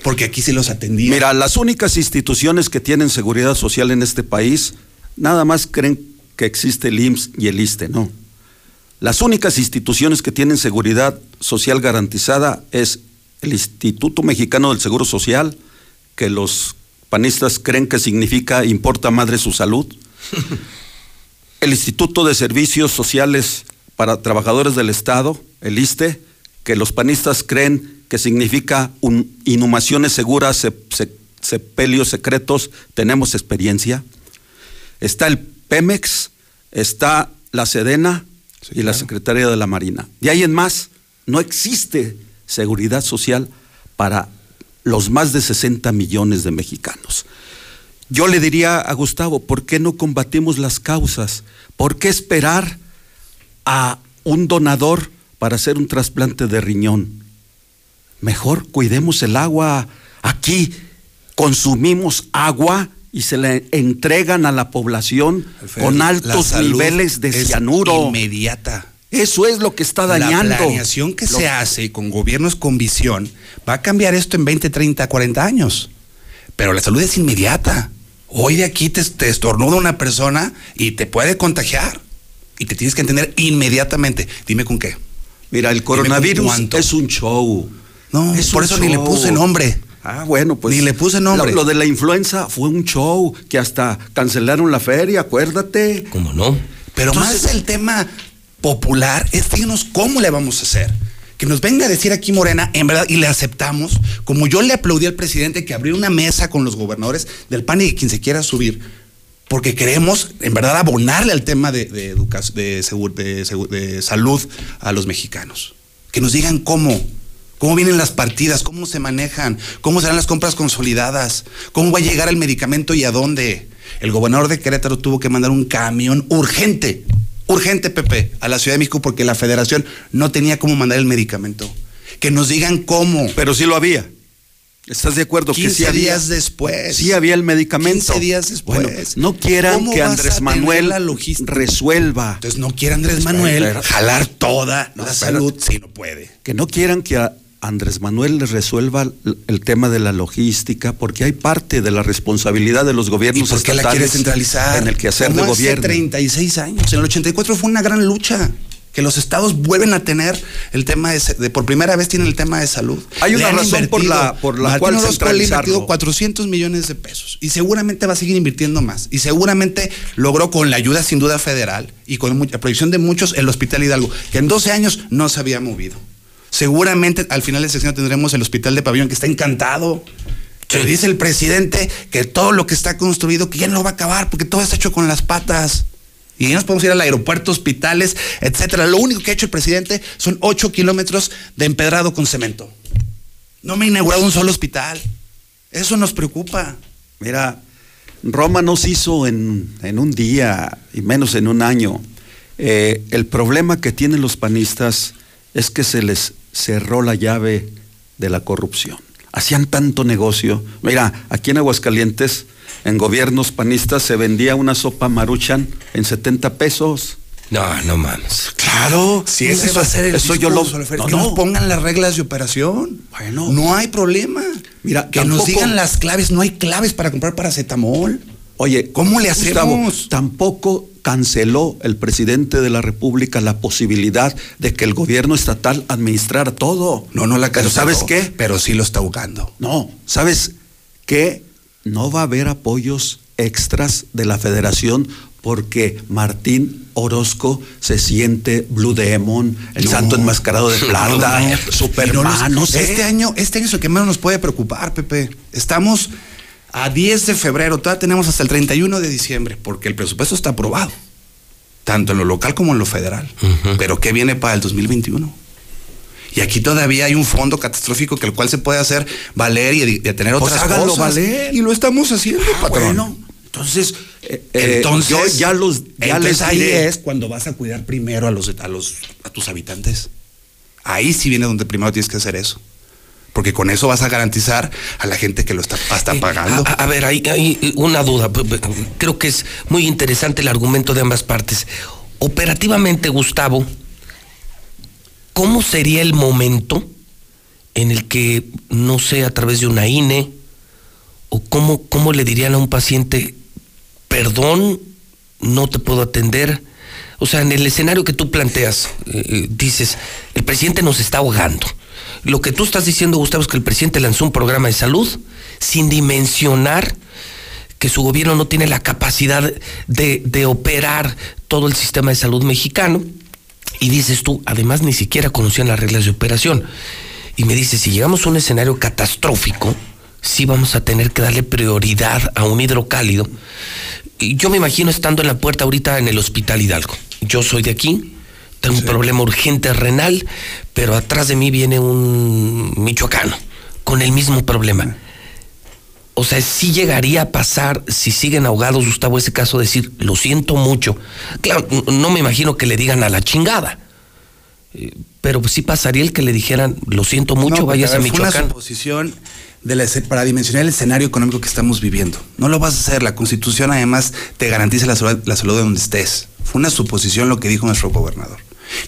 porque aquí sí los atendían. Mira, las únicas instituciones que tienen seguridad social en este país, nada más creen que existe el IMSS y el ISTE, no. Las únicas instituciones que tienen seguridad social garantizada es el Instituto Mexicano del Seguro Social, que los panistas creen que significa importa madre su salud. el Instituto de Servicios Sociales para Trabajadores del Estado, el ISTE, que los panistas creen que significa un, inhumaciones seguras, se- se- sepelios secretos, tenemos experiencia. Está el Pemex, está la Sedena y la Secretaría de la Marina. De ahí en más, no existe seguridad social para los más de 60 millones de mexicanos. Yo le diría a Gustavo, ¿por qué no combatimos las causas? ¿Por qué esperar a un donador para hacer un trasplante de riñón? Mejor cuidemos el agua. Aquí consumimos agua y se le entregan a la población con altos niveles de cianuro. Inmediata. Eso es lo que está dañando. La planeación que Lo- se hace con gobiernos con visión va a cambiar esto en 20, 30, 40 años. Pero la salud es inmediata. Hoy de aquí te, te estornuda una persona y te puede contagiar. Y te tienes que entender inmediatamente. Dime con qué. Mira, el coronavirus es un show. No, Es por eso ni le puse nombre. Ah, bueno, pues. Ni le puse nombre. Lo, lo de la influenza fue un show que hasta cancelaron la feria, acuérdate. ¿Cómo no? Pero Entonces- más el tema popular es díganos cómo le vamos a hacer. Que nos venga a decir aquí Morena, en verdad, y le aceptamos, como yo le aplaudí al presidente que abrió una mesa con los gobernadores del PAN y de quien se quiera subir, porque queremos, en verdad, abonarle al tema de, de, educa- de, de salud a los mexicanos. Que nos digan cómo, ¿Cómo vienen las partidas? ¿Cómo se manejan? ¿Cómo serán las compras consolidadas? ¿Cómo va a llegar el medicamento y a dónde? El gobernador de Querétaro tuvo que mandar un camión urgente, urgente, Pepe, a la Ciudad de México porque la federación no tenía cómo mandar el medicamento. Que nos digan cómo. Pero sí lo había. ¿Estás de acuerdo? 15 que sí había, días después. Sí había el medicamento. 15 días después. Bueno, no quieran ¿Cómo que Andrés Manuel la resuelva. Entonces no quiere Andrés Manuel jalar toda No, la salud. Sí, no puede. Que no quieran que a Andrés Manuel les resuelva el tema de la logística, porque hay parte de la responsabilidad de los ¿Y gobiernos por qué la quiere centralizar? en el quehacer de hace gobierno. 36 años. En el 84 fue una gran lucha. Que los estados vuelven a tener el tema de, de- por primera vez tienen el tema de salud. Hay una razón por la- por la Martín cual Orozco ha invertido centralizarlo. 400 millones de pesos y seguramente va a seguir invirtiendo más y seguramente logró con la ayuda sin duda federal y con la proyección de muchos el Hospital Hidalgo que en 12 años no se había movido. Seguramente al final de sesión tendremos el Hospital de Pabellón que está encantado. Que dice el presidente que todo lo que está construido, que ya no lo va a acabar, porque todo está hecho con las patas. Y ya nos podemos ir al aeropuerto, hospitales, etcétera. Lo único que ha hecho el presidente son 8 kilómetros de empedrado con cemento. No me ha inaugurado un solo hospital. Eso nos preocupa. Mira, Roma no se hizo en, en un día y menos en un año. Eh, el problema que tienen los panistas es que se les cerró la llave de la corrupción. Hacían tanto negocio. Mira, aquí en Aguascalientes, en gobiernos panistas, se vendía una sopa maruchan en 70 pesos. No, no mames. Claro, si ese Eso- va a ser el eso yo lo- no, que no. nos pongan las reglas de operación. Bueno. No hay problema. Mira, que nos digan las claves. No hay claves para comprar paracetamol. Oye, ¿Cómo le Gustavo, hacemos? tampoco canceló el presidente de la República la posibilidad de que el gobierno estatal administrara todo. No, no la Pero canceló, ¿sabes qué? Pero sí lo está ahogando. No, ¿sabes qué? No va a haber apoyos extras de la federación porque Martín Orozco se siente Blue Demon, el No. santo enmascarado de plata, No. Superman, no sé. Este año, este año es lo que menos nos puede preocupar, Pepe. Estamos a 10 de febrero, todavía tenemos hasta el 31 de diciembre, porque el presupuesto está aprobado, tanto en lo local como en lo federal. Pero ¿qué viene para el 2021? Y aquí todavía hay un fondo catastrófico que el cual se puede hacer valer y, de tener Pues otras cosas. valer. Y lo estamos haciendo, Ah, patrón. bueno, entonces, eh, eh, entonces, yo ya los ya entonces les ahí es cuando vas a cuidar primero a los a los a tus habitantes. Ahí sí viene donde primero tienes que hacer eso. Porque con eso vas a garantizar a la gente que lo está, está pagando. A, a ver, hay, hay una duda. Creo que es muy interesante el argumento de ambas partes. Operativamente, Gustavo, ¿cómo sería el momento en el que, no sé, a través de una INE, o cómo, cómo le dirían a un paciente, perdón, no te puedo atender? O sea, en el escenario que tú planteas, eh, eh, dices, el presidente nos está ahogando. Lo que tú estás diciendo, Gustavo, es que el presidente lanzó un programa de salud sin dimensionar que su gobierno no tiene la capacidad de, de operar todo el sistema de salud mexicano. Y dices tú, además ni siquiera conocían las reglas de operación. Y me dices, si llegamos a un escenario catastrófico, sí vamos a tener que darle prioridad a un hidrocálido. Yo me imagino estando en la puerta ahorita en el Hospital Hidalgo. Yo soy de aquí, tengo un problema urgente renal, pero atrás de mí viene un michoacano con el mismo problema. O sea, sí llegaría a pasar, si siguen ahogados, Gustavo, ese caso, decir, lo siento mucho. Claro, no me imagino que le digan a la chingada. Eh, Pero sí pasaría el que le dijeran, lo siento mucho, No, porque, vayas a, ver, Fue una Michoacán. suposición de la para dimensionar el escenario económico que estamos viviendo. No lo vas a hacer. La Constitución además te garantiza la salud, la salud de donde estés. Fue una suposición lo que dijo nuestro gobernador.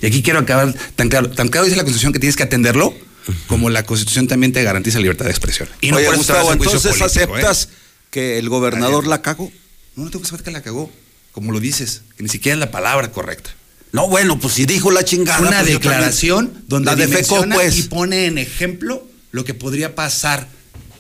Y aquí quiero acabar tan claro, tan claro dice la Constitución que tienes que atenderlo, como la Constitución también te garantiza libertad de expresión. Y no Oye, Gustavo, entonces político, ¿eh? aceptas que el gobernador la cagó. No, no tengo que saber que la cagó, como lo dices, que ni siquiera es la palabra correcta. No, bueno, pues si dijo la chingada. una pues declaración también- donde la defecó, pues. y pone en ejemplo lo que podría pasar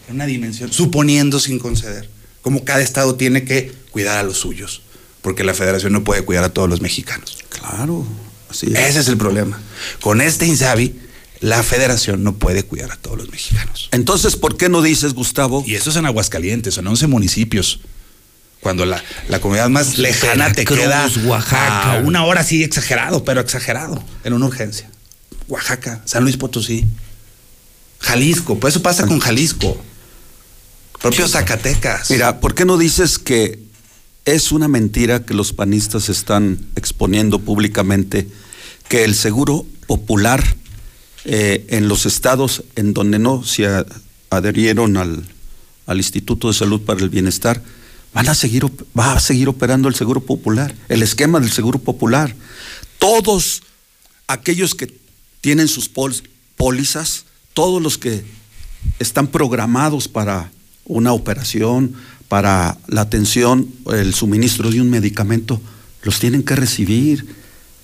en una dimensión, suponiendo sin conceder, como cada estado tiene que cuidar a los suyos, porque la federación no puede cuidar a todos los mexicanos. Claro, así es. Ese es el problema. Con este Insabi, la federación no puede cuidar a todos los mexicanos. Entonces, ¿por qué no dices, Gustavo? Y esto es en Aguascalientes, son 11 municipios. Cuando la, la comunidad más lejana te queda Oaxaca. a una hora sí exagerado, pero exagerado, en una urgencia. Oaxaca, San Luis Potosí. Jalisco, pues eso pasa con Jalisco. Propio Zacatecas. Mira, ¿por qué no dices que es una mentira que los panistas están exponiendo públicamente que el seguro popular eh, en los estados en donde no se adherieron al, al Instituto de Salud para el Bienestar, van a seguir, va a seguir operando el seguro popular, el esquema del seguro popular. Todos aquellos que tienen sus pólizas, todos los que están programados para una operación, para la atención, el suministro de un medicamento, los tienen que recibir.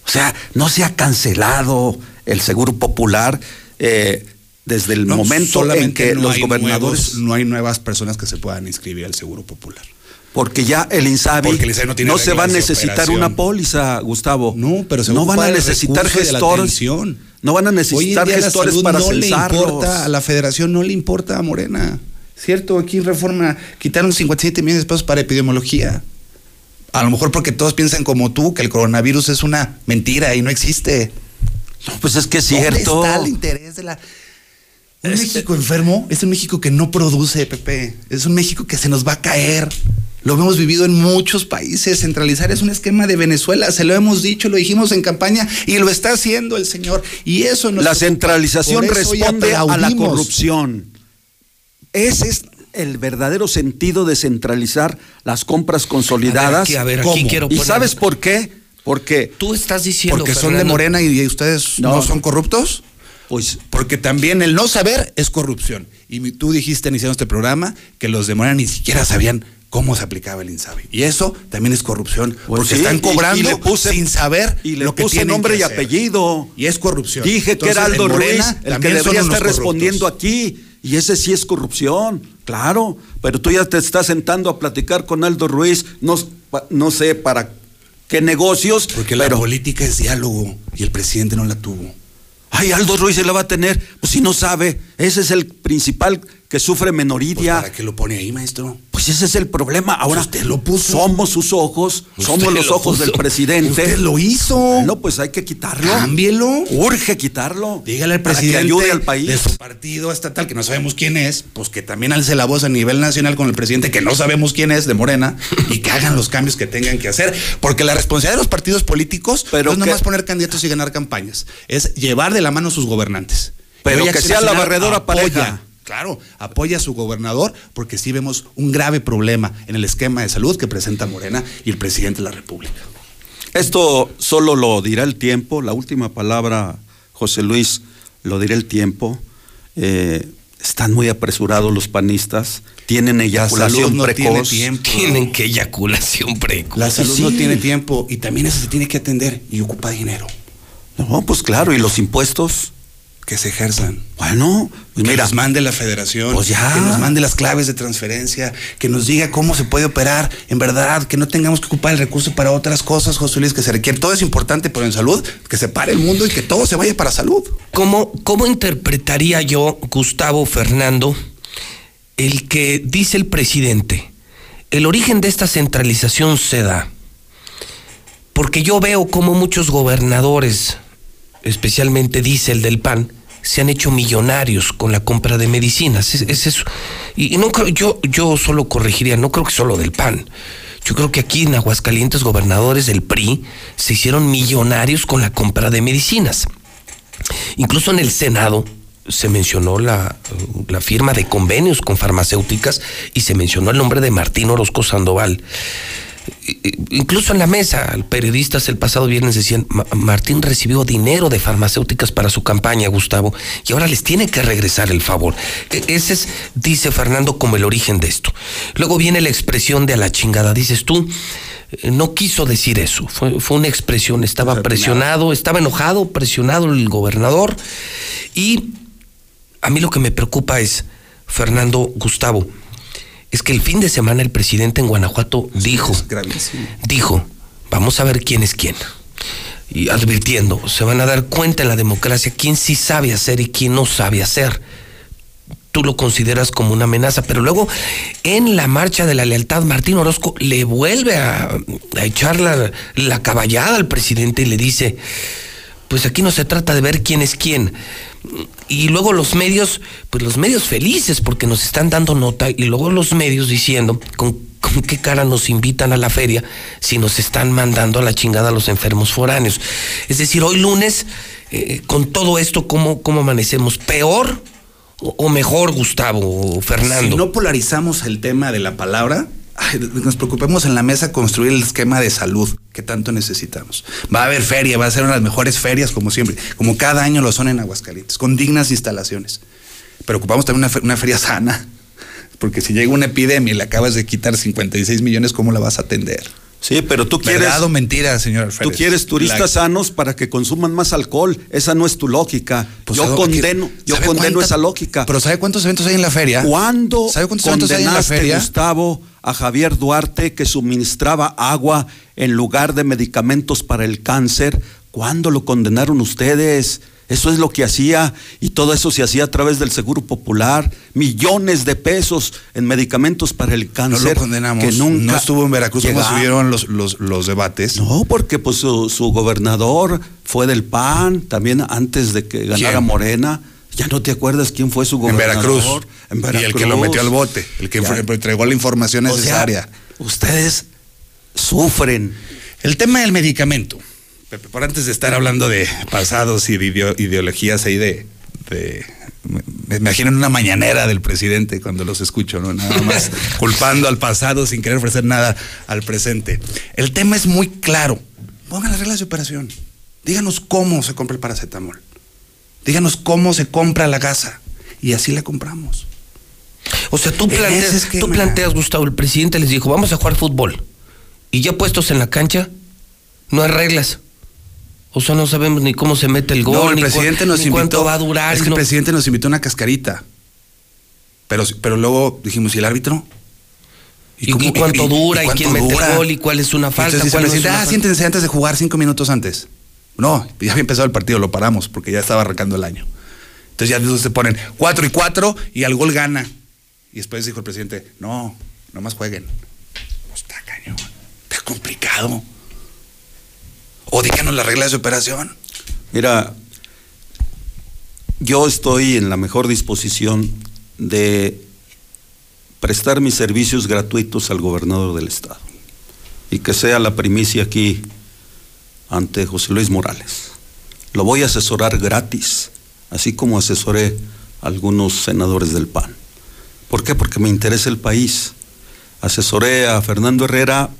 O sea, no se ha cancelado el seguro popular eh, desde el No, momento en que no los gobernadores... nuevos- no hay nuevas personas que se puedan inscribir al Seguro Popular. Porque ya el INSABI el INSABI no tiene se va a necesitar una póliza, Gustavo. No, pero se no van a necesitar gestores. No van a Hoy en necesitar la gestores salud para no le censarlos. importa a la federación, no le importa a Morena. ¿Cierto? Aquí en Reforma quitaron 57 millones de pesos para epidemiología. A lo mejor porque todos piensan como tú que el coronavirus es una mentira y no existe. No, pues es que es ¿Dónde cierto. está el interés de la... Un México enfermo es un México que no produce, Pepe. Es un México que se nos va a caer. Lo hemos vivido en muchos países. Centralizar es un esquema de Venezuela. Se lo hemos dicho, lo dijimos en campaña y lo está haciendo el señor. Y eso nos La centralización responde a la corrupción. Ese es el verdadero sentido de centralizar las compras consolidadas. aquí, a ver, aquí ¿Y sabes por qué? Porque Tú estás diciendo Porque son de Morena y ustedes no, No. son corruptos. Pues porque también el no saber es corrupción. Y tú dijiste iniciando este programa que los de Morena ni siquiera sabían cómo se aplicaba el INSABI. Y eso también es corrupción. Pues porque sí, están y- cobrando y le puse- sin saber y le lo que puse nombre que y apellido. Y es corrupción. Dije Entonces, que era Aldo Ruiz el que debería estar corruptos. respondiendo aquí. Y ese sí es corrupción, claro. Pero tú ya te estás sentando a platicar con Aldo Ruiz, no, no sé para qué negocios. Porque la política es diálogo y el presidente no la tuvo. Ay, Aldo Ruiz se la va a tener. Pues si no sabe, ese es el principal que sufre menoridia. ¿Para qué lo pone ahí, maestro? Pues ese es el problema. Ahora Usted lo puso. somos sus ojos, Usted somos los lo ojos puso. del presidente. Usted lo hizo. No, pues hay que quitarlo. Cámbielo. Urge quitarlo. Dígale al para que presidente ayude al país. de su partido estatal, que no sabemos quién es, pues que también alce la voz a nivel nacional con el presidente, que no sabemos quién es, de Morena, y que hagan los cambios que tengan que hacer. Porque la responsabilidad de los partidos políticos Pero no es que- nomás poner candidatos y ganar campañas, es llevar de la mano a sus gobernantes. Pero que sea la barredora apoya, pareja. Claro, apoya a su gobernador porque sí vemos un grave problema en el esquema de salud que presenta Morena y el presidente de la República. Esto solo lo dirá el tiempo. La última palabra, José Luis, lo dirá el tiempo. Eh, están muy apresurados los panistas. Tienen eyaculación salud no tiene precoz. tiempo. Tienen que eyaculación precoz. La salud Sí. no tiene tiempo y también eso se tiene que atender y ocupa dinero. No, pues claro, y los impuestos. Que se ejerzan. Bueno, pues que mira, nos mande la federación, Pues ya. que nos mande las claves de transferencia, que nos diga cómo se puede operar, en verdad, que no tengamos que ocupar el recurso para otras cosas, José Luis, que se requiere. Todo es importante, pero en salud, que se pare el mundo y que todo se vaya para salud. ¿Cómo, ¿Cómo interpretaría yo, Gustavo Fernando, el que dice el presidente? El origen de esta centralización se da porque yo veo como muchos gobernadores, especialmente dice el del PAN, se han hecho millonarios con la compra de medicinas. Y no creo, yo, yo solo corregiría, no creo que solo del PAN. Yo creo que aquí en Aguascalientes, gobernadores del PRI se hicieron millonarios con la compra de medicinas. Incluso en el Senado se mencionó la, la firma de convenios con farmacéuticas y se mencionó el nombre de Martín Orozco Sandoval. Incluso en la mesa, periodistas el pasado viernes decían, "Ma- Martín recibió dinero de farmacéuticas para su campaña, Gustavo, y ahora les tiene que regresar el favor. E- Ese es, dice Fernando, como el origen de esto. Luego viene la expresión de a la chingada. Dices tú, eh, no quiso decir eso, fue, fue una expresión, estaba presionado, estaba enojado, presionado el gobernador, y a mí lo que me preocupa es, Fernando, Gustavo, es que el fin de semana el presidente en Guanajuato dijo, dijo, vamos a ver quién es quién. Y advirtiendo, se van a dar cuenta en la democracia quién sí sabe hacer y quién no sabe hacer. Tú lo consideras como una amenaza, pero luego en la marcha de la lealtad, Martín Orozco le vuelve a, a echar la, la caballada al presidente y le dice, pues aquí no se trata de ver quién es quién. Y luego los medios, pues los medios felices porque nos están dando nota y luego los medios diciendo con, qué cara nos invitan a la feria si nos están mandando a la chingada a los enfermos foráneos. Es decir, hoy lunes, eh, con todo esto, ¿cómo, cómo amanecemos? ¿Peor o, o mejor, Gustavo o Fernando? Si no polarizamos el tema de la palabra, nos preocupemos en la mesa construir el esquema de salud que tanto necesitamos. Va a haber feria, va a ser una de las mejores ferias como siempre, como cada año lo son en Aguascalientes, con dignas instalaciones. Pero ocupamos también una, una feria sana, porque si llega una epidemia y le acabas de quitar 56 millones, ¿cómo la vas a atender? Sí, pero tú quieres. ¿Verdad o mentira, señor Tú Alférez? quieres turistas La- sanos para que consuman más alcohol. Esa no es tu lógica. Pues, yo ¿sabe condeno, yo ¿Sabe condeno cuánta- esa lógica. Pero ¿sabe cuántos eventos hay en la feria? ¿Cuándo ¿Sabe cuántos eventos hay en la condenaste, feria? Gustavo, a Javier Duarte que suministraba agua en lugar de medicamentos para el cáncer? ¿Cuándo lo condenaron ustedes? Eso es lo que hacía y todo eso se hacía a través del Seguro Popular, millones de pesos en medicamentos para el No cáncer. lo condenamos. Que nunca no estuvo en Veracruz cuando subieron los, los, los debates. No, porque pues su, su gobernador fue del PAN, también antes de que ganara ¿Quién? Morena. Ya no te acuerdas quién fue su En gobernador. Veracruz. En Y el que lo metió al bote, el que Ya. entregó la información O sea, necesaria. ustedes sufren. El tema del medicamento. Pepe, por antes de estar hablando de pasados y de ideo- ideologías ahí de, de- me, imagino en una mañanera del presidente cuando los escucho, ¿no? Nada más culpando al pasado sin querer ofrecer nada al presente. El tema es muy claro. Pongan las reglas de operación. Díganos cómo se compra el paracetamol. Díganos cómo se compra la gasa. Y así la compramos. O sea, tú planteas, esquema. tú planteas, Gustavo, el presidente les dijo, vamos a jugar fútbol. Y ya puestos en la cancha, no hay reglas. O sea, no sabemos ni cómo se mete el gol, No, el ni, presidente nos ni invitó. cuánto va a durar. Es que no- el presidente nos invitó a una cascarita. Pero, pero luego dijimos, ¿y el árbitro? y, cómo- y cuánto y- dura, y cuánto quién mete el gol, y cuál es una falta, Entonces dice el cuál no es presidente, una ah, falta". siéntense antes de jugar cinco minutos antes. No, ya había empezado el partido, lo paramos porque ya estaba arrancando el año. Entonces ya entonces se ponen cuatro y cuatro y al gol gana. Y después dijo el presidente, no, nomás jueguen. No está cañón, está complicado. O díganos las reglas de operación. Mira, yo estoy en la mejor disposición de prestar mis servicios gratuitos al gobernador del estado y que sea la primicia aquí ante José Luis Morales. Lo voy a asesorar gratis, así como asesoré a algunos senadores del PAN. ¿Por qué? Porque me interesa el país. Asesoré a Fernando Herrera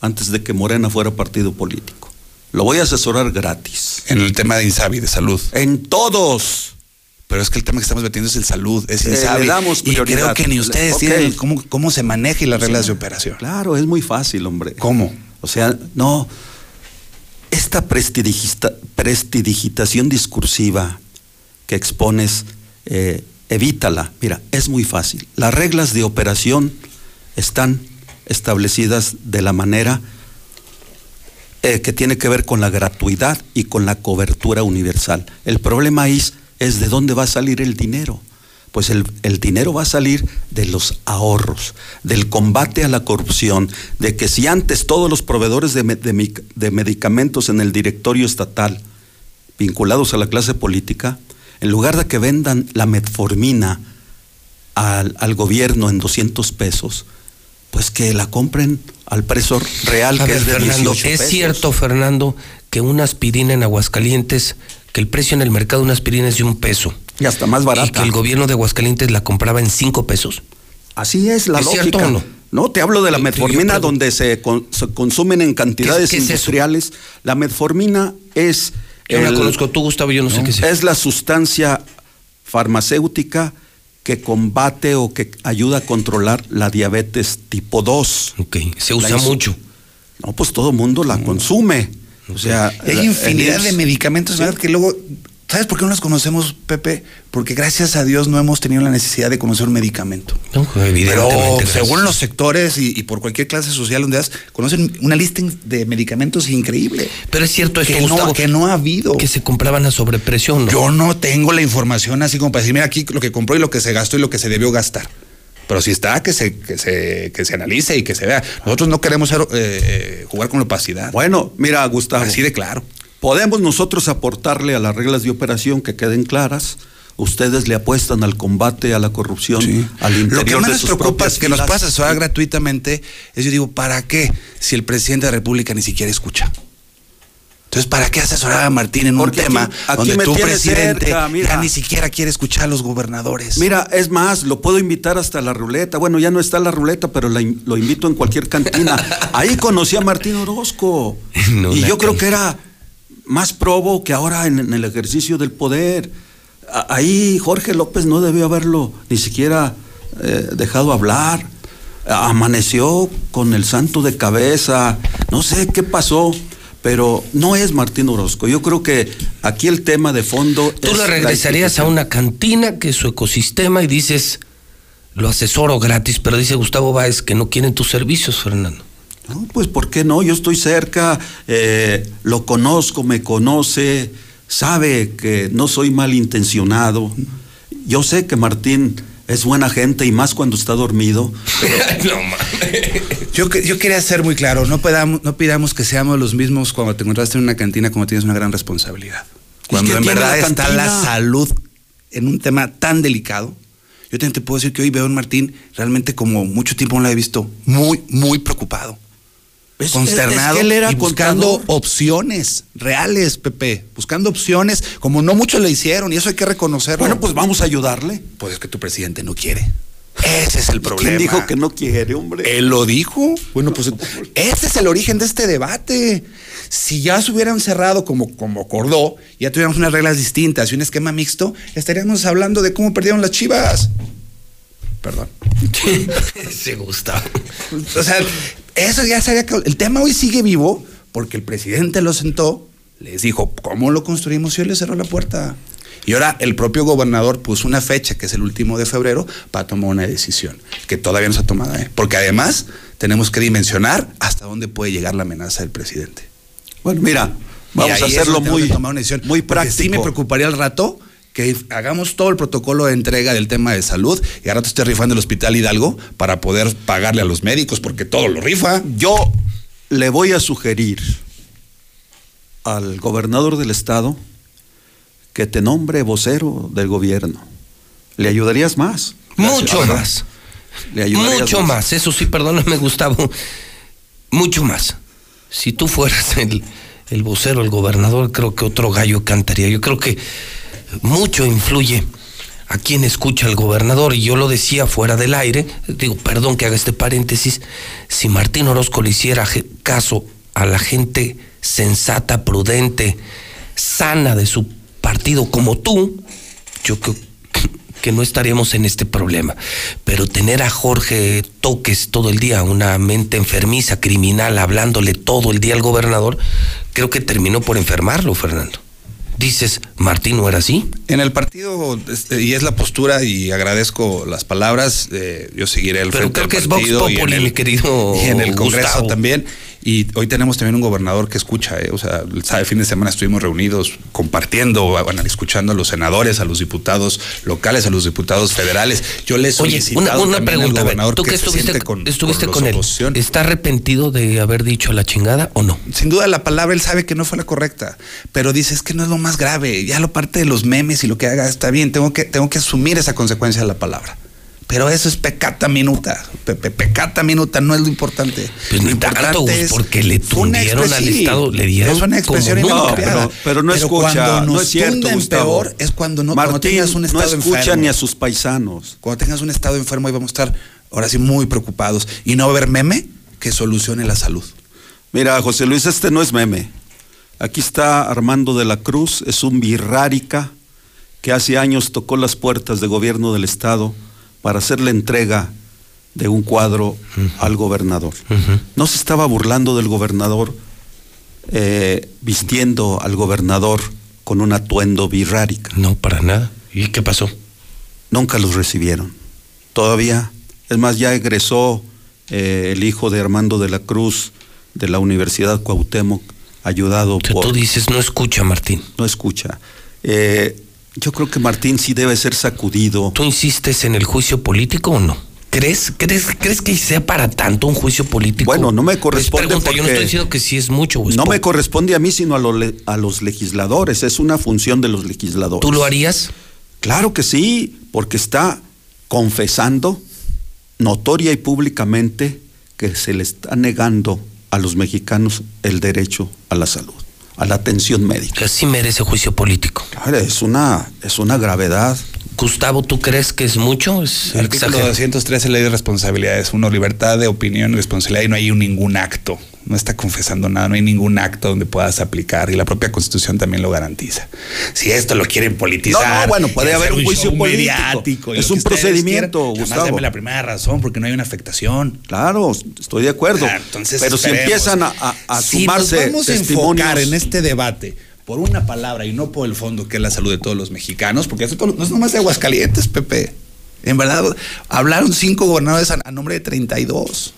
antes de que Morena fuera partido político. Lo voy a asesorar gratis. En el tema de Insabi, de salud. En todos. Pero es que el tema que estamos metiendo es el salud, es Eh, Insabi. le damos y creo prioridad. que ni ustedes Ok. tienen cómo, cómo se maneja y las reglas de operación. Claro, es muy fácil, hombre. ¿Cómo? O sea, no. Esta prestidigitación discursiva que expones, eh, evítala. Mira, es muy fácil. Las reglas de operación están establecidas de la manera eh, que tiene que ver con la gratuidad y con la cobertura universal. El problema es, es de dónde va a salir el dinero. Pues el, el dinero va a salir de los ahorros, del combate a la corrupción, de que si antes todos los proveedores de, de de medicamentos en el directorio estatal vinculados a la clase política, en lugar de que vendan la metformina al, al gobierno en 200 pesos, pues que la compren al precio real A que ver, es de Fernando, 18 ¿es cierto, Fernando, que una aspirina en Aguascalientes, que el precio en el mercado de una aspirina es de un peso? Y hasta más barata. Y que el gobierno de Aguascalientes la compraba en cinco pesos. Así es la ¿Es lógica. cierto o no? No, te hablo de la Yo metformina donde se, con- se consumen en cantidades qué industriales. La metformina es. Yo la conozco, tú, Gustavo, yo no, sé qué es. Es la sustancia farmacéutica que combate o que ayuda a controlar la diabetes tipo 2. Ok, se usa mucho. No, pues todo mundo la consume. O sea, hay infinidad el de medicamentos ¿verdad? que luego, ¿sabes por qué no los conocemos, Pepe? Porque gracias a Dios no hemos tenido la necesidad de conocer un medicamento. No, Pero según los sectores y, y por cualquier clase social donde das, conocen una lista de medicamentos increíble. Pero es cierto esto, que, no, Gustavo, que no ha habido. que se compraban a sobreprecio, ¿no? Yo no tengo la información así como para decir, mira aquí lo que compró y lo que se gastó y lo que se debió gastar. Pero si está, que se, que se, que se analice y que se vea. Nosotros no queremos ser, eh, eh, jugar con la opacidad. Bueno, mira, Gustavo. Así de claro. Podemos nosotros aportarle a las reglas de operación que queden claras ustedes le apuestan al combate a la corrupción al interior Lo que más de nos sus preocupa es que nos filas. pasa asesorar gratuitamente. Es yo digo, ¿para qué? Si el presidente de la República ni siquiera escucha. Entonces, ¿para qué asesorar a Martín en un aquí- tema aquí donde tu presidente cerca, ya ni siquiera quiere escuchar a los gobernadores? Mira, es más, lo puedo invitar hasta la ruleta. Bueno, ya no está la ruleta, pero la lo invito en cualquier cantina. Ahí conocí a Martín Orozco. No, y yo creo que era más probo que ahora en, en el ejercicio del poder. A- Ahí Jorge López no debió haberlo ni siquiera eh, dejado hablar. Amaneció con el santo de cabeza. No sé qué pasó. Pero no es Martín Orozco. Yo creo que aquí el tema de fondo. Tú es le regresarías a una cantina que es su ecosistema y dices, lo asesoro gratis, pero dice Gustavo Báez que no quieren tus servicios, Fernando. No, pues ¿por qué no? Yo estoy cerca, eh, lo conozco, me conoce, sabe que no soy malintencionado. Yo sé que Martín es buena gente y más cuando está dormido. Yo, que- yo quería ser muy claro, no, podamos, no pidamos que seamos los mismos cuando te encontraste en una cantina como tienes una gran responsabilidad. Cuando ¿qué en verdad la está la salud en un tema tan delicado. Yo también te puedo decir que hoy veo a un Martín realmente como mucho tiempo no lo he visto, muy, muy preocupado. Es- consternado es que él era y buscando contador. opciones reales, Pepe, buscando opciones como no muchos le hicieron y eso hay que reconocerlo. Bueno, pues vamos a ayudarle. Pues es que tu presidente no quiere. Ese es el problema. ¿Quién dijo que no quiere, hombre? Él lo dijo. Bueno, pues este es el origen de este debate. Si ya se hubieran cerrado como, como acordó, ya tuviéramos unas reglas distintas y un esquema mixto, estaríamos hablando de cómo perdieron las chivas. Perdón. Se gusta. O sea, eso ya sería que el tema hoy sigue vivo porque el presidente lo sentó, les dijo cómo lo construimos y él le cerró la puerta. Y ahora el propio gobernador puso una fecha, que es el último de febrero, para tomar una decisión, que todavía no se ha tomado. ¿eh? Porque además tenemos que dimensionar hasta dónde puede llegar la amenaza del presidente. Bueno, mira, vamos a hacerlo muy, que tomar una decisión, muy práctico. Sí me preocuparía al rato que hagamos todo el protocolo de entrega del tema de salud y al rato esté rifando el Hospital Hidalgo para poder pagarle a los médicos, porque todo lo rifa. Yo le voy a sugerir al gobernador del estado que te nombre vocero del gobierno. Le ayudarías más. Mucho más. Le ayudarías Mucho más. Eso sí, perdóname, Gustavo. Mucho más. Si tú fueras el, el vocero, el gobernador, creo que otro gallo cantaría. Yo creo que mucho influye a quien escucha al gobernador. Y yo lo decía fuera del aire. Digo, perdón que haga este paréntesis. Si Martín Orozco le hiciera caso a la gente sensata, prudente, sana de su partido como tú, yo creo que no estaríamos en este problema. Pero tener a Jorge Toques todo el día, una mente enfermiza, criminal, hablándole todo el día al gobernador, creo que terminó por enfermarlo, Fernando. Dices, Martín no era así. En el partido, este, y es la postura, y agradezco las palabras, eh, yo seguiré el Pero frente creo del que es Vox y en el- mi querido Y en el Congreso Gustavo. también. Y hoy tenemos también un gobernador que escucha, eh, o sea, el fin de semana estuvimos reunidos compartiendo, escuchando a los senadores, a los diputados locales, a los diputados federales. Yo les Oye, una, una al pregunta, a ver, gobernador tú que se estuviste, con, estuviste con él. ¿está arrepentido de haber dicho la chingada o no? Sin duda la palabra él sabe que no fue la correcta, pero dice es que no es lo más grave, ya lo parte de los memes y lo que haga está bien, tengo que, tengo que asumir esa consecuencia de la palabra. Pero eso es pecata minuta, pe- pe- pecata minuta no es lo importante. Pues tanto, importante es- porque le tundieron al Estado, le dieron Es una expresión. No, pero- pero no escucha, cuando no nos es cierto, Gustavo. peor es cuando no, cuando Martín tengas un no estado escucha enfermo. ni a sus paisanos. Cuando tengas un estado enfermo ahí vamos a estar ahora sí muy preocupados y no va a haber meme que solucione la salud. Mira, José Luis, este no es meme. Aquí está Armando de la Cruz, es un birrárica que hace años tocó las puertas de gobierno del Estado para hacer la entrega de un cuadro al gobernador. No se estaba burlando del gobernador eh, vistiendo al gobernador con un atuendo birrárica. No, para nada. ¿Y qué pasó? Nunca los recibieron. Todavía, es más, ya egresó eh, el hijo de Armando de la Cruz de la Universidad Cuauhtémoc, ayudado por... Tú dices, no escucha, Martín. No escucha. Eh, yo creo que Martín sí debe ser sacudido. ¿Tú insistes en el juicio político o no? ¿Crees, crees, ¿Crees que sea para tanto un juicio político? Bueno, no me Es corresponde pregunta, yo no estoy diciendo que sí es mucho. es No poco. me corresponde a mí, sino a, lo a los legisladores. Es una función de los legisladores. ¿Tú lo harías? Claro que sí, porque está confesando notoria y públicamente que se le está negando a los mexicanos el derecho a la salud, a la atención médica. Así merece juicio político. Claro, es una, es una gravedad. Gustavo, ¿tú crees que es mucho? Es El artículo exagerado? 213 ley de responsabilidades. Uno, libertad de opinión y responsabilidad y no hay un ningún acto. No está confesando nada, no hay ningún acto donde puedas aplicar y la propia constitución también lo garantiza. Si esto lo quieren politizar. No, no, bueno, puede hacer un juicio político. mediático Es un procedimiento, quieran, Gustavo. denme la primera razón porque no hay una afectación. Claro, estoy de acuerdo. Entonces pero si empiezan a, a- a si sumarse nos vamos a enfocar en este debate por una palabra y no por el fondo que es la salud de todos los mexicanos, porque esto no es nomás de Aguascalientes, Pepe. En verdad, hablaron cinco gobernadores a, a nombre de 32.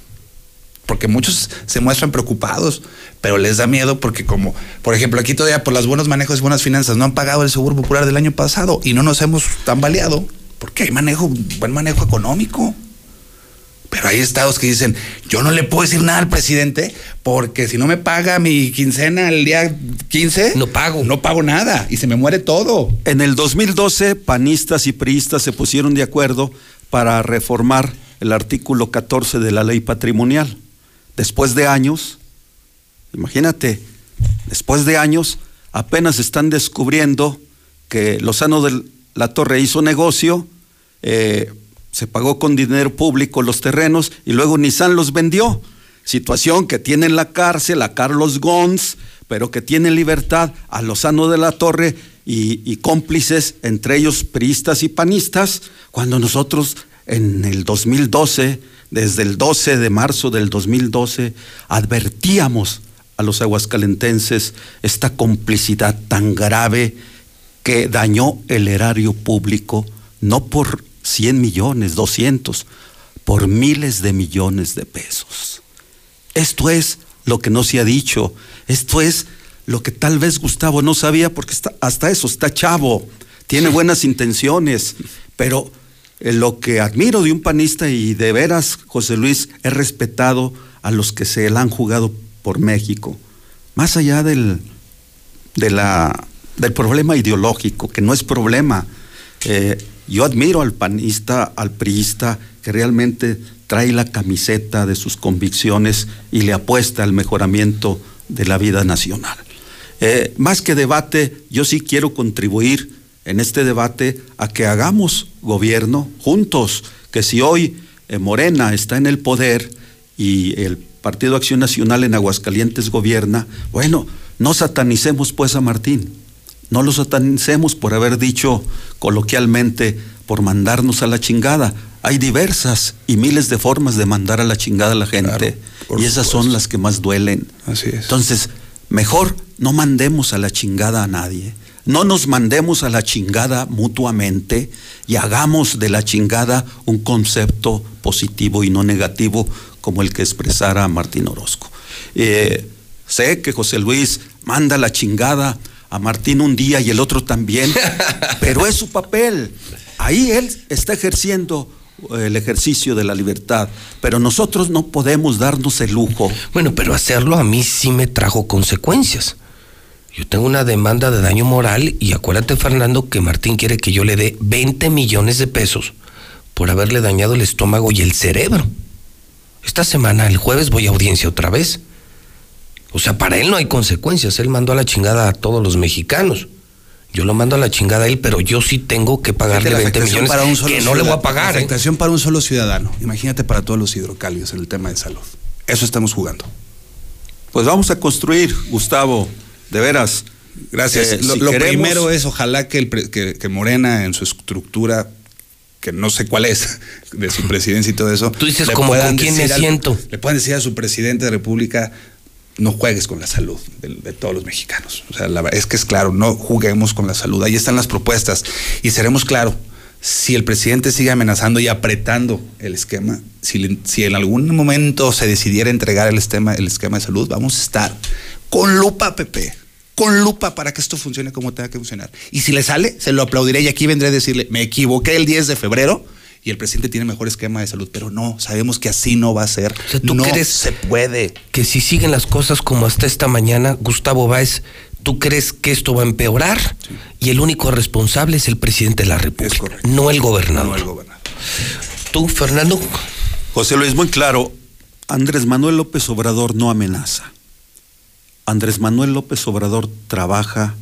Porque muchos se muestran preocupados, pero les da miedo porque como, por ejemplo, aquí todavía por los buenos manejos y buenas finanzas no han pagado el seguro popular del año pasado y no nos hemos tambaleado porque hay manejo, buen manejo económico. Pero hay estados que dicen, yo no le puedo decir nada al presidente porque si no me paga mi quincena el día 15, no pago. No pago nada y se me muere todo. En el 2012, panistas y priistas se pusieron de acuerdo para reformar el artículo 14 de la ley patrimonial. Después de años, imagínate, después de años, apenas están descubriendo que Lozano de la Torre hizo negocio, eh, se pagó con dinero público los terrenos y luego Nissan los vendió. Situación que tiene en la cárcel a Carlos Gons, pero que tiene en libertad a Lozano de la Torre y, y cómplices, entre ellos priistas y panistas, cuando nosotros en el 2012, desde el 12 de marzo del 2012, advertíamos a los aguascalentenses esta complicidad tan grave que dañó el erario público, no por 100 millones, 200, por miles de millones de pesos. Esto es lo que no se ha dicho, esto es lo que tal vez Gustavo no sabía, porque está, hasta eso está chavo, tiene buenas intenciones, pero eh, lo que admiro de un panista y de veras, José Luis, he respetado a los que se la han jugado por México, más allá del, de la, del problema ideológico, que no es problema. Eh, yo admiro al panista, al priista, que realmente trae la camiseta de sus convicciones y le apuesta al mejoramiento de la vida nacional. Eh, más que debate, yo sí quiero contribuir en este debate a que hagamos gobierno juntos, que si hoy eh, Morena está en el poder y el Partido Acción Nacional en Aguascalientes gobierna, bueno, no satanicemos pues a Martín, no lo satanicemos por haber dicho coloquialmente, por mandarnos a la chingada. Hay diversas y miles de formas de mandar a la chingada a la gente y esas son las que más duelen. Así es. Entonces, mejor no mandemos a la chingada a nadie. No nos mandemos a la chingada mutuamente y hagamos de la chingada un concepto positivo y no negativo como el que expresara Martín Orozco. Eh, sé que José Luis manda la chingada a Martín un día y el otro también, pero es su papel. Ahí él está ejerciendo eh, el ejercicio de la libertad, pero nosotros no podemos darnos el lujo. Bueno, pero hacerlo a mí sí me trajo consecuencias. Yo tengo una demanda de daño moral y acuérdate, Fernando, que Martín quiere que yo le dé 20 millones de pesos por haberle dañado el estómago y el cerebro. Esta semana, el jueves, voy a audiencia otra vez. O sea, para él no hay consecuencias. Él mandó a la chingada a todos los mexicanos. Yo lo mando a la chingada a él, pero yo sí tengo que pagarle la 20 afectación millones para un solo que no le voy a pagar. la ¿eh? Afectación para un solo ciudadano. Imagínate para todos los hidrocálidos en el tema de salud. Eso estamos jugando. Pues vamos a construir, Gustavo, de veras. Gracias. Eh, lo si lo queremos- primero es, ojalá que, el pre- que, que Morena en su estructura, que no sé cuál es, de su presidencia y todo eso. Tú dices, como, ¿con quién me al- siento? le puedan decir a su presidente de República, no juegues con la salud de, todos los mexicanos. O sea, la es que es claro, no juguemos con la salud. Ahí están las propuestas. Y seremos claros, si el presidente sigue amenazando y apretando el esquema, si, si en algún momento se decidiera entregar el esquema, el esquema de salud, vamos a estar con lupa, Pepe. Con lupa para que esto funcione como tenga que funcionar. Y si le sale, se lo aplaudiré y aquí vendré a decirle, me equivoqué el 10 de febrero y el presidente tiene mejor esquema de salud, pero no, sabemos que así no va a ser. ¿tú no crees se puede. que si siguen las cosas como hasta esta mañana, Gustavo Báez ¿Tú crees que esto va a empeorar? Y el único responsable es el presidente de la República, no el gobernador. No el gobernador. ¿Tú, Fernando? José Luis, muy claro, Andrés Manuel López Obrador no amenaza. Andrés Manuel López Obrador trabaja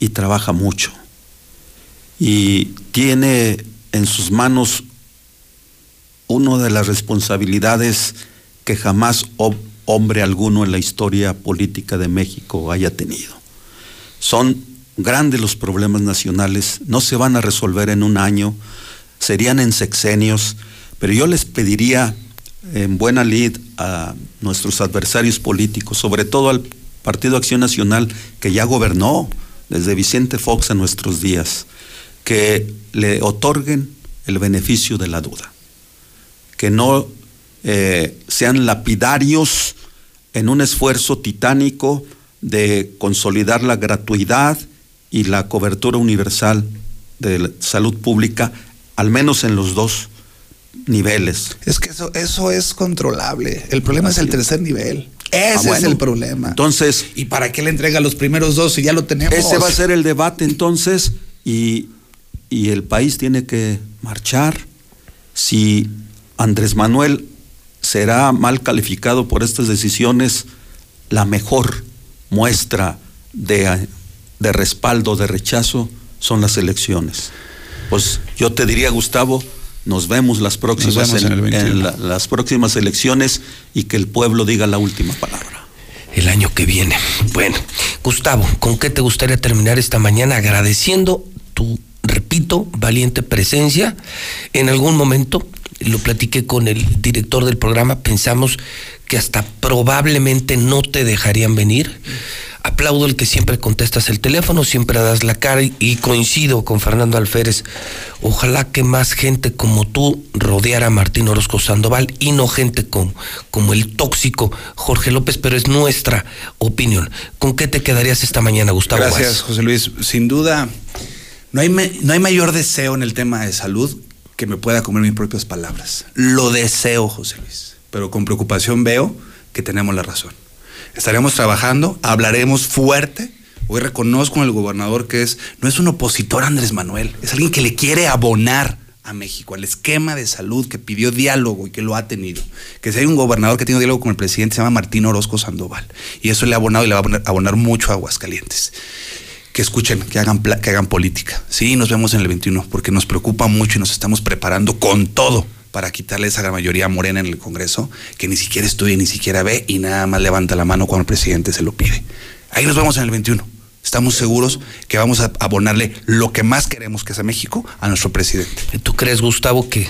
y trabaja mucho. Y tiene en sus manos una de las responsabilidades que jamás hombre alguno en la historia política de México haya tenido. Son grandes los problemas nacionales, no se van a resolver en un año, serían en sexenios, pero yo les pediría en buena lid a nuestros adversarios políticos, sobre todo al Partido Acción Nacional, que ya gobernó desde Vicente Fox a nuestros días, que le otorguen el beneficio de la duda, que no eh, sean lapidarios en un esfuerzo titánico de consolidar la gratuidad y la cobertura universal de salud pública, al menos en los dos niveles. Es que eso, eso es controlable. El problema es el tercer nivel. Ese Ah, es el problema. Entonces. ¿Y para qué le entrega los primeros dos si ya lo tenemos? Ese va a ser el debate entonces y, y el país tiene que marchar. Si Andrés Manuel será mal calificado por estas decisiones, la mejor muestra de, de respaldo, de rechazo, son las elecciones. Pues yo te diría, Gustavo, nos vemos las próximas, vemos en el 21. en la- las próximas elecciones y que el pueblo diga la última palabra. El año que viene. Bueno, Gustavo, ¿con qué te gustaría terminar esta mañana agradeciendo tu, repito, valiente presencia? En algún momento, lo platiqué con el director del programa, pensamos que hasta probablemente no te dejarían venir. Aplaudo el que siempre contestas el teléfono, siempre das la cara y, coincido con Fernando Alférez. Ojalá que más gente como tú rodeara a Martín Orozco Sandoval y no gente como, como el tóxico Jorge López, pero es nuestra opinión. ¿Con qué te quedarías esta mañana, Gustavo? Gracias? José Luis. Sin duda, no hay, no hay mayor deseo en el tema de salud que me pueda comer mis propias palabras. Lo deseo, José Luis. Pero con preocupación veo que tenemos la razón. Estaremos trabajando, hablaremos fuerte. Hoy reconozco al gobernador que es, no es un opositor Andrés Manuel, es alguien que le quiere abonar a México, al esquema de salud que pidió diálogo y que lo ha tenido. Que si hay un gobernador que tiene diálogo con el presidente, se llama Martín Orozco Sandoval. Y eso le ha abonado y le va a abonar mucho a Aguascalientes que escuchen, que hagan, que hagan política. Sí, nos vemos en el 21, porque nos preocupa mucho y nos estamos preparando con todo para quitarle esa gran mayoría morena en el Congreso, que ni siquiera estudia, ni siquiera ve y nada más levanta la mano cuando el presidente se lo pide. Ahí nos vemos en el 21. Estamos seguros que vamos a abonarle lo que más queremos, que es a México, a nuestro presidente. ¿Tú crees, Gustavo, que,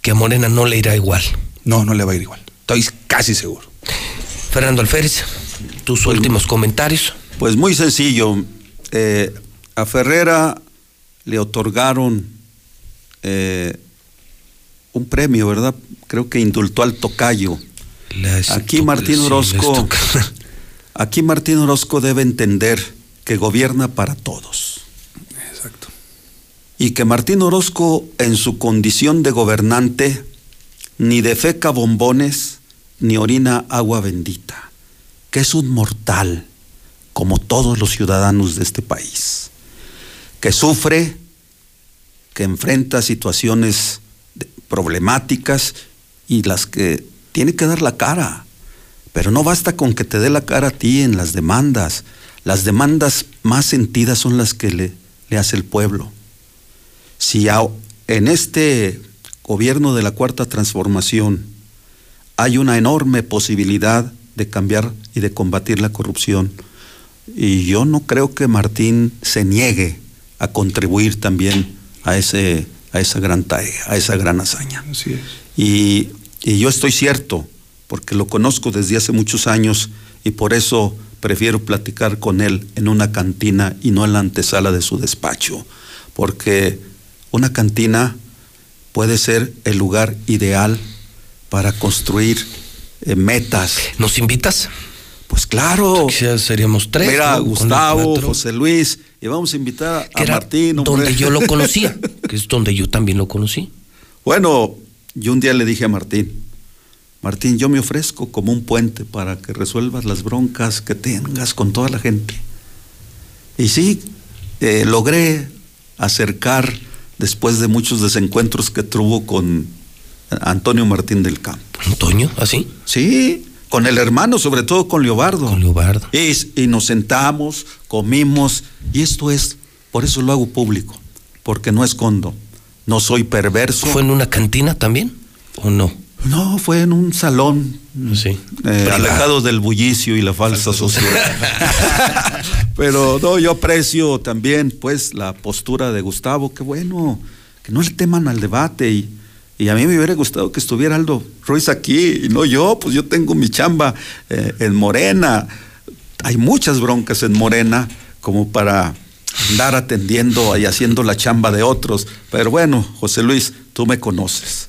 que a Morena no le irá igual? No, no le va a ir igual. Estoy casi seguro. Fernando Alférez, tus últimos comentarios. Pues muy sencillo. Eh, a Ferrera le otorgaron eh, un premio, ¿verdad? Creo que indultó al tocayo. Aquí Martín Orozco, aquí Martín Orozco debe entender que gobierna para todos. Exacto. Y que Martín Orozco, en su condición de gobernante, ni defeca bombones, ni orina agua bendita, que es un mortal, como todos los ciudadanos de este país, que sufre, que enfrenta situaciones problemáticas y las que tiene que dar la cara. Pero no basta con que te dé la cara a ti en las demandas. Las demandas más sentidas son las que le, hace el pueblo. Si en este gobierno de la cuarta transformación hay una enorme posibilidad de cambiar y de combatir la corrupción, y yo no creo que Martín se niegue a contribuir también a ese a esa gran tarea, a esa gran hazaña. Así es. Y, y yo estoy cierto, porque lo conozco desde hace muchos años y por eso prefiero platicar con él en una cantina y no en la antesala de su despacho, porque una cantina puede ser el lugar ideal para construir eh, metas. ¿Nos invitas? Pues claro. Ya seríamos tres. Mira, Gustavo. José Luis, y vamos a invitar a era Martín. hombre. donde yo lo conocía, que es donde yo también lo conocí. Bueno, yo un día le dije a Martín, Martín, yo me ofrezco como un puente para que resuelvas las broncas que tengas con toda la gente. Y sí, eh, logré acercar, después de muchos desencuentros que tuvo con Antonio Martín del Campo. ¿Antonio? ¿Así? Sí, con el hermano, sobre todo con Leobardo. Con Leobardo. Y, y nos sentamos, comimos, y esto es, por eso lo hago público, porque no escondo, no soy perverso. ¿Fue en una cantina también? ¿O no? No, fue en un salón. Sí. Eh, alejado del bullicio y la falsa sociedad. Pero no, yo aprecio también, pues, la postura de Gustavo. Qué bueno, que no le teman al debate. Y, y a mí me hubiera gustado que estuviera Aldo Ruiz aquí y no yo. Pues yo tengo mi chamba eh, en Morena. Hay muchas broncas en Morena como para andar atendiendo y haciendo la chamba de otros. Pero bueno, José Luis, tú me conoces.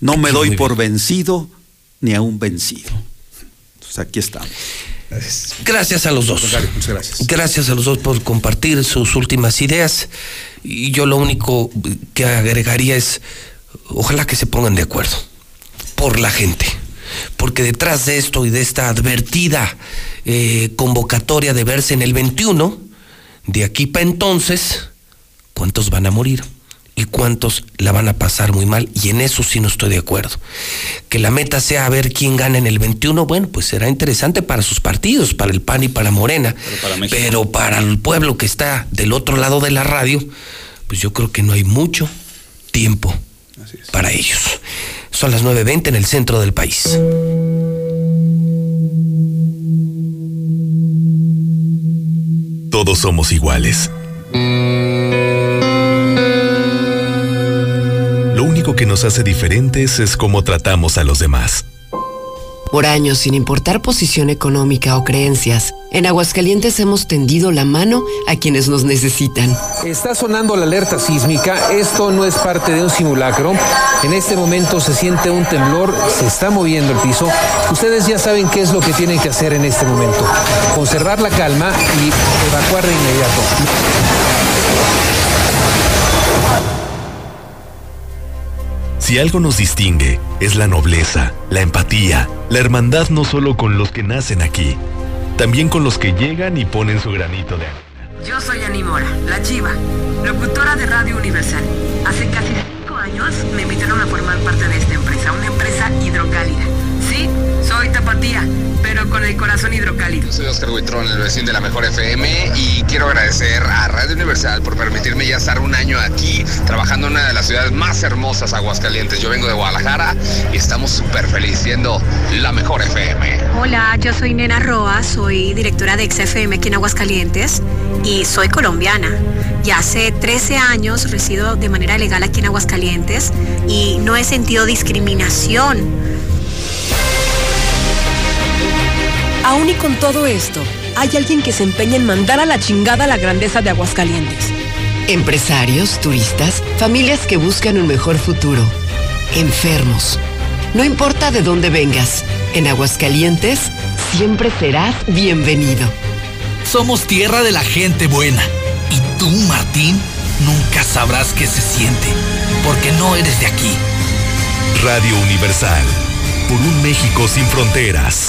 No me doy por vencido ni a un vencido. Entonces aquí estamos. Gracias. gracias a los dos. Muchas gracias. Gracias a los dos por compartir sus últimas ideas. Y yo lo único que agregaría es, ojalá que se pongan de acuerdo por la gente. Porque detrás de esto y de esta advertida eh, convocatoria de verse en el 21, de aquí para entonces, ¿cuántos van a morir? y cuántos la van a pasar muy mal. Y en eso sí no estoy de acuerdo. Que la meta sea ver quién gana en el 21, bueno, pues será interesante para sus partidos, para el PAN y para Morena. Pero para, Pero para el pueblo que está del otro lado de la radio, pues yo creo que no hay mucho tiempo para ellos. Son las 9.20 en el centro del país. Todos somos iguales. Lo único que nos hace diferentes es cómo tratamos a los demás. Por años, sin importar posición económica o creencias, en Aguascalientes hemos tendido la mano a quienes nos necesitan. Está sonando la alerta sísmica, esto no es parte de un simulacro. En este momento se siente un temblor, se está moviendo el piso. Ustedes ya saben qué es lo que tienen que hacer en este momento. Conservar la calma y evacuar de inmediato. Si algo nos distingue, es la nobleza, la empatía, la hermandad no solo con los que nacen aquí, también con los que llegan y ponen su granito de arena. Yo soy Animora, la chiva, locutora de Radio Universal. Hace casi cinco años me invitaron a formar parte de esta empresa, una empresa hidrocálida. Sí, soy tapatía, pero con el corazón hidrocálido. Soy Oscar Huitrón, el vecino de la Mejor FM, y quiero agradecer a Radio Universal por permitirme ya estar un año aquí trabajando en una de las ciudades más hermosas, Aguascalientes. Yo vengo de Guadalajara y estamos súper felices siendo la Mejor FM. Hola, yo soy Nena Roa, soy directora de XFM aquí en Aguascalientes y soy colombiana. Ya hace 13 años resido de manera legal aquí en Aguascalientes y no he sentido discriminación Aún y con todo esto, hay alguien que se empeña en mandar a la chingada la grandeza de Aguascalientes. Empresarios, turistas, familias que buscan un mejor futuro. Enfermos. No importa de dónde vengas, en Aguascalientes siempre serás bienvenido. Somos tierra de la gente buena. Y tú, Martín, nunca sabrás qué se siente, porque no eres de aquí. Radio Universal. Por un México sin fronteras.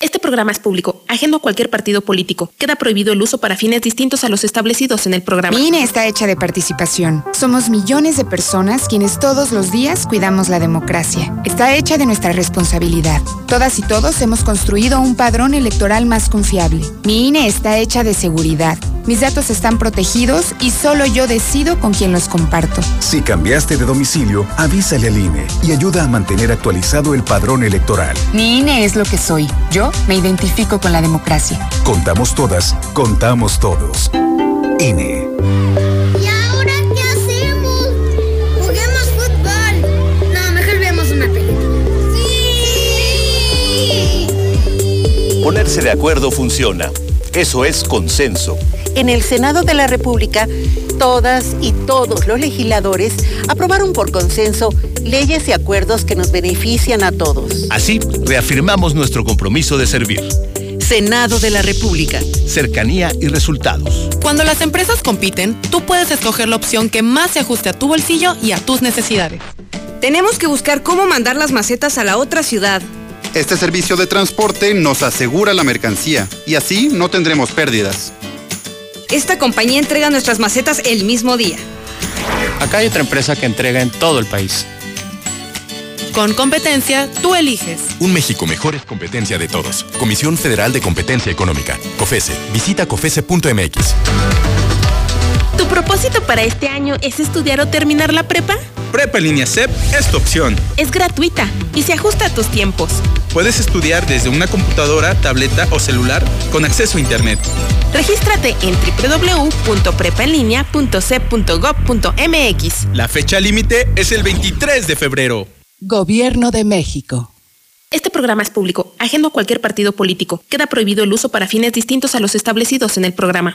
Este programa es público, ajeno a cualquier partido político. Queda prohibido el uso para fines distintos a los establecidos en el programa. Mi INE está hecha de participación. Somos millones de personas quienes todos los días cuidamos la democracia. Está hecha de nuestra responsabilidad. Todas y todos hemos construido un padrón electoral más confiable. Mi INE está hecha de seguridad. Mis datos están protegidos y solo yo decido con quién los comparto. Si cambiaste de domicilio, avísale al INE y ayuda a mantener actualizado el padrón electoral. Mi INE es lo que soy. Yo me identifico con la democracia. Contamos todas, contamos todos. INE. ¿Y ahora qué hacemos? Juguemos fútbol. No, mejor veamos una película. ¡Sí! Ponerse de acuerdo funciona. Eso es consenso. En el Senado de la República, todas y todos los legisladores aprobaron por consenso leyes y acuerdos que nos benefician a todos. Así, reafirmamos nuestro compromiso de servir. Senado de la República. Cercanía y resultados. Cuando las empresas compiten, tú puedes escoger la opción que más se ajuste a tu bolsillo y a tus necesidades. Tenemos que buscar cómo mandar las macetas a la otra ciudad. Este servicio de transporte nos asegura la mercancía y así no tendremos pérdidas. Esta compañía entrega nuestras macetas el mismo día. Acá hay otra empresa que entrega en todo el país. Con competencia, tú eliges. Un México mejor es competencia de todos. Comisión Federal de Competencia Económica. COFESE. Visita COFESE.mx. ¿Tu propósito para este año es estudiar o terminar la prepa? Prepa en línea CEP es tu opción. Es gratuita y se ajusta a tus tiempos. Puedes estudiar desde una computadora, tableta o celular con acceso a Internet. Regístrate en www.prepaenlinea.cep.gov.mx. La fecha límite es el 23 de febrero. Gobierno de México. Este programa es público, ajeno a cualquier partido político. Queda prohibido el uso para fines distintos a los establecidos en el programa.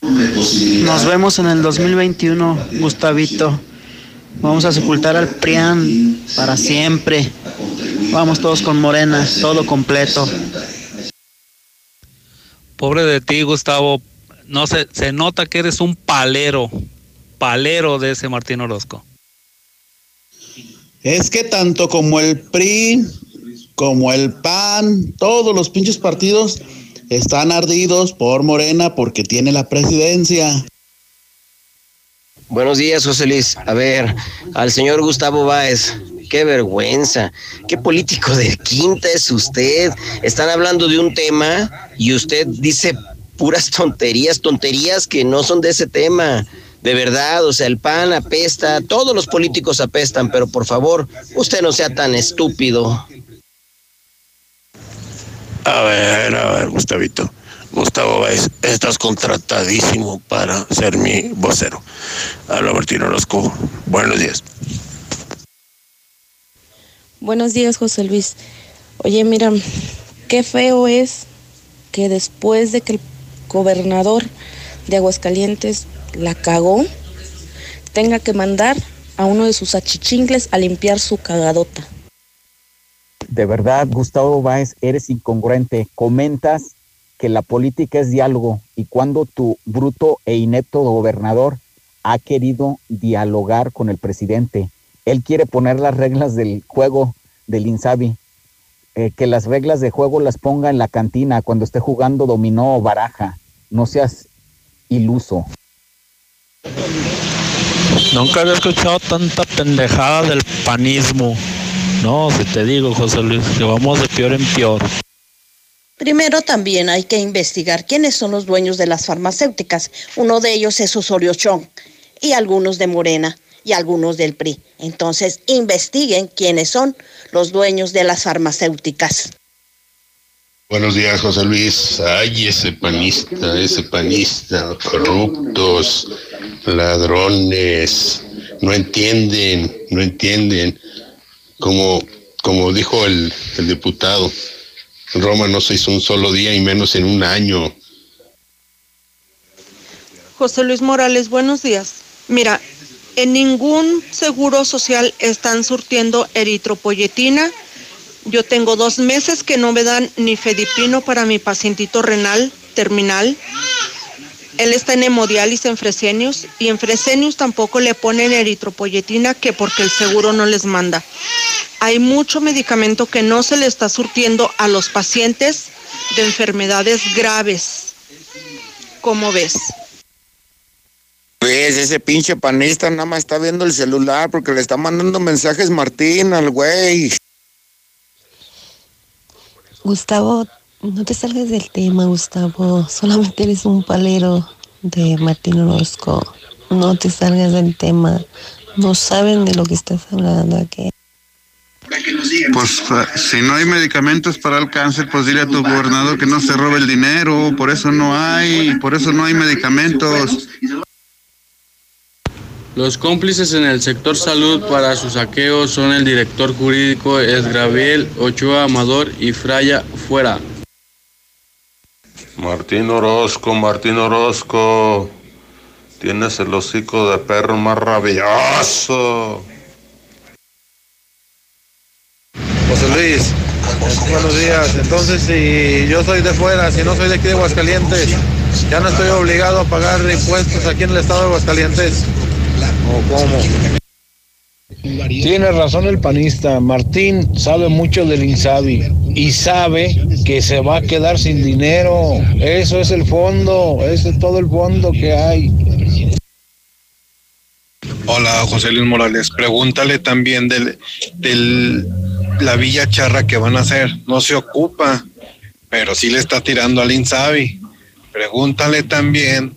Nos vemos en el 2021, Gustavito. Vamos a sepultar al PRIAN para siempre. Vamos todos con Morena, todo completo. Pobre de ti, Gustavo. No se, se nota que eres un palero, palero de ese Martín Orozco. Es que tanto como el PRI, como el PAN, todos los pinches partidos están ardidos por Morena porque tiene la presidencia. Buenos días, José Luis. A ver, al señor Gustavo Báez. Qué vergüenza. Qué político de quinta es usted. Están hablando de un tema y usted dice puras tonterías, tonterías que no son de ese tema. De verdad, o sea, el PAN apesta, todos los políticos apestan, pero por favor, usted no sea tan estúpido. A ver, a ver, Gustavito. Gustavo Báez, estás contratadísimo para ser mi vocero. Habla Martín Orozco. Buenos días. Buenos días, José Luis. Oye, mira, qué feo es que después de que el gobernador de Aguascalientes la cagó, tenga que mandar a uno de sus achichingles a limpiar su cagadota. De verdad, Gustavo Báez, eres incongruente. Comentas que la política es diálogo y cuando tu bruto e inepto gobernador ha querido dialogar con el presidente, él quiere poner las reglas del juego del Insabi, eh, que las reglas de juego las ponga en la cantina cuando esté jugando dominó o baraja. No seas iluso. Nunca había escuchado tanta pendejada del panismo. No, si te digo, José Luis, que vamos de peor en peor. Primero también hay que investigar quiénes son los dueños de las farmacéuticas. Uno de ellos es Osorio Chong y algunos de Morena y algunos del PRI. Entonces, investiguen quiénes son los dueños de las farmacéuticas. Buenos días, José Luis. Ay, ese panista, ese panista, corruptos, ladrones, no entienden, no entienden. Como, como dijo el, el diputado, Roma no se hizo un solo día y menos en un año. José Luis Morales, buenos días. Mira, en ningún seguro social están surtiendo eritropoyetina. Yo tengo dos meses que no me dan ni fedipino para mi pacientito renal terminal. Él está en hemodiálisis en Fresenius y en Fresenius tampoco le ponen eritropoyetina que porque el seguro no les manda. Hay mucho medicamento que no se le está surtiendo a los pacientes de enfermedades graves. ¿Cómo ves? Pues ese pinche panista nada más está viendo el celular porque le está mandando mensajes Martín al güey. Gustavo, no te salgas del tema, Gustavo. Solamente eres un palero de Martín Orozco. No te salgas del tema. No saben de lo que estás hablando aquí. Pues si no hay medicamentos para el cáncer, pues dile a tu gobernador que no se robe el dinero, por eso no hay, por eso no hay medicamentos. Los cómplices en el sector salud para su saqueo son el director jurídico Esgraviel Ochoa Amador y Fraya Fuera. Martín Orozco, Martín Orozco. Tienes el hocico de perro más rabioso. José Luis, buenos días. Entonces, si yo soy de fuera, si no soy de aquí de Aguascalientes, ya no estoy obligado a pagar impuestos aquí en el estado de Aguascalientes. ¿O cómo? Tiene razón el panista. Martín sabe mucho del Insabi y sabe que se va a quedar sin dinero. Eso es el fondo, es todo el fondo que hay. Hola, José Luis Morales. Pregúntale también del la Villa Charra que van a hacer. No se ocupa, pero sí le está tirando al Insabi. Pregúntale también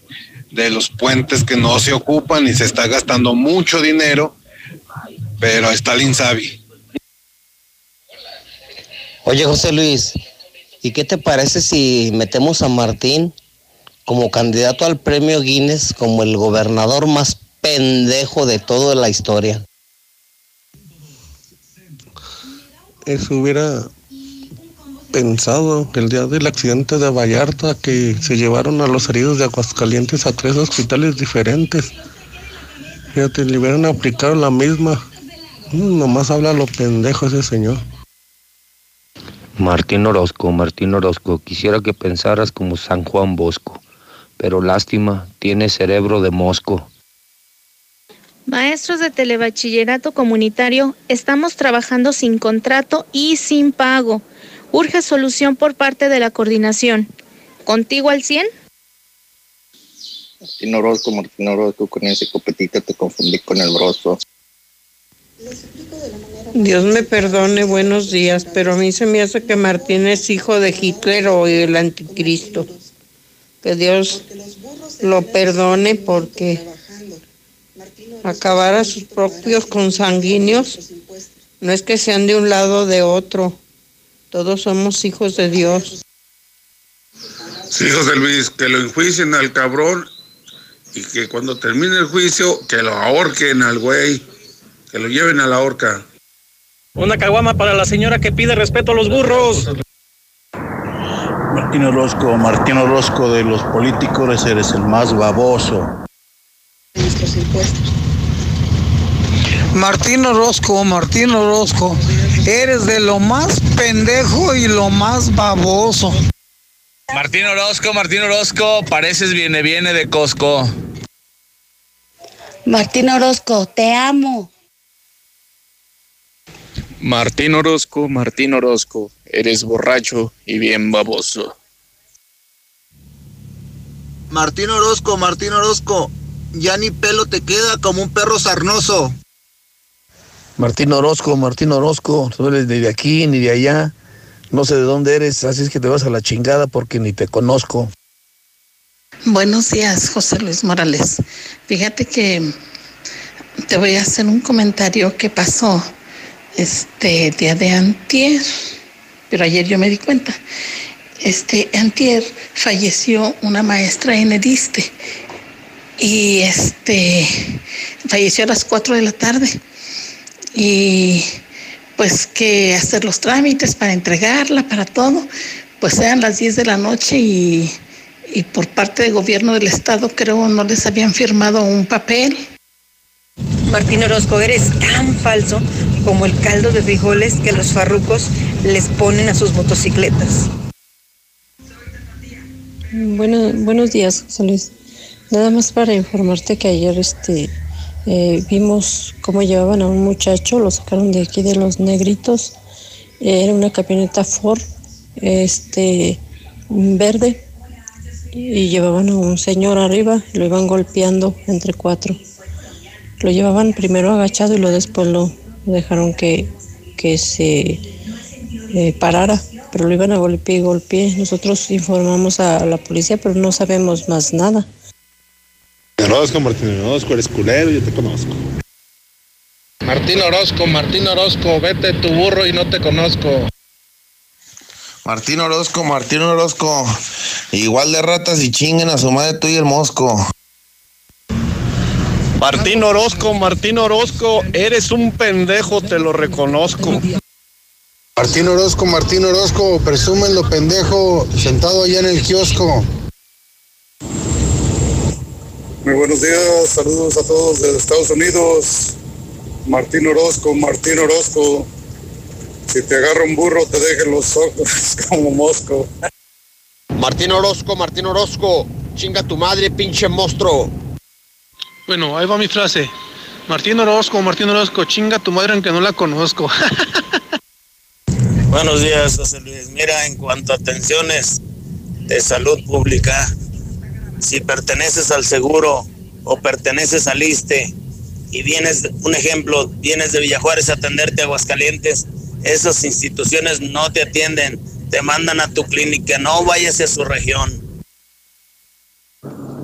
de los puentes que no se ocupan y se está gastando mucho dinero, pero está el Insabi. Oye, José Luis, ¿y qué te parece si metemos a Martín como candidato al premio Guinness como el gobernador más pendejo de toda la historia? Eso hubiera pensado que el día del accidente de Vallarta que se llevaron a los heridos de Aguascalientes a tres hospitales diferentes. Fíjate, le hubieran aplicado la misma. Mm, nomás habla lo pendejo ese señor. Martín Orozco, Martín Orozco, quisiera que pensaras como San Juan Bosco, pero lástima, tiene cerebro de mosco. Maestros de telebachillerato comunitario, estamos trabajando sin contrato y sin pago. Urge solución por parte de la coordinación. ¿Contigo al 100? Martín Orozco, Martín Orozco, con ese copetito te confundí con el broso. Dios me perdone, buenos días, pero a mí se me hace que Martín es hijo de Hitler o el anticristo. Que Dios lo perdone porque acabar a sus propios consanguíneos no es que sean de un lado o de otro. Todos somos hijos de Dios. Sí, José Luis, que lo enjuicien al cabrón y que cuando termine el juicio, que lo ahorquen al güey, que lo lleven a la horca. Una caguama para la señora que pide respeto a los burros. Martín Orozco, Martín Orozco de los políticos, eres el más baboso. Martín Orozco, Martín Orozco, eres de lo más pendejo y lo más baboso. Martín Orozco, Martín Orozco, pareces viene viene de Costco. Martín Orozco, te amo. Martín Orozco, Martín Orozco, eres borracho y bien baboso. Martín Orozco, Martín Orozco, ya ni pelo te queda como un perro sarnoso. Martín Orozco, Martín Orozco, no eres ni de aquí ni de allá, no sé de dónde eres, así es que te vas a la chingada porque ni te conozco. Buenos días, José Luis Morales. Fíjate que te voy a hacer un comentario que pasó este día de antier, pero ayer yo me di cuenta. Este antier falleció una maestra en Ediste y este falleció a las 4 de la tarde y pues que hacer los trámites para entregarla, para todo, pues eran las 10 de la noche y, y por parte del gobierno del estado creo no les habían firmado un papel. Martín Orozco, eres tan falso como el caldo de frijoles que los farrucos les ponen a sus motocicletas. Bueno, buenos días, José Luis. Nada más para informarte que ayer este, eh, vimos cómo llevaban a un muchacho, lo sacaron de aquí de los negritos. Era una camioneta Ford este, verde y llevaban a un señor arriba, lo iban golpeando entre cuatro. Lo llevaban primero agachado y luego después lo dejaron que, que se eh, parara, pero lo iban a golpear y golpear. Nosotros informamos a la policía, pero no sabemos más nada. Orozco, Martín Orozco, eres culero, yo te conozco. Martín Orozco, Martín Orozco, vete tu burro y no te conozco. Martín Orozco, Martín Orozco, igual de ratas y chinguen a su madre tú y el mosco. Martín Orozco, Martín Orozco, eres un pendejo, te lo reconozco. Martín Orozco, Martín Orozco, presumen lo pendejo sentado allá en el kiosco. Muy buenos días, saludos a todos desde Estados Unidos. Martín Orozco, Martín Orozco. Si te agarra un burro, te dejen los ojos como mosco. Martín Orozco, Martín Orozco. Chinga tu madre, pinche monstruo. Bueno, ahí va mi frase. Martín Orozco, Martín Orozco, chinga tu madre aunque no la conozco. Buenos días, José Luis. Mira, en cuanto a atenciones de salud pública, si perteneces al seguro o perteneces al ISTE y vienes, un ejemplo, vienes de Villajuárez a atenderte a Aguascalientes, esas instituciones no te atienden, te mandan a tu clínica, no vayas a su región.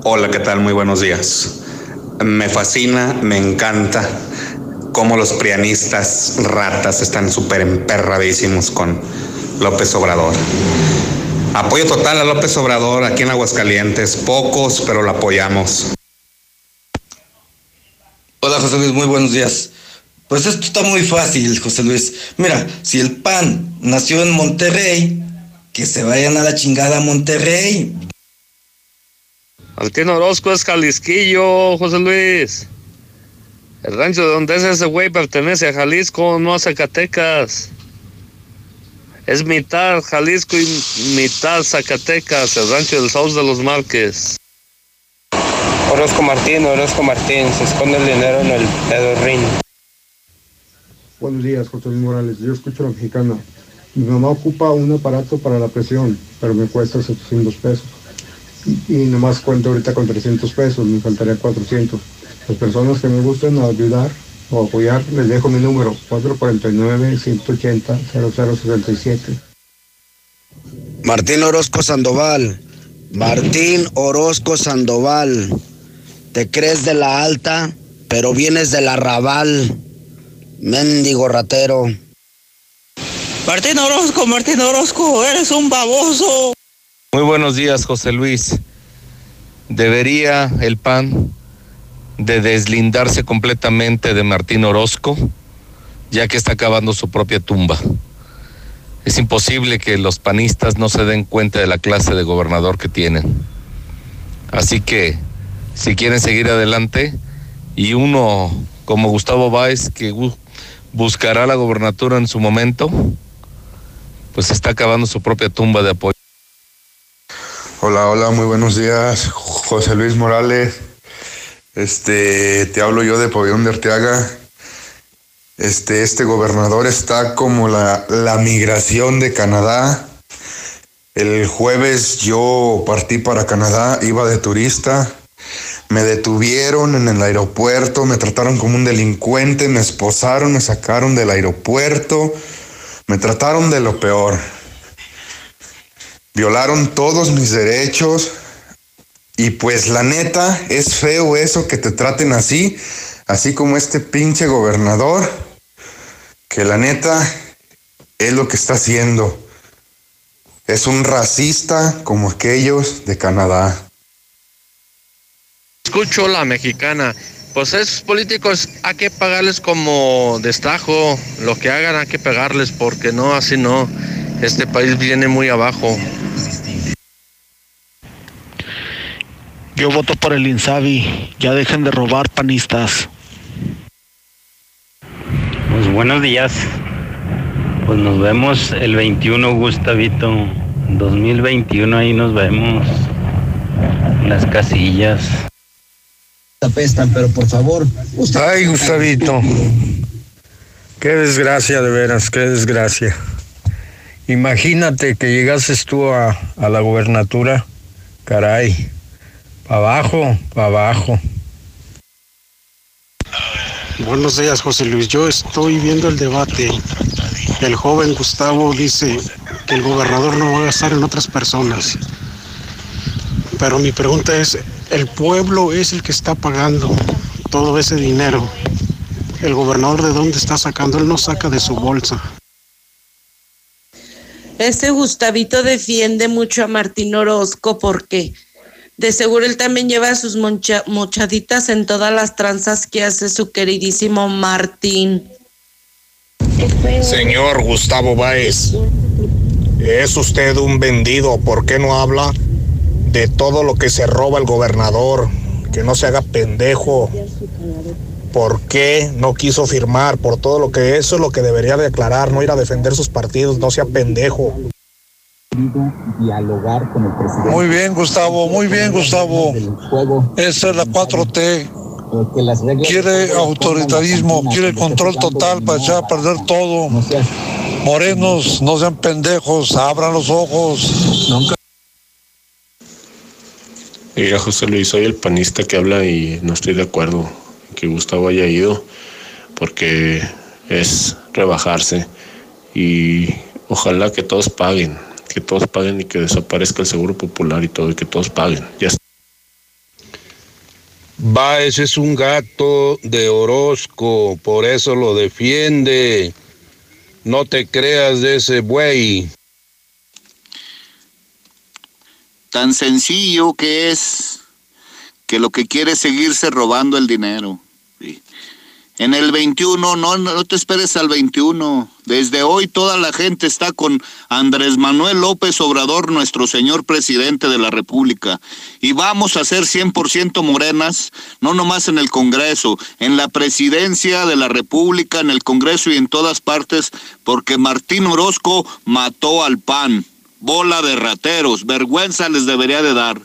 Hola, ¿qué tal? Muy buenos días. Me fascina, me encanta cómo los prianistas ratas están súper emperradísimos con López Obrador. Apoyo total a López Obrador aquí en Aguascalientes, pocos, pero lo apoyamos. Hola José Luis, muy buenos días. Pues esto está muy fácil, José Luis. Mira, si el PAN nació en Monterrey, que se vayan a la chingada a Monterrey. Martín Orozco es Jalisquillo, José Luis. El rancho de donde es ese güey pertenece a Jalisco, no a Zacatecas. Es mitad Jalisco y mitad Zacatecas, el rancho del Saus de los Márquez. Orozco Martín, Orozco Martín, se esconde el dinero en el pedorrín. Buenos días, José Luis Morales. Yo escucho a la mexicana. Mi mamá ocupa un aparato para la presión, pero me cuesta 700 pesos. Y, y nomás cuento ahorita con 300 pesos, me faltaría 400. Las personas que me gusten ayudar o apoyar, les dejo mi número, 449-180-0067. Martín Orozco Sandoval. Martín Orozco Sandoval. Te crees de la alta, pero vienes de la rabal. Mendigo ratero. Martín Orozco, Martín Orozco, eres un baboso. Muy buenos días, José Luis. Debería el PAN de deslindarse completamente de Martín Orozco, ya que está acabando su propia tumba. Es imposible que los panistas no se den cuenta de la clase de gobernador que tienen. Así que, si quieren seguir adelante, y uno como Gustavo Báez, que bu- buscará la gobernatura en su momento, pues está acabando su propia tumba de apoyo. Hola, hola, muy buenos días. José Luis Morales. Este, te hablo yo de Pabellón de Arteaga. Este, este gobernador está como la, la migración de Canadá. El jueves yo partí para Canadá, iba de turista. Me detuvieron en el aeropuerto, me trataron como un delincuente, me esposaron, me sacaron del aeropuerto, me trataron de lo peor. Violaron todos mis derechos, y pues la neta, es feo eso que te traten así, así como este pinche gobernador, que la neta es lo que está haciendo. Es un racista como aquellos de Canadá. Escucho la mexicana. Pues esos políticos hay que pagarles como destajo. Lo que hagan hay que pagarles porque no, así no. Este país viene muy abajo. Yo voto por el Insabi. Ya dejen de robar panistas. Pues buenos días. Pues nos vemos el 21, Gustavito. 2021 ahí nos vemos. Las casillas. Apestan, pero por favor. Ay, Gustavito. Qué desgracia, de veras, qué desgracia. Imagínate que llegases tú a, a la gubernatura. Caray. Pa' abajo, pa' abajo. Buenos días, José Luis. Yo estoy viendo el debate. El joven Gustavo dice que el gobernador no va a gastar en otras personas. Pero mi pregunta es, el pueblo es el que está pagando todo ese dinero. El gobernador de dónde está sacando? Él no saca de su bolsa. Este Gustavito defiende mucho a Martín Orozco porque de seguro él también lleva sus mochaditas en todas las tranzas que hace su queridísimo Martín. Señor Gustavo Báez, es usted un vendido. ¿Por qué no habla de todo lo que se roba el gobernador? Que no se haga pendejo. ¿Por qué no quiso firmar? Por todo lo que eso es lo que debería de aclarar, no ir a defender sus partidos, no sea pendejo. Dialogar con el presidente. Muy bien, Gustavo, muy bien, Gustavo. Esa es la 4T. Quiere autoritarismo, quiere control total para echar a perder todo. Morenos, no sean pendejos, abran los ojos. Mira, José Luis, soy el panista que habla y no estoy de acuerdo que Gustavo haya ido porque es rebajarse y ojalá que todos paguen, que todos paguen y que desaparezca el seguro popular y todo y que todos paguen. Ya está. Baez es un gato de Orozco, por eso lo defiende. No te creas de ese buey. Tan sencillo que es que lo que quiere es seguirse robando el dinero. En el 21, no, no te esperes al 21. Desde hoy toda la gente está con Andrés Manuel López Obrador, nuestro señor presidente de la República. Y vamos a ser 100% morenas, no nomás en el Congreso, en la presidencia de la República, en el Congreso y en todas partes, porque Martín Orozco mató al PAN. Bola de rateros, vergüenza les debería de dar.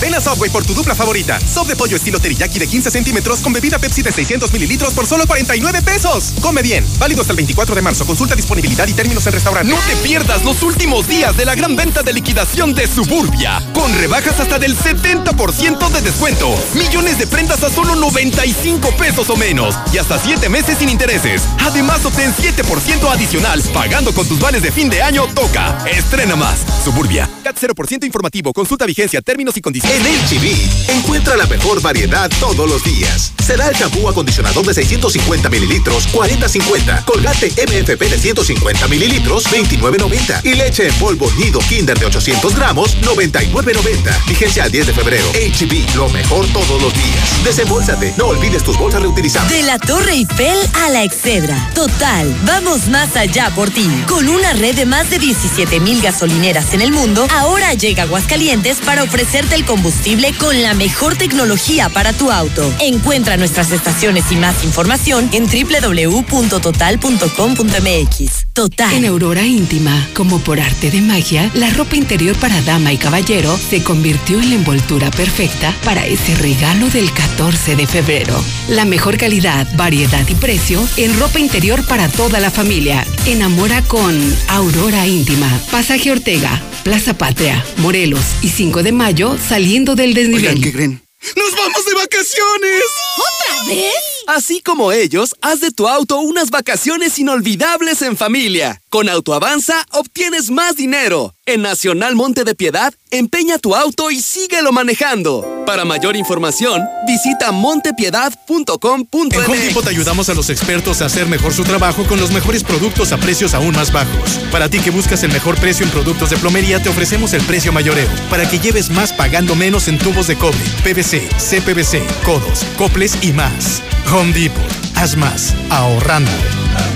Ven a Subway por tu dupla favorita. Sop de pollo estilo teriyaki de 15 centímetros con bebida Pepsi de 600 mililitros por solo 49 pesos. Come bien. Válido hasta el 24 de marzo. Consulta disponibilidad y términos en restaurante. No te pierdas los últimos días de la gran venta de liquidación de Suburbia. Con rebajas hasta del 70% de descuento. Millones de prendas a solo 95 pesos o menos. Y hasta 7 meses sin intereses. Además, obtén 7% adicional pagando con tus vales de fin de año. Toca. Estrena más. Suburbia. CAT 0% informativo. Consulta vigencia, términos y condiciones. En HB, encuentra la mejor variedad todos los días. Será el champú acondicionador de 650 mililitros, 40.50. Colgate MFP de 150 mililitros, 29.90. Y leche en polvo nido Kinder de 800 gramos, 99.90. Vigencia al 10 de febrero. HB, lo mejor todos los días. Desembolsate, no olvides tus bolsas reutilizables. De la Torre Eiffel a la Excedra. Total, vamos más allá por ti. Con una red de más de 17 mil gasolineras en el mundo, ahora llega Aguascalientes para ofrecerte el combustible con la mejor tecnología para tu auto. Encuentra nuestras estaciones y más información en www.total.com.mx. Total. En Aurora Íntima, como por arte de magia, la ropa interior para dama y caballero se convirtió en la envoltura perfecta para ese regalo del 14 de febrero. La mejor calidad, variedad y precio en ropa interior para toda la familia. Enamora con Aurora Íntima. Pasaje Ortega, Plaza Patria, Morelos y 5 de mayo saliendo del desnivel. Oigan, ¿qué creen? ¡Nos vamos de vacaciones! ¿Otra vez? Así como ellos, haz de tu auto unas vacaciones inolvidables en familia. Con Autoavanza obtienes más dinero. En Nacional Monte de Piedad, empeña tu auto y síguelo manejando. Para mayor información, visita montepiedad.com.mx. En Home Depot te ayudamos a los expertos a hacer mejor su trabajo con los mejores productos a precios aún más bajos. Para ti que buscas el mejor precio en productos de plomería, te ofrecemos el precio mayoreo para que lleves más pagando menos en tubos de cobre, PVC, CPVC, codos, coples y más. Home Depot. Haz más, ahorrando.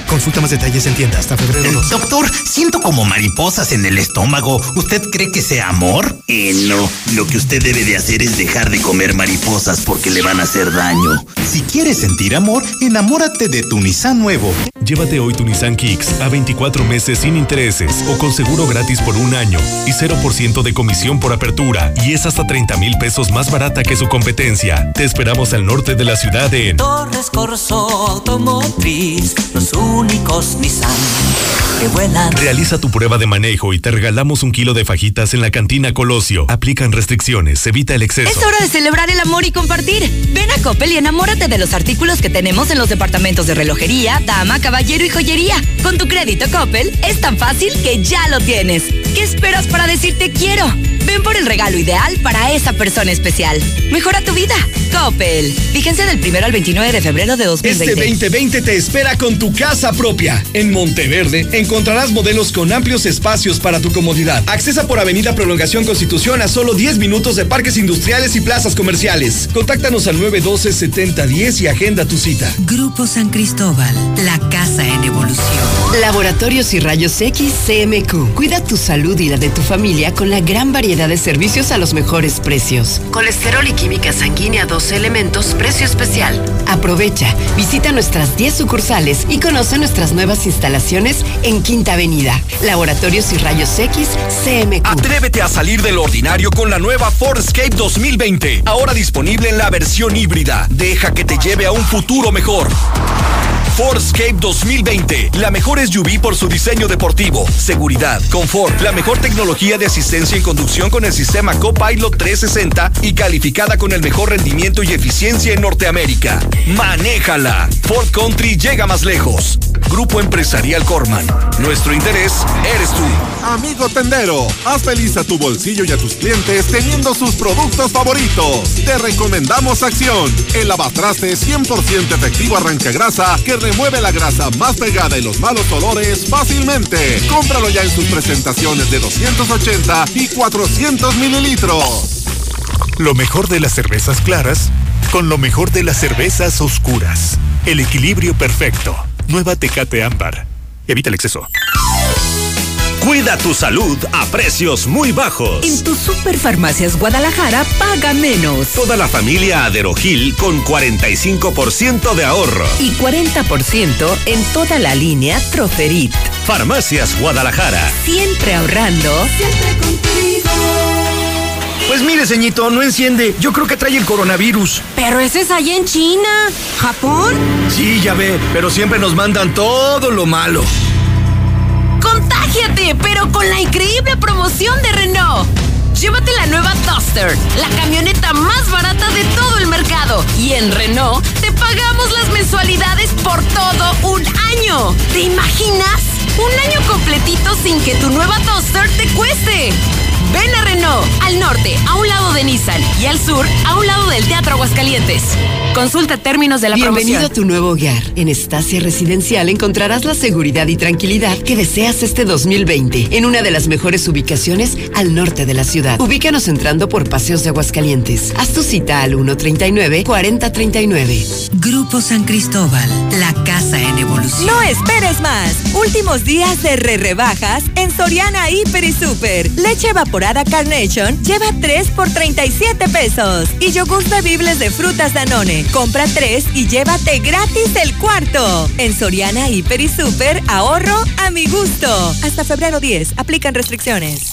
Consulta más detalles en tienda hasta febrero 2. Doctor, siento como mariposas en el estómago. ¿Usted cree que sea amor? Eh, no. Lo que usted debe de hacer es dejar de comer mariposas porque le van a hacer daño. Si quieres sentir amor, enamórate de tu Nissan nuevo. Llévate hoy tu Nissan Kicks a 24 meses sin intereses o con seguro gratis por un año y 0% de comisión por apertura y es hasta 30 mil pesos más barata que su competencia. Te esperamos al norte de la ciudad en Torres Corso Automotriz, los únicos Nissan que vuelan. Realiza tu prueba de manejo y te regalamos un kilo de fajitas en la cantina Colosio. Aplican restricciones, evita el exceso. Es hora de celebrar el amor y compartir. Ven a Coppel y enamórate de los artículos que tenemos en los departamentos de relojería, dama, caballero y joyería. Con tu crédito Coppel es tan fácil que ya lo tienes. ¿Qué esperas para decirte quiero. Ven por el regalo ideal para esa persona especial. Mejora tu vida. Coppel. Fíjense del 1 al 29 de febrero de 2020. Este 2020 te espera con tu casa propia. En Monteverde encontrarás modelos con amplios espacios para tu comodidad. Accesa por Avenida Prolongación Constitución a solo 10 minutos de parques industriales y plazas comerciales. Contáctanos al 912-7010 y agenda tu cita. Grupo San Cristóbal. La casa en evolución. Laboratorios y Rayos X CMQ. Cuida tu salud y la de tu familia con la gran variedad de servicios a los mejores precios. Colesterol y química sanguínea 12 elementos, precio especial. Aprovecha, visita nuestras 10 sucursales y conoce nuestras nuevas instalaciones en Quinta Avenida. Laboratorios y Rayos X Atrévete a salir del ordinario con la nueva Ford Escape 2020. Ahora disponible en la versión híbrida. Deja que te lleve a un futuro mejor. Escape 2020. La mejor SUV por su diseño deportivo, seguridad, confort, la mejor tecnología de asistencia en conducción con el sistema Copilot 360 y calificada con el mejor rendimiento y eficiencia en Norteamérica. Manéjala. Ford Country llega más lejos. Grupo Empresarial Corman. Nuestro interés eres tú. Amigo tendero, haz feliz a tu bolsillo y a tus clientes teniendo sus productos favoritos. Te recomendamos Acción, el lavatraste 100% efectivo arranca grasa que remueve la grasa más pegada y los malos olores fácilmente. Cómpralo ya en sus presentaciones de 280 y 400 mililitros. Lo mejor de las cervezas claras con lo mejor de las cervezas oscuras. El equilibrio perfecto. Nueva Tecate Ámbar. Evita el exceso. Cuida tu salud a precios muy bajos. En tus superfarmacias Guadalajara paga menos. Toda la familia Aderogil con 45% de ahorro. Y 40% en toda la línea Troferit. Farmacias Guadalajara. Siempre ahorrando. Siempre contigo. Pues mire, ceñito, no enciende. Yo creo que trae el coronavirus. Pero ese es allá en China. ¿Japón? Sí, ya ve, pero siempre nos mandan todo lo malo. ¡Contágiate! Pero con la increíble promoción de Renault. Llévate la nueva Duster, la camioneta más barata de todo el mercado. Y en Renault te pagamos las mensualidades por todo un año. ¿Te imaginas? Un año completito sin que tu nueva Duster te cueste. Ven a Renault, al norte, a un lado de Nissan, y al sur, a un lado del Teatro Aguascalientes. Consulta términos de la Bienvenido promoción. a tu nuevo hogar. En Estacia Residencial encontrarás la seguridad y tranquilidad que deseas este 2020 en una de las mejores ubicaciones al norte de la ciudad. Ubícanos entrando por Paseos de Aguascalientes. Haz tu cita al 139-4039. Grupo San Cristóbal, la casa en evolución. No esperes más. Últimos días de re rebajas en Soriana Hiper y Super. Leche evaporada Carnation lleva 3 por 37 pesos. Y yogur bebibles de frutas Danone. Compra 3 y llévate gratis el cuarto. En Soriana Hiper y Super, ahorro a mi gusto. Hasta febrero 10. Aplican restricciones.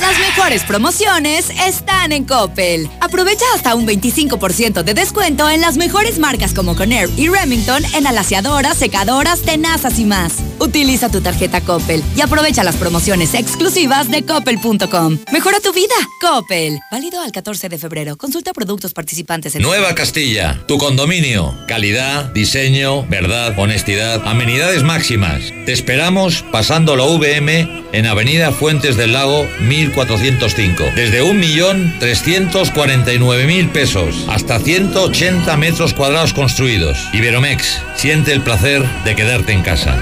Las mejores promociones están en Coppel. Aprovecha hasta un 25% de descuento en las mejores marcas como Conair y Remington en alaciadoras, secadoras, tenazas y más. Utiliza tu tarjeta Coppel y aprovecha las promociones exclusivas de coppel.com. Mejora tu vida, Coppel. Válido al 14 de febrero. Consulta productos participantes en Nueva Castilla, tu condominio. Calidad, diseño, verdad, honestidad, amenidades máximas. Te esperamos pasando la VM en Avenida Fuentes del Lago 1405. Desde 1.349.000 pesos hasta 180 metros cuadrados construidos. Iberomex, siente el placer de quedarte en casa.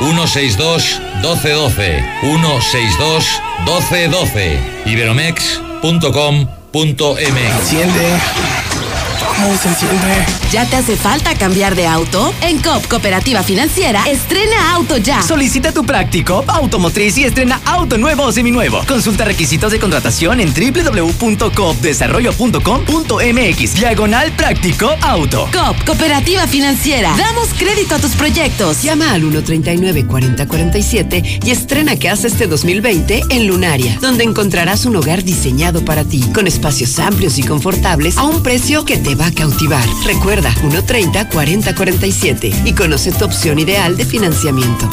162 1212 162 1212 iberomex.com.mx ¿Cómo se enciende? ¿Ya te hace falta cambiar de auto? En COP Cooperativa Financiera, estrena auto ya. Solicita tu práctico automotriz y estrena auto nuevo o seminuevo. Consulta requisitos de contratación en www.coopdesarrollo.com.mx. Diagonal práctico auto. COP Cooperativa Financiera. Damos crédito a tus proyectos. Llama al 139-4047 y estrena casa este 2020 en Lunaria, donde encontrarás un hogar diseñado para ti, con espacios amplios y confortables a un precio que te va a a cautivar. Recuerda 130-4047 y conoce tu opción ideal de financiamiento.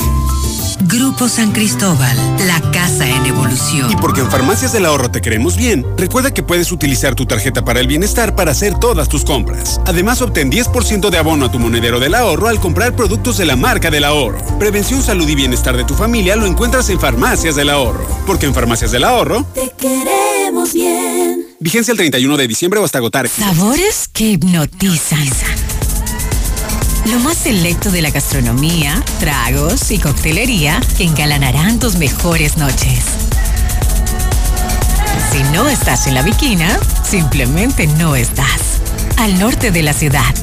Grupo San Cristóbal, la casa en evolución. Y porque en Farmacias del Ahorro te queremos bien, recuerda que puedes utilizar tu tarjeta para el bienestar para hacer todas tus compras. Además, obtén 10% de abono a tu monedero del ahorro al comprar productos de la marca del ahorro. Prevención, salud y bienestar de tu familia lo encuentras en Farmacias del Ahorro. Porque en Farmacias del Ahorro te queremos bien. Vigencia el 31 de diciembre o hasta agotar. Sabores que hipnotizan. Lo más selecto de la gastronomía, tragos y coctelería que engalanarán tus mejores noches. Si no estás en la viquina, simplemente no estás. Al norte de la ciudad.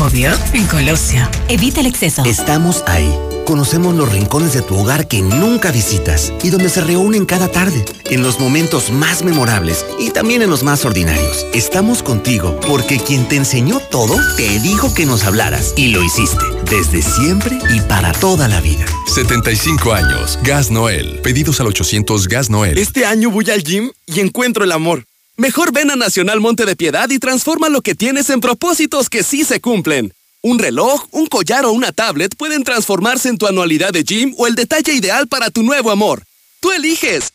Obvio, en Colosio. Evita el exceso. Estamos ahí Conocemos los rincones de tu hogar que nunca visitas y donde se reúnen cada tarde, en los momentos más memorables y también en los más ordinarios. Estamos contigo porque quien te enseñó todo te dijo que nos hablaras y lo hiciste desde siempre y para toda la vida. 75 años, Gas Noel. Pedidos al 800 Gas Noel. Este año voy al gym y encuentro el amor. Mejor ven a Nacional Monte de Piedad y transforma lo que tienes en propósitos que sí se cumplen. Un reloj, un collar o una tablet pueden transformarse en tu anualidad de gym o el detalle ideal para tu nuevo amor. Tú eliges.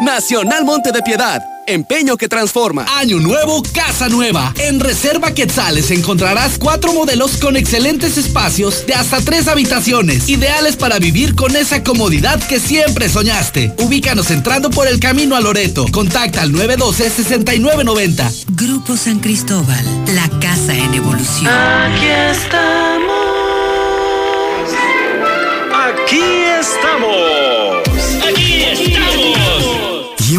Nacional Monte de Piedad Empeño que transforma. Año nuevo, casa nueva. En Reserva Quetzales encontrarás cuatro modelos con excelentes espacios de hasta tres habitaciones, ideales para vivir con esa comodidad que siempre soñaste. Ubícanos entrando por el camino a Loreto. Contacta al 912-6990. Grupo San Cristóbal, la casa en evolución. Aquí estamos. Aquí estamos.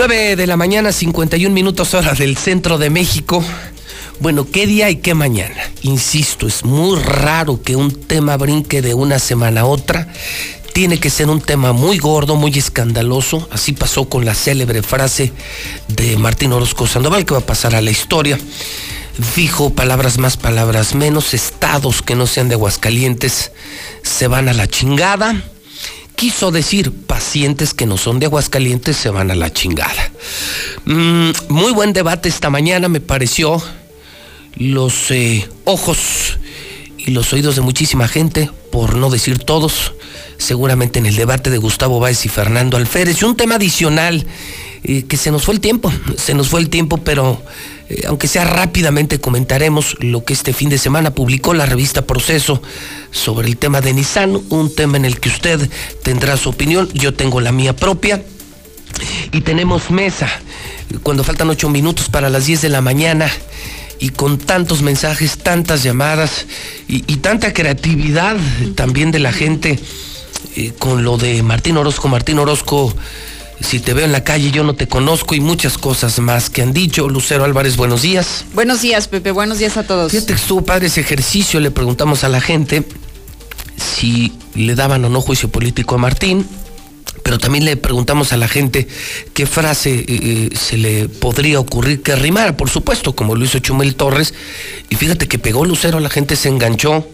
9 de la mañana, 51 minutos hora del centro de México. Bueno, ¿qué día y qué mañana? Insisto, es muy raro que un tema brinque de una semana a otra. Tiene que ser un tema muy gordo, muy escandaloso. Así pasó con la célebre frase de Martín Orozco Sandoval, que va a pasar a la historia. Dijo palabras más, palabras menos. Estados que no sean de Aguascalientes se van a la chingada quiso decir, pacientes que no son de Aguascalientes se van a la chingada. Mm, muy buen debate esta mañana, me pareció. Los eh, ojos y los oídos de muchísima gente, por no decir todos, seguramente en el debate de Gustavo Báez y Fernando Alférez. Y un tema adicional, eh, que se nos fue el tiempo, se nos fue el tiempo, pero eh, aunque sea rápidamente comentaremos lo que este fin de semana publicó la revista Proceso sobre el tema de Nissan, un tema en el que usted tendrá su opinión, yo tengo la mía propia. Y tenemos mesa, cuando faltan ocho minutos para las 10 de la mañana y con tantos mensajes, tantas llamadas y, tanta creatividad también de la gente eh, con lo de Martín Orozco. Martín Orozco si te veo en la calle yo no te conozco y muchas cosas más que han dicho. Lucero Álvarez, buenos días. Buenos días, Pepe, buenos días a todos. Fíjate que estuvo padre ese ejercicio, le preguntamos a la gente si le daban o no juicio político a Martín, pero también le preguntamos a la gente qué frase eh, eh, se le podría ocurrir que rimara, por supuesto, como lo hizo Chumel Torres, y fíjate que pegó Lucero, la gente se enganchó.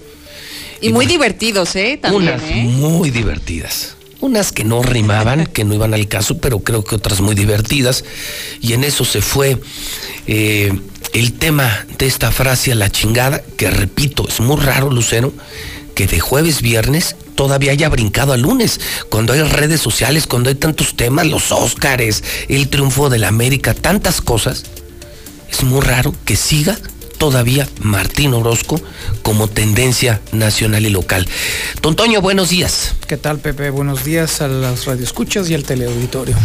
Y, muy divertidos, ¿eh? También, unas ¿eh? muy divertidas unas que no rimaban, que no iban al caso, pero creo que otras muy divertidas. Y en eso se fue eh, el tema de esta frase a la chingada, que repito, es muy raro, Lucero, que de jueves, viernes todavía haya brincado a lunes, cuando hay redes sociales, cuando hay tantos temas, los Óscares, el triunfo de la América, tantas cosas. Es muy raro que siga todavía Martín Orozco como tendencia nacional y local. Don Toño, buenos días. ¿Qué tal, Pepe? Buenos días a las radioescuchas y al teleauditorio.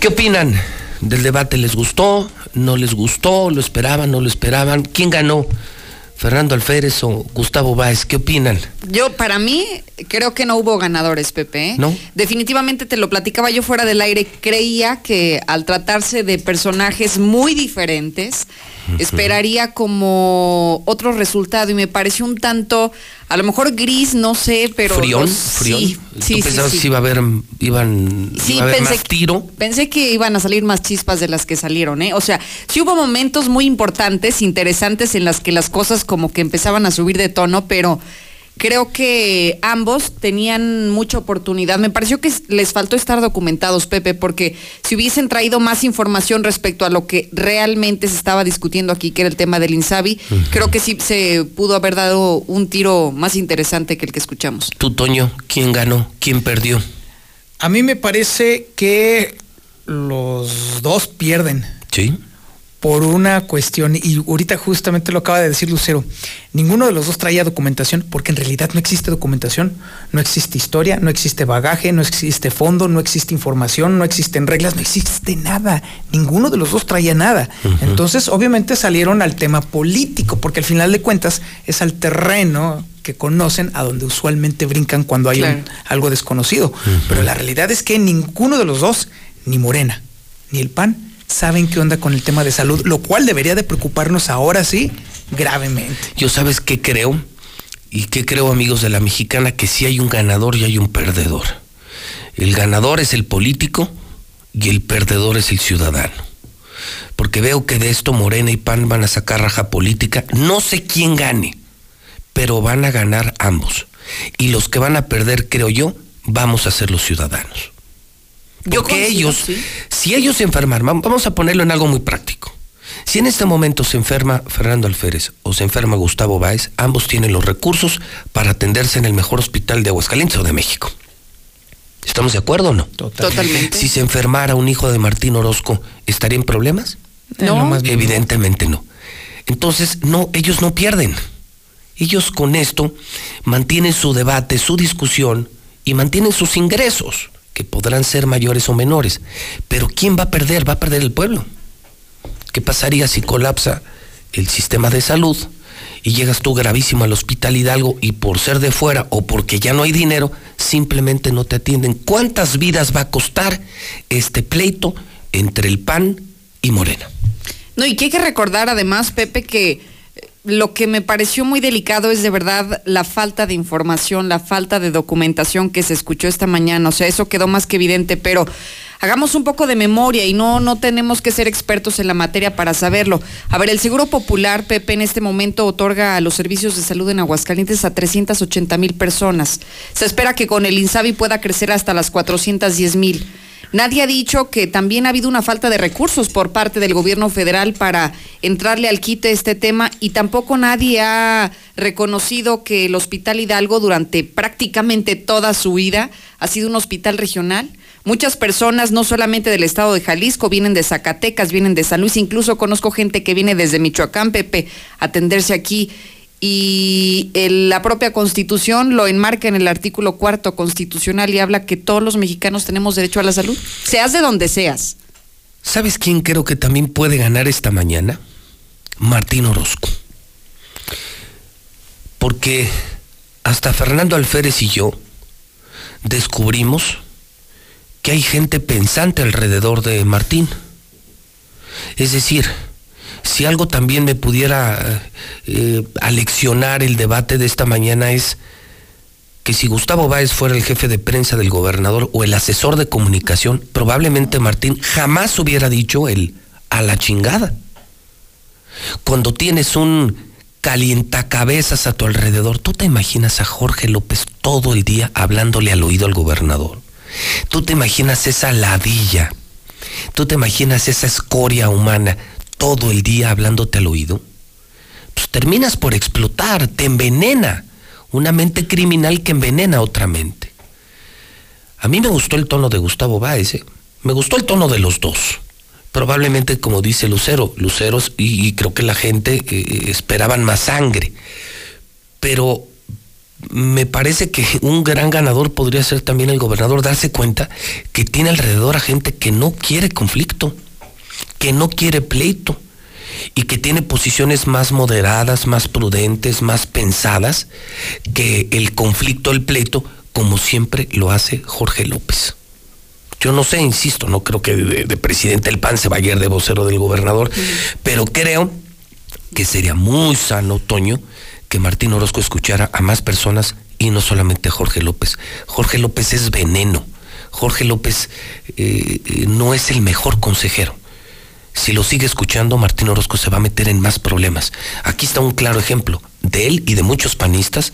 ¿Qué opinan del debate? ¿Les gustó? ¿No les gustó? ¿Lo esperaban? ¿No lo esperaban? ¿Quién ganó? Fernando Alférez o Gustavo Báez, ¿qué opinan? Yo, para mí, creo que no hubo ganadores, Pepe. ¿eh? ¿No? Definitivamente te lo platicaba yo fuera del aire. Creía que al tratarse de personajes muy diferentes, esperaría como otro resultado y me pareció un tanto, a lo mejor gris, no sé, pero... ¿Frión? los- ¿Frión? Sí, ¿Tú sí, sí, pensabas sí. que iba a haber, iban, Sí, iba a haber pensé más tiro? Pensé que iban a salir más chispas de las que salieron, ¿eh? O sea, sí hubo momentos muy importantes, interesantes, en las que las cosas como que empezaban a subir de tono, pero creo que ambos tenían mucha oportunidad. Me pareció que les faltó estar documentados, Pepe, porque si hubiesen traído más información respecto a lo que realmente se estaba discutiendo aquí, que era el tema del Insabi, creo que sí se pudo haber dado un tiro más interesante que el que escuchamos. Tú, Toño, ¿quién ganó? ¿Quién perdió? A mí me parece que los dos pierden. Sí. Por una cuestión, y ahorita justamente lo acaba de decir Lucero, ninguno de los dos traía documentación, porque en realidad no existe documentación, no existe historia, no existe bagaje, no existe fondo, no existe información, no existen reglas, no existe nada. Ninguno de los dos traía nada. Entonces, obviamente salieron al tema político, porque al final de cuentas es al terreno que conocen a donde usualmente brincan cuando hay un- algo desconocido. Pero la realidad es que ninguno de los dos, ni Morena, ni el PAN, saben qué onda con el tema de salud, lo cual debería de preocuparnos ahora sí gravemente. Yo sabes qué creo y qué creo amigos de la mexicana que sí hay un ganador y hay un perdedor. El ganador es el político y el perdedor es el ciudadano. Porque veo que de esto Morena y PAN van a sacar raja política. No sé quién gane, pero van a ganar ambos. Y los que van a perder, creo yo, vamos a ser los ciudadanos. Yo Porque coincido, ellos, sí. si ellos se enferman, vam- vamos a ponerlo en algo muy práctico. Si en este momento se enferma Fernando Alférez o se enferma Gustavo Báez, ambos tienen los recursos para atenderse en el mejor hospital de Aguascalientes o de México. ¿Estamos de acuerdo o no? Totalmente. Si se enfermara un hijo de Martín Orozco, ¿estaría en problemas? No. Evidentemente no. Entonces, no, ellos no pierden. Ellos con esto mantienen su debate, su discusión y mantienen sus ingresos, que podrán ser mayores o menores. Pero ¿quién va a perder? Va a perder el pueblo. ¿Qué pasaría si colapsa el sistema de salud y llegas tú gravísimo al hospital Hidalgo y por ser de fuera o porque ya no hay dinero, simplemente no te atienden? ¿Cuántas vidas va a costar este pleito entre el PAN y Morena? No, y que hay que recordar además, Pepe, que lo que me pareció muy delicado es de verdad la falta de información, la falta de documentación que se escuchó esta mañana. O sea, eso quedó más que evidente, pero hagamos un poco de memoria y no, no tenemos que ser expertos en la materia para saberlo. A ver, el Seguro Popular, Pepe, en este momento otorga a los servicios de salud en Aguascalientes a 380 mil personas. Se espera que con el INSABI pueda crecer hasta las 410 mil. Nadie ha dicho que también ha habido una falta de recursos por parte del gobierno federal para entrarle al quite este tema y tampoco nadie ha reconocido que el Hospital Hidalgo durante prácticamente toda su vida ha sido un hospital regional. Muchas personas, no solamente del estado de Jalisco, vienen de Zacatecas, vienen de San Luis, incluso conozco gente que viene desde Michoacán, Pepe, a atenderse aquí y la propia constitución lo enmarca en el artículo cuarto constitucional y habla que todos los mexicanos tenemos derecho a la salud, seas de donde seas. ¿Sabes quién creo que también puede ganar esta mañana? Martín Orozco. Porque hasta Fernando Alférez y yo descubrimos que hay gente pensante alrededor de Martín. Es decir, si algo también me pudiera eh, aleccionar el debate de esta mañana es que si Gustavo Báez fuera el jefe de prensa del gobernador o el asesor de comunicación, probablemente Martín jamás hubiera dicho el a la chingada. Cuando tienes un calientacabezas a tu alrededor, tú te imaginas a Jorge López todo el día hablándole al oído al gobernador. Tú te imaginas esa ladilla. Tú te imaginas esa escoria humana todo el día hablándote al oído. Pues terminas por explotar, te envenena. Una mente criminal que envenena a otra mente. A mí me gustó el tono de Gustavo Báez, ¿eh? me gustó el tono de los dos. Probablemente, como dice Lucero, Luceros, y, creo que la gente eh, esperaban más sangre. Pero me parece que un gran ganador podría ser también el gobernador darse cuenta que tiene alrededor a gente que no quiere conflicto, que no quiere pleito y que tiene posiciones más moderadas, más prudentes, más pensadas que el conflicto, el pleito, como siempre lo hace Jorge López. Yo no sé, insisto, no creo que de, presidente el PAN se vaya a ir de vocero del gobernador, pero creo que sería muy sano, Toño, que Martín Orozco escuchara a más personas y no solamente a Jorge López. Jorge López es veneno. Jorge López eh, eh, no es el mejor consejero. Si lo sigue escuchando, Martín Orozco se va a meter en más problemas. Aquí está un claro ejemplo de él y de muchos panistas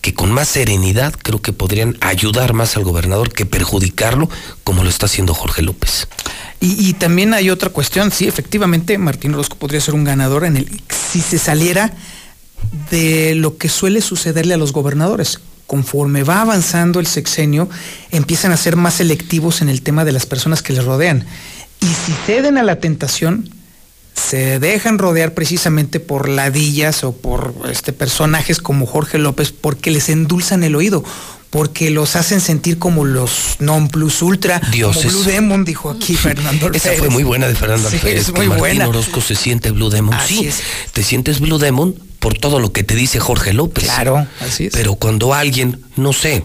que con más serenidad creo que podrían ayudar más al gobernador que perjudicarlo como lo está haciendo Jorge López. Y, también hay otra cuestión, sí, efectivamente, Martín Orozco podría ser un ganador en el si se saliera de lo que suele sucederle a los gobernadores. Conforme va avanzando el sexenio, empiezan a ser más selectivos en el tema de las personas que les rodean. Y si ceden a la tentación, se dejan rodear precisamente por ladillas o por este, personajes como Jorge López porque les endulzan el oído, porque los hacen sentir como los non plus ultra, Dioses. como Blue Demon, dijo aquí Fernando Esa fue muy buena de Fernando sí, Es muy Martín buena. Orozco se siente Blue Demon. sí, te sientes Blue Demon por todo lo que te dice Jorge López. Claro, así es. Pero cuando alguien, no sé,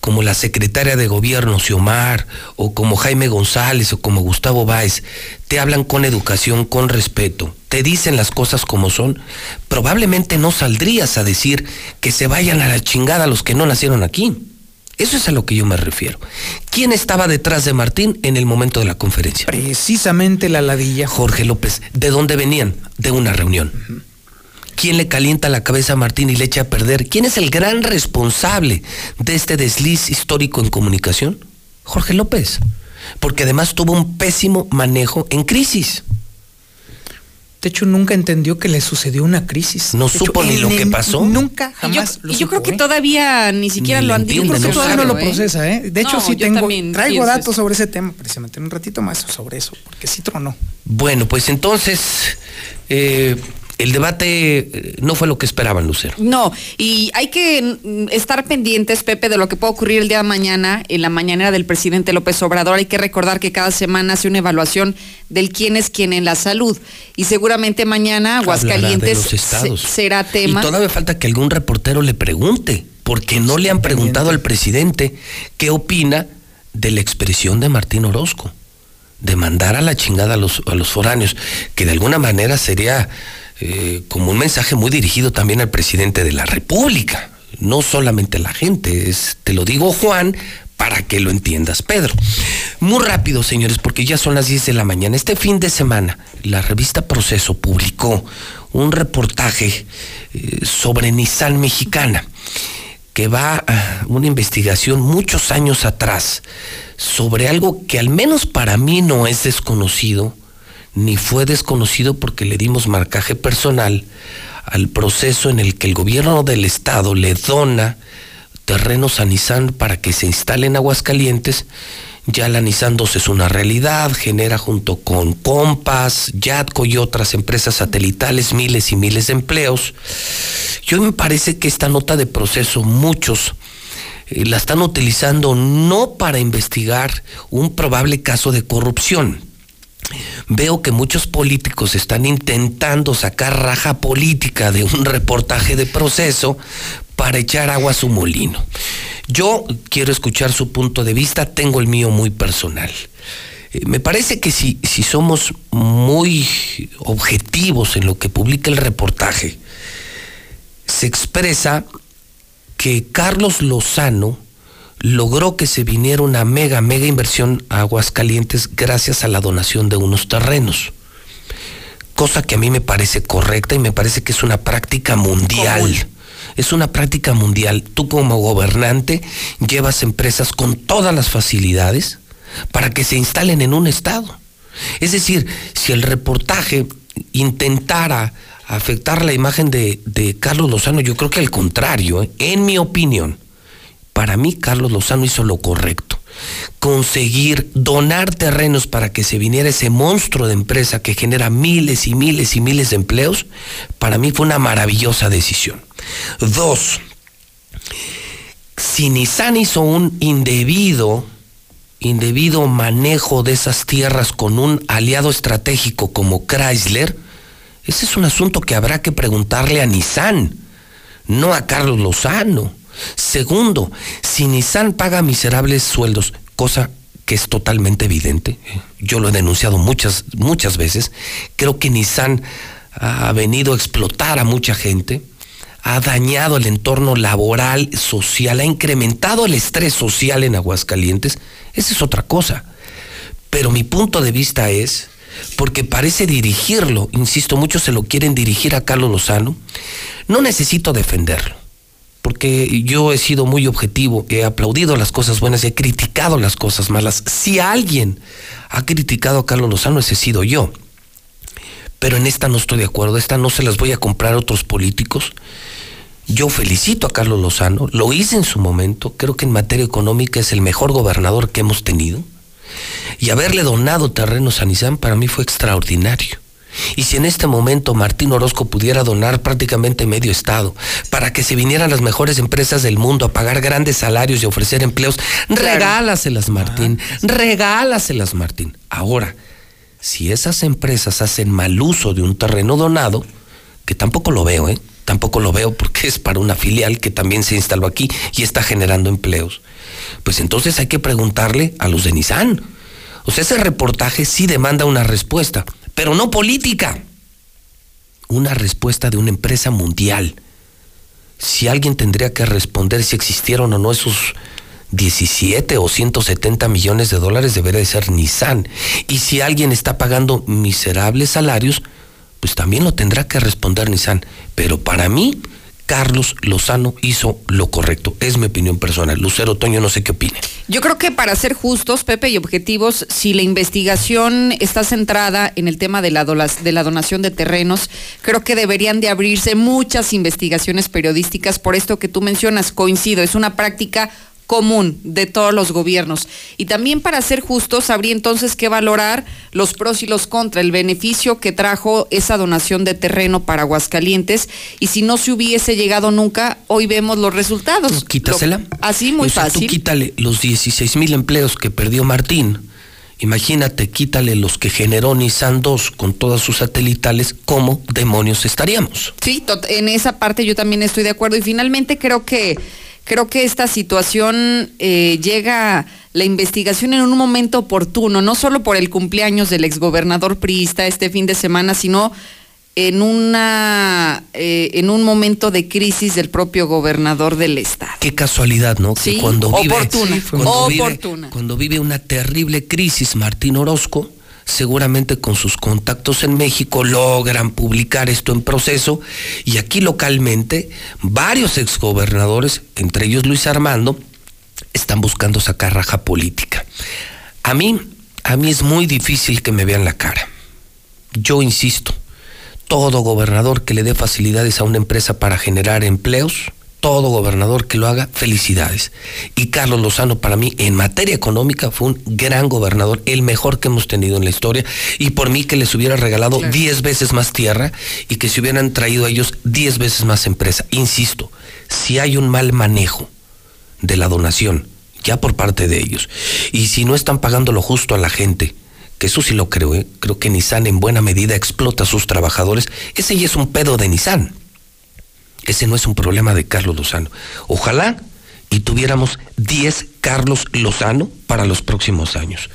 como la secretaria de gobierno Xiomar, o como Jaime González, o como Gustavo Báez, te hablan con educación, con respeto, te dicen las cosas como son, probablemente no saldrías a decir que se vayan a la chingada los que no nacieron aquí. Eso es a lo que yo me refiero. ¿Quién estaba detrás de Martín en el momento de la conferencia? Precisamente la ladilla. Jorge López. ¿De dónde venían? De una reunión. ¿Quién le calienta la cabeza a Martín y le echa a perder? ¿Quién es el gran responsable de este desliz histórico en comunicación? Jorge López. Porque además tuvo un pésimo manejo en crisis. De hecho, nunca entendió que le sucedió una crisis. No supo ni lo que pasó. Nunca, jamás. Y yo, creo que todavía ni siquiera lo han dicho. Yo creo que todavía no lo ¿eh? procesa, ¿eh? De hecho, No, sí yo tengo, traigo datos sobre ese tema, precisamente, en un ratito más sobre eso, porque sí tronó. Bueno, pues entonces, eh, el debate eh, no fue lo que esperaban, Lucero. No, y hay que mm, estar pendientes, Pepe, de lo que puede ocurrir el día de mañana en la mañanera del presidente López Obrador. Hay que recordar que cada semana hace una evaluación del quién es quién en la salud. Y seguramente mañana Aguascalientes se- será tema. Y todavía falta que algún reportero le pregunte, porque no le han preguntado al presidente qué opina de la expresión de Martín Orozco, de mandar a la chingada a los, a los foráneos, que de alguna manera sería eh, como un mensaje muy dirigido también al presidente de la República, no solamente a la gente, te lo digo Juan, para que lo entiendas, Pedro. Muy rápido, señores, porque ya son las 10 de la mañana. Este fin de semana, la revista Proceso publicó un reportaje eh, sobre Nissan Mexicana, que va a una investigación muchos años atrás sobre algo que al menos para mí no es desconocido, ni fue desconocido porque le dimos marcaje personal al proceso en el que el gobierno del estado le dona terrenos a Nissan para que se instale en Aguascalientes. Ya la Nissan 2 es una realidad, genera junto con Compass, Yadco y otras empresas satelitales miles y miles de empleos. Yo me parece que esta nota de proceso muchos eh, la están utilizando no para investigar un probable caso de corrupción. Veo que muchos políticos están intentando sacar raja política de un reportaje de proceso para echar agua a su molino. Yo quiero escuchar su punto de vista, tengo el mío muy personal. Eh, Me parece que si, si somos muy objetivos en lo que publica el reportaje, se expresa que Carlos Lozano logró que se viniera una mega, mega inversión a Aguascalientes gracias a la donación de unos terrenos. Cosa que a mí me parece correcta y me parece que es una práctica mundial. Es una práctica mundial. Tú como gobernante llevas empresas con todas las facilidades para que se instalen en un estado. Es decir, si el reportaje intentara afectar la imagen de, de Carlos Lozano, yo creo que al contrario, ¿eh? en mi opinión, para mí Carlos Lozano hizo lo correcto. Conseguir donar terrenos para que se viniera ese monstruo de empresa que genera miles y miles y miles de empleos, para mí fue una maravillosa decisión. Dos, Si Nissan hizo un indebido, indebido manejo de esas tierras con un aliado estratégico como Chrysler, ese es un asunto que habrá que preguntarle a Nissan, no a Carlos Lozano. Segundo, si Nissan paga miserables sueldos, cosa que es totalmente evidente, yo lo he denunciado muchas, muchas veces, creo que Nissan ha venido a explotar a mucha gente, ha dañado el entorno laboral, social, ha incrementado el estrés social en Aguascalientes, esa es otra cosa. Pero mi punto de vista es, porque parece dirigirlo, insisto, muchos se lo quieren dirigir a Carlos Lozano, no necesito defenderlo, porque yo he sido muy objetivo, he aplaudido las cosas buenas, he criticado las cosas malas. Si alguien ha criticado a Carlos Lozano, ese he sido yo. Pero en esta no estoy de acuerdo, esta no se las voy a comprar a otros políticos. Yo felicito a Carlos Lozano, lo hice en su momento, creo que en materia económica es el mejor gobernador que hemos tenido. Y haberle donado terrenos a Nizam para mí fue extraordinario. Y si en este momento Martín Orozco pudiera donar prácticamente medio estado para que se vinieran las mejores empresas del mundo a pagar grandes salarios y ofrecer empleos, regálaselas Martín, regálaselas Martín. Ahora, si esas empresas hacen mal uso de un terreno donado, que tampoco lo veo, ¿eh? tampoco lo veo porque es para una filial que también se instaló aquí y está generando empleos. Pues entonces hay que preguntarle a los de Nissan. O sea, ese reportaje sí demanda una respuesta, pero no política. Una respuesta de una empresa mundial. Si alguien tendría que responder si existieron o no esos 17 o 170 millones de dólares, debería de ser Nissan. Y si alguien está pagando miserables salarios, pues también lo tendrá que responder Nissan. Pero para mí, Carlos Lozano hizo lo correcto. Es mi opinión personal. Lucero Toño, no sé qué opine. Yo creo que para ser justos, Pepe, y objetivos, si la investigación está centrada en el tema de la, de la donación de terrenos, creo que deberían de abrirse muchas investigaciones periodísticas por esto que tú mencionas. Coincido, es una práctica común de todos los gobiernos. Y también para ser justos, habría entonces que valorar los pros y los contras, el beneficio que trajo esa donación de terreno para Aguascalientes. Y si no se hubiese llegado nunca, hoy vemos los resultados. Quítasela. así, muy fácil. Tú quítale los 16 mil empleos que perdió Martín. Imagínate, quítale los que generó Nissan 2 con todas sus satelitales, ¿cómo demonios estaríamos? Sí, en esa parte yo también estoy de acuerdo. Y finalmente creo que Creo que esta situación eh, llega la investigación en un momento oportuno, no solo por el cumpleaños del exgobernador priista este fin de semana, sino en una eh, en un momento de crisis del propio gobernador del estado. Qué casualidad, ¿no? Sí, cuando oportuna, cuando oportuna. cuando vive una terrible crisis, Martín Orozco, seguramente con sus contactos en México logran publicar esto en proceso y aquí localmente varios exgobernadores, entre ellos Luis Armando, están buscando sacar raja política. A mí, a mí es muy difícil que me vean la cara. Yo insisto, todo gobernador que le dé facilidades a una empresa para generar empleos, todo gobernador que lo haga, felicidades. Y Carlos Lozano para mí en materia económica fue un gran gobernador, el mejor que hemos tenido en la historia, y por mí que les hubiera regalado 10 veces más tierra y que se hubieran traído a ellos 10 veces más empresa. Insisto, si hay un mal manejo de la donación, ya por parte de ellos, y si no están pagando lo justo a la gente, que eso sí lo creo, ¿eh? creo que Nissan en buena medida explota a sus trabajadores, ese ya es un pedo de Nissan ese no es un problema de Carlos Lozano. Ojalá y tuviéramos 10 Carlos Lozano para los próximos años.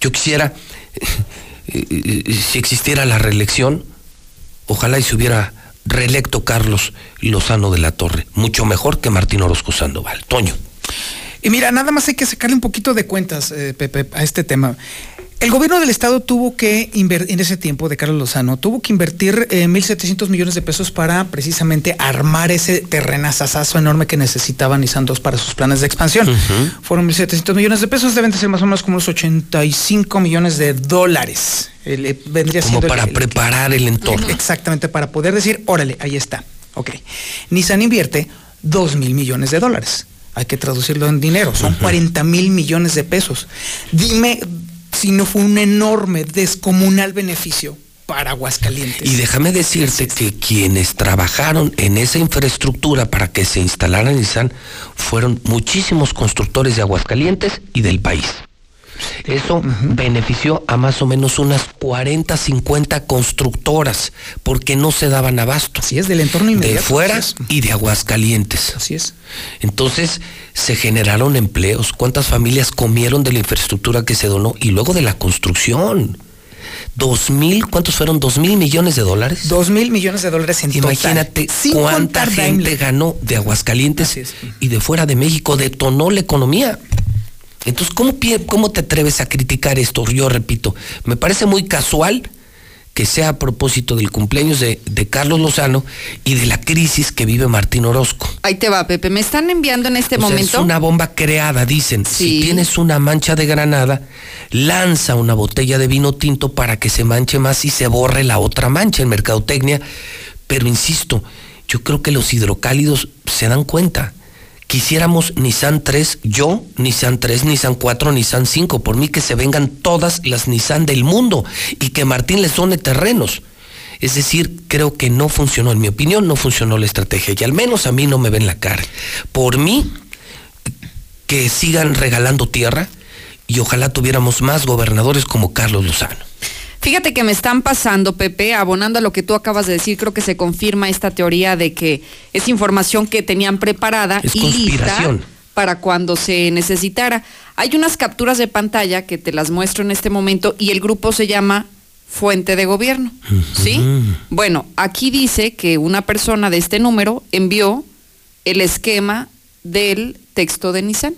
Yo quisiera, eh, eh, si existiera la reelección, ojalá y se hubiera reelecto Carlos Lozano de la Torre, mucho mejor que Martín Orozco Sandoval. Toño. Y mira, nada más hay que sacarle un poquito de cuentas, eh, Pepe, a este tema. El gobierno del estado tuvo que invertir, en ese tiempo de Carlos Lozano, tuvo que invertir 1.700 millones de pesos para precisamente armar ese terrenazazazo enorme que necesitaban Nissan 2 para sus planes de expansión. Fueron 1.700 millones de pesos, deben de ser más o menos como unos 85 millones de dólares. Eh, vendría como para preparar el entorno. Exactamente, para poder decir, órale, ahí está. Ok. Nissan invierte 2 mil millones de dólares. Hay que traducirlo en dinero, son 40 mil millones de pesos. Dime si no fue un enorme, descomunal beneficio para Aguascalientes. Y déjame decirte que quienes trabajaron en esa infraestructura para que se instalara Nissan fueron muchísimos constructores de Aguascalientes y del país. Eso benefició a más o menos unas 40, 50 constructoras, porque no se daban abasto. Así es, del entorno inmediato. De fuera y de Aguascalientes. Así es. Entonces se generaron empleos. ¿Cuántas familias comieron de la infraestructura que se donó? Y luego de la construcción. Dos mil, ¿cuántos fueron? ¿Dos mil millones de dólares? Dos mil millones de dólares en Imagínate total. Cuánta gente Daimler. ganó de Aguascalientes y de fuera de México, detonó la economía. Entonces, ¿cómo, pie- ¿cómo te atreves a criticar esto? Yo repito, me parece muy casual que sea a propósito del cumpleaños de, de Carlos Lozano y de la crisis que vive Martín Orozco. Ahí te va, Pepe. Me están enviando en este O sea, momento. es una bomba creada, dicen. Si tienes una mancha de granada, lanza una botella de vino tinto para que se manche más y se borre la otra mancha en mercadotecnia. Pero insisto, yo creo que los hidrocálidos se dan cuenta. Quisiéramos Nissan 3, yo, Nissan 3, Nissan 4, Nissan 5. Por mí que se vengan todas las Nissan del mundo y que Martín les done terrenos. Es decir, creo que no funcionó, en mi opinión, no funcionó la estrategia. Y al menos a mí no me ven la cara. Por mí, que sigan regalando tierra y ojalá tuviéramos más gobernadores como Carlos Lozano. Fíjate que me están pasando, Pepe, abonando a lo que tú acabas de decir, creo que se confirma esta teoría de que es información que tenían preparada Es y lista para cuando se necesitara. Hay unas capturas de pantalla que te las muestro en este momento y el grupo se llama Fuente de Gobierno. ¿Sí? Bueno, aquí dice que una persona de este número envió el esquema del texto de Nissan.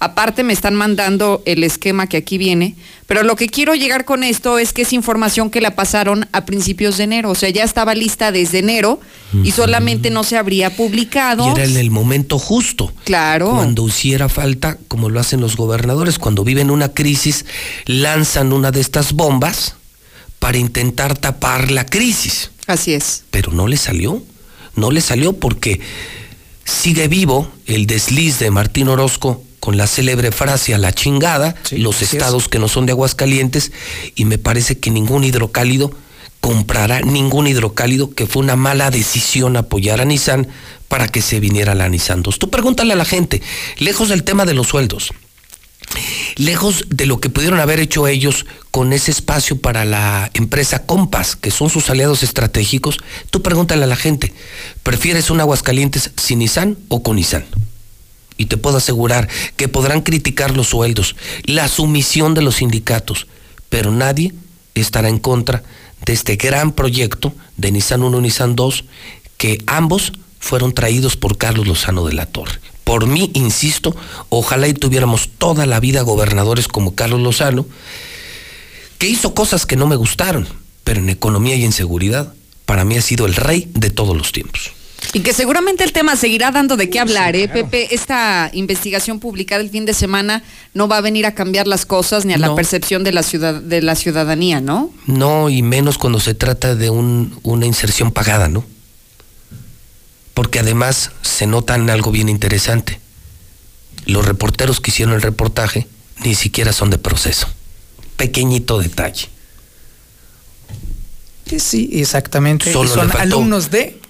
Aparte me están mandando el esquema que aquí viene, pero lo que quiero llegar con esto es que es información que la pasaron a principios de enero, o sea, ya estaba lista desde enero y solamente no se habría publicado. Y era en el momento justo. Claro. Cuando hiciera falta, como lo hacen los gobernadores, cuando viven una crisis, lanzan una de estas bombas para intentar tapar la crisis. Así es. Pero no le salió. No le salió porque sigue vivo el desliz de Martín Orozco con la célebre frase a la chingada, los es. estados que no son de Aguascalientes, y me parece que ningún hidrocálido comprará ningún hidrocálido, que fue una mala decisión apoyar a Nissan para que se viniera la Nissan 2. Tú pregúntale a la gente, lejos del tema de los sueldos, lejos de lo que pudieron haber hecho ellos con ese espacio para la empresa Compass, que son sus aliados estratégicos, tú pregúntale a la gente, ¿prefieres un Aguascalientes sin Nissan o con Nissan? Y te puedo asegurar que podrán criticar los sueldos, la sumisión de los sindicatos, pero nadie estará en contra de este gran proyecto de Nissan 1 Nissan 2, que ambos fueron traídos por Carlos Lozano de la Torre. Por mí, insisto, ojalá y tuviéramos toda la vida gobernadores como Carlos Lozano, que hizo cosas que no me gustaron, pero en economía y en seguridad, para mí ha sido el rey de todos los tiempos. Y que seguramente el tema seguirá dando de qué hablar, ¿eh, Pepe? Esta investigación publicada el fin de semana no va a venir a cambiar las cosas ni a la No. percepción de la, ciudad, de la ciudadanía, ¿no? No, y menos cuando se trata de un- una inserción pagada, ¿no? Porque además se notan algo bien interesante. Los reporteros que hicieron el reportaje ni siquiera son de proceso. Pequeñito detalle. Sí, sí, exactamente. Solo son faltó- alumnos de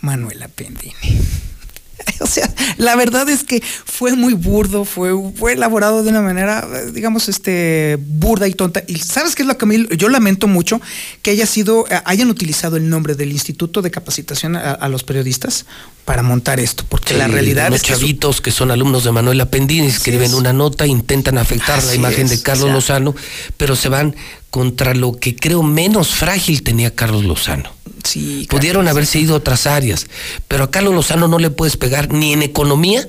Manuela Pendini. O sea, la verdad es que fue muy burdo, fue, fue elaborado de una manera, digamos, este, burda y tonta. Y sabes qué es lo que a mí- yo lamento mucho que haya sido, eh, hayan utilizado el nombre del Instituto de Capacitación a, a los periodistas para montar esto, porque la realidad unos es que su- chavitos que son alumnos de Manuel Apendini escriben es. una nota, intentan afectar la imagen es, de Carlos o sea. Lozano, pero se van contra lo que creo menos frágil tenía Carlos Lozano. Sí, Pudieron haberse ido a otras áreas, pero a Carlos Lozano no le puedes pegar ni en economía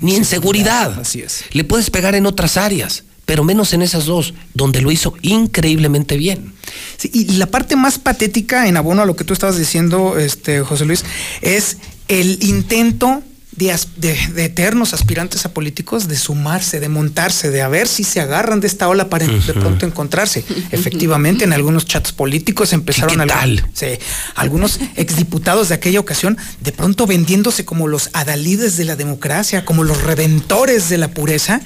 ni en seguridad. Así es. Le puedes pegar en otras áreas, pero menos en esas dos, donde lo hizo increíblemente bien. Sí, y la parte más patética, en abono a lo que tú estabas diciendo, este, José Luis, es el intento de, de- de eternos aspirantes a políticos de sumarse, de montarse, de a ver si se agarran de esta ola para de pronto encontrarse. Efectivamente, en algunos chats políticos empezaron ¿Qué algu- tal? sí, algunos exdiputados de aquella ocasión de pronto vendiéndose como los adalides de la democracia, como los reventores de la pureza,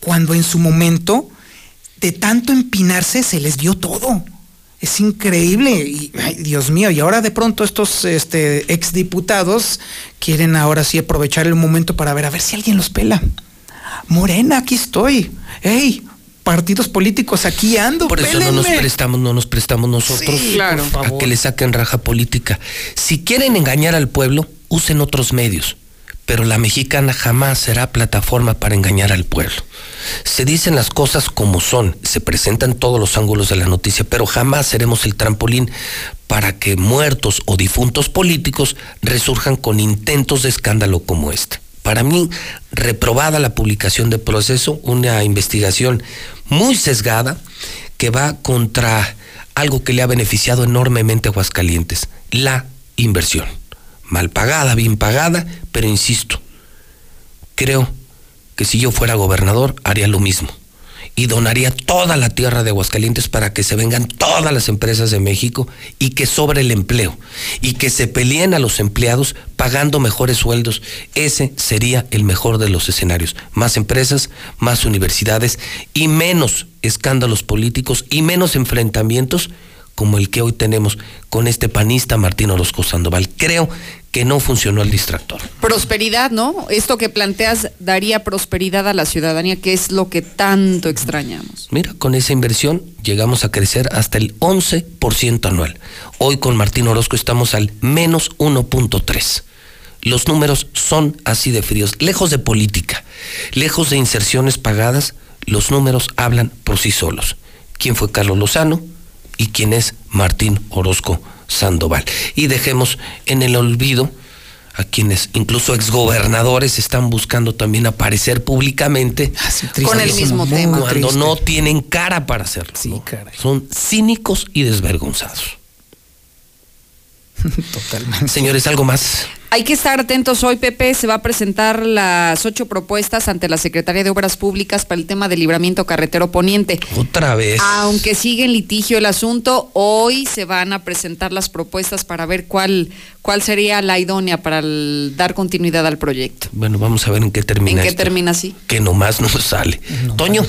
cuando en su momento de tanto empinarse se les dio todo. Es increíble. Y, ay, Dios mío, y ahora de pronto estos este, exdiputados quieren ahora sí aprovechar el momento para ver a ver si alguien los pela. Morena, aquí estoy. ¡Ey! Partidos políticos, aquí ando. Por eso no nos prestamos, no nos prestamos nosotros Sí, claro. a que le saquen raja política. Si quieren engañar al pueblo, usen otros medios. Pero la mexicana jamás será plataforma para engañar al pueblo. Se dicen las cosas como son, se presentan todos los ángulos de la noticia, pero jamás seremos el trampolín para que muertos o difuntos políticos resurjan con intentos de escándalo como este. Para mí, reprobada la publicación de proceso, una investigación muy sesgada que va contra algo que le ha beneficiado enormemente a Aguascalientes, la inversión. Mal pagada, bien pagada, pero insisto, creo que si yo fuera gobernador haría lo mismo y donaría toda la tierra de Aguascalientes para que se vengan todas las empresas de México y que sobre el empleo y que se peleen a los empleados pagando mejores sueldos. Ese sería el mejor de los escenarios. Más empresas, más universidades y menos escándalos políticos y menos enfrentamientos como el que hoy tenemos con este panista Martín Orozco Sandoval. Creo que no funcionó el distractor. Prosperidad, ¿no? Esto que planteas daría prosperidad a la ciudadanía, que es lo que tanto extrañamos. Mira, con esa inversión llegamos a crecer hasta el 11% anual. Hoy con Martín Orozco estamos al menos 1.3. Los números son así de fríos, lejos de política, lejos de inserciones pagadas, los números hablan por sí solos. ¿Quién fue Carlos Lozano y quién es Martín Orozco Sandoval? Y dejemos en el olvido a quienes incluso exgobernadores están buscando también aparecer públicamente Con el mismo tema. cuando no tienen cara para hacerlo. ¿no? Son cínicos y desvergonzados. Totalmente. Señores, ¿algo más? Hay que estar atentos hoy, Pepe. Se va a presentar las ocho propuestas ante la Secretaría de Obras Públicas para el tema del libramiento carretero poniente. Otra vez. Aunque sigue en litigio el asunto, hoy se van a presentar las propuestas para ver cuál, cuál sería la idónea para el- dar continuidad al proyecto. Bueno, vamos a ver en qué termina ¿En qué esto, termina así? Que nomás nos sale. Toño.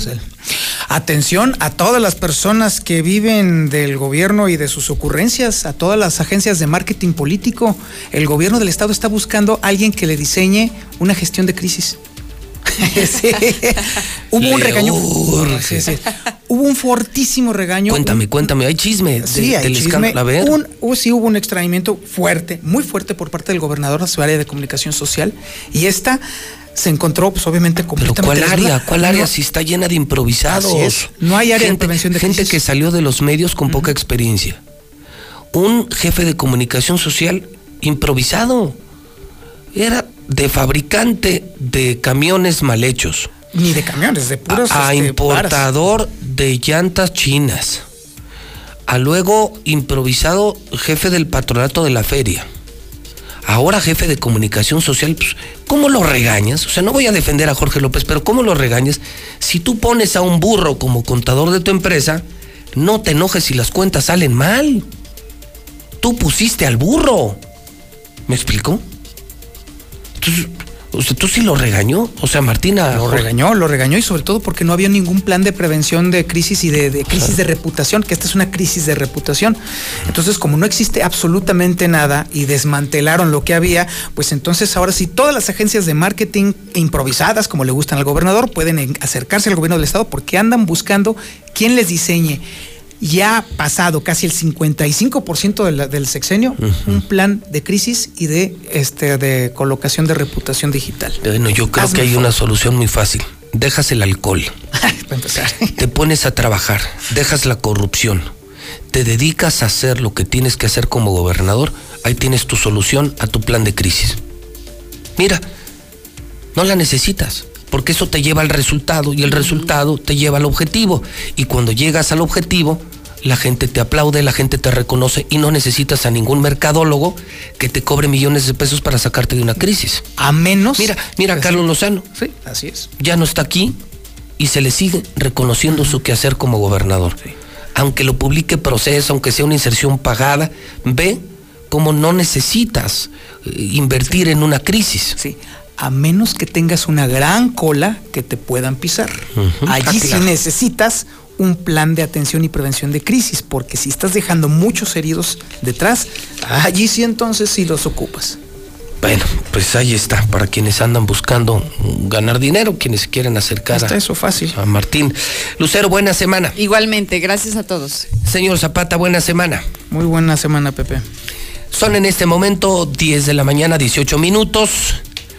Atención a todas las personas que viven del gobierno y de sus ocurrencias, a todas las agencias de marketing político. El gobierno del estado está buscando a alguien que le diseñe una gestión de crisis. Sí. Hubo un regaño. Sí, sí. Hubo un fortísimo regaño. Cuéntame, cuéntame. Hay chisme de- Sí, hay del chisme. Un- hubo- sí hubo un extrañamiento fuerte, muy fuerte por parte del gobernador a su área de comunicación social. Y esta se encontró, pues obviamente, Pero completamente. ¿cuál desnuda. área? ¿Cuál área? No, Si está llena de improvisados. Así es. No hay área de gente, prevención de Gente crisis. que salió de los medios con poca experiencia. Un jefe de comunicación social improvisado. Era de fabricante de camiones mal hechos. Ni de camiones, de puros. a este, importador de llantas chinas. A luego improvisado jefe del patronato de la feria. Ahora jefe de comunicación social, pues, ¿cómo lo regañas? O sea, no voy a defender a Jorge López, pero ¿cómo lo regañas? Si tú pones a un burro como contador de tu empresa, no te enojes si las cuentas salen mal. Tú pusiste al burro. ¿Me explico? Entonces, sea, ¿tú sí lo regañó? O sea, Martina... Lo regañó, lo regañó y sobre todo porque no había ningún plan de prevención de crisis y de, de crisis de reputación, que esta es una crisis de reputación. Entonces, como no existe absolutamente nada y desmantelaron lo que había, pues entonces ahora sí todas las agencias de marketing improvisadas, como le gustan al gobernador, pueden en- acercarse al gobierno del estado porque andan buscando quién les diseñe. Ya ha pasado casi el 55% de la- del sexenio, un plan de crisis y de, este, de colocación de reputación digital. Bueno, yo creo Hazme que hay favor. una solución muy fácil. Dejas el alcohol, Para empezar. te pones a trabajar, dejas la corrupción, te dedicas a hacer lo que tienes que hacer como gobernador, ahí tienes tu solución a tu plan de crisis. Mira, no la necesitas, porque eso te lleva al resultado y el resultado te lleva al objetivo. Y cuando llegas al objetivo, la gente te aplaude, la gente te reconoce y no necesitas a ningún mercadólogo que te cobre millones de pesos para sacarte de una crisis. A menos. Mira, mira a Carlos Lozano. Sí, así es. ya no está aquí y se le sigue reconociendo su quehacer como gobernador. Aunque lo publique proceso, aunque sea una inserción pagada, ve cómo no necesitas eh, invertir en una crisis. Sí. A menos que tengas una gran cola que te puedan pisar. Allí Ah, sí necesitas un plan de atención y prevención de crisis, porque si estás dejando muchos heridos detrás, allí sí entonces sí los ocupas. Bueno, pues ahí está, para quienes andan buscando ganar dinero, quienes quieren acercar Está a, eso fácil. a Martín. Lucero, buena semana. Igualmente, gracias a todos. Señor Zapata, buena semana. Muy buena semana, Pepe. Son en este momento 10 de la mañana, 18 minutos,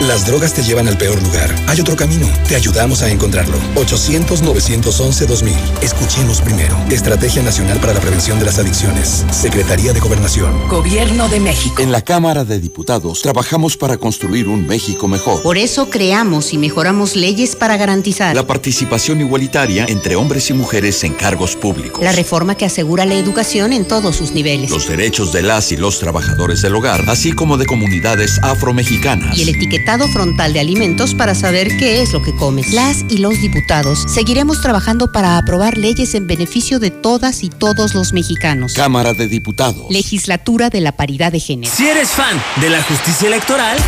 Las drogas te llevan al peor lugar. Hay otro camino. Te ayudamos a encontrarlo. 800-911-2000. Escuchemos primero. Estrategia Nacional para la Prevención de las Adicciones. Secretaría de Gobernación. Gobierno de México. En la Cámara de Diputados trabajamos para construir un México mejor. Por eso creamos y mejoramos leyes para garantizar La participación igualitaria entre hombres y mujeres en cargos públicos. la reforma que asegura la educación en todos sus niveles Los derechos de las y los trabajadores del hogar, así como de comunidades afromexicanas. y el etiquetado frontal de alimentos para saber qué es lo que comes. Las y los diputados seguiremos trabajando para aprobar leyes en beneficio de todas y todos los mexicanos. Cámara de Diputados. Legislatura de la paridad de género. Si eres fan de la justicia electoral,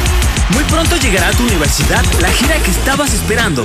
muy pronto llegará a tu universidad la gira que estabas esperando.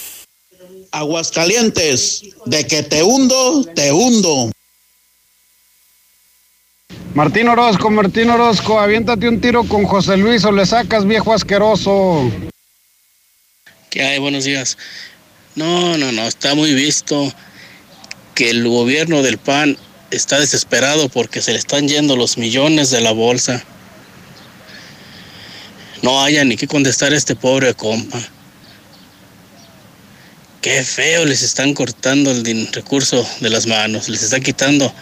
Aguascalientes, de que te hundo, te hundo. Martín Orozco, Martín Orozco, aviéntate un tiro con José Luis o le sacas viejo asqueroso. ¿Qué hay? Buenos días. No, no, no, está muy visto que el gobierno del PAN está desesperado porque se le están yendo los millones de la bolsa. No haya ni que contestar a este pobre compa. Qué feo les están cortando el recurso de las manos, les están quitando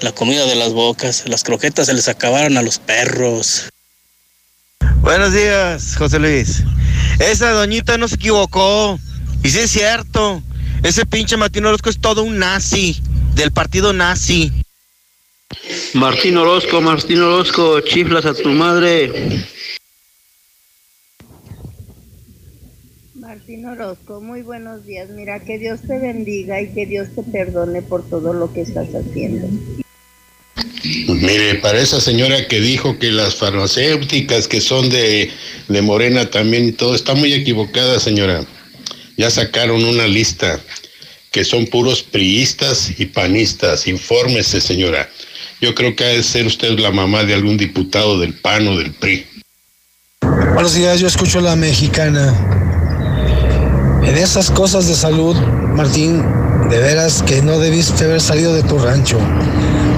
la comida de las bocas, las croquetas se les acabaron a los perros. Buenos días, José Luis. Esa doñita no se equivocó. Y sí es cierto. Ese pinche Martín Orozco es todo un nazi. Del partido nazi. Martín Orozco, Martín Orozco, chiflas a tu madre. Orozco, muy buenos días. Mira, que Dios te bendiga y que Dios te perdone por todo lo que estás haciendo. Mire, para esa señora que dijo que las farmacéuticas que son de, de Morena también y todo, está muy equivocada, señora. Ya sacaron una lista que son puros priistas y panistas. Infórmese, señora. Yo creo que ha de ser usted la mamá de algún diputado del PAN o del PRI. Buenos días, yo escucho la mexicana. En esas cosas de salud, Martín, de veras que no debiste haber salido de tu rancho.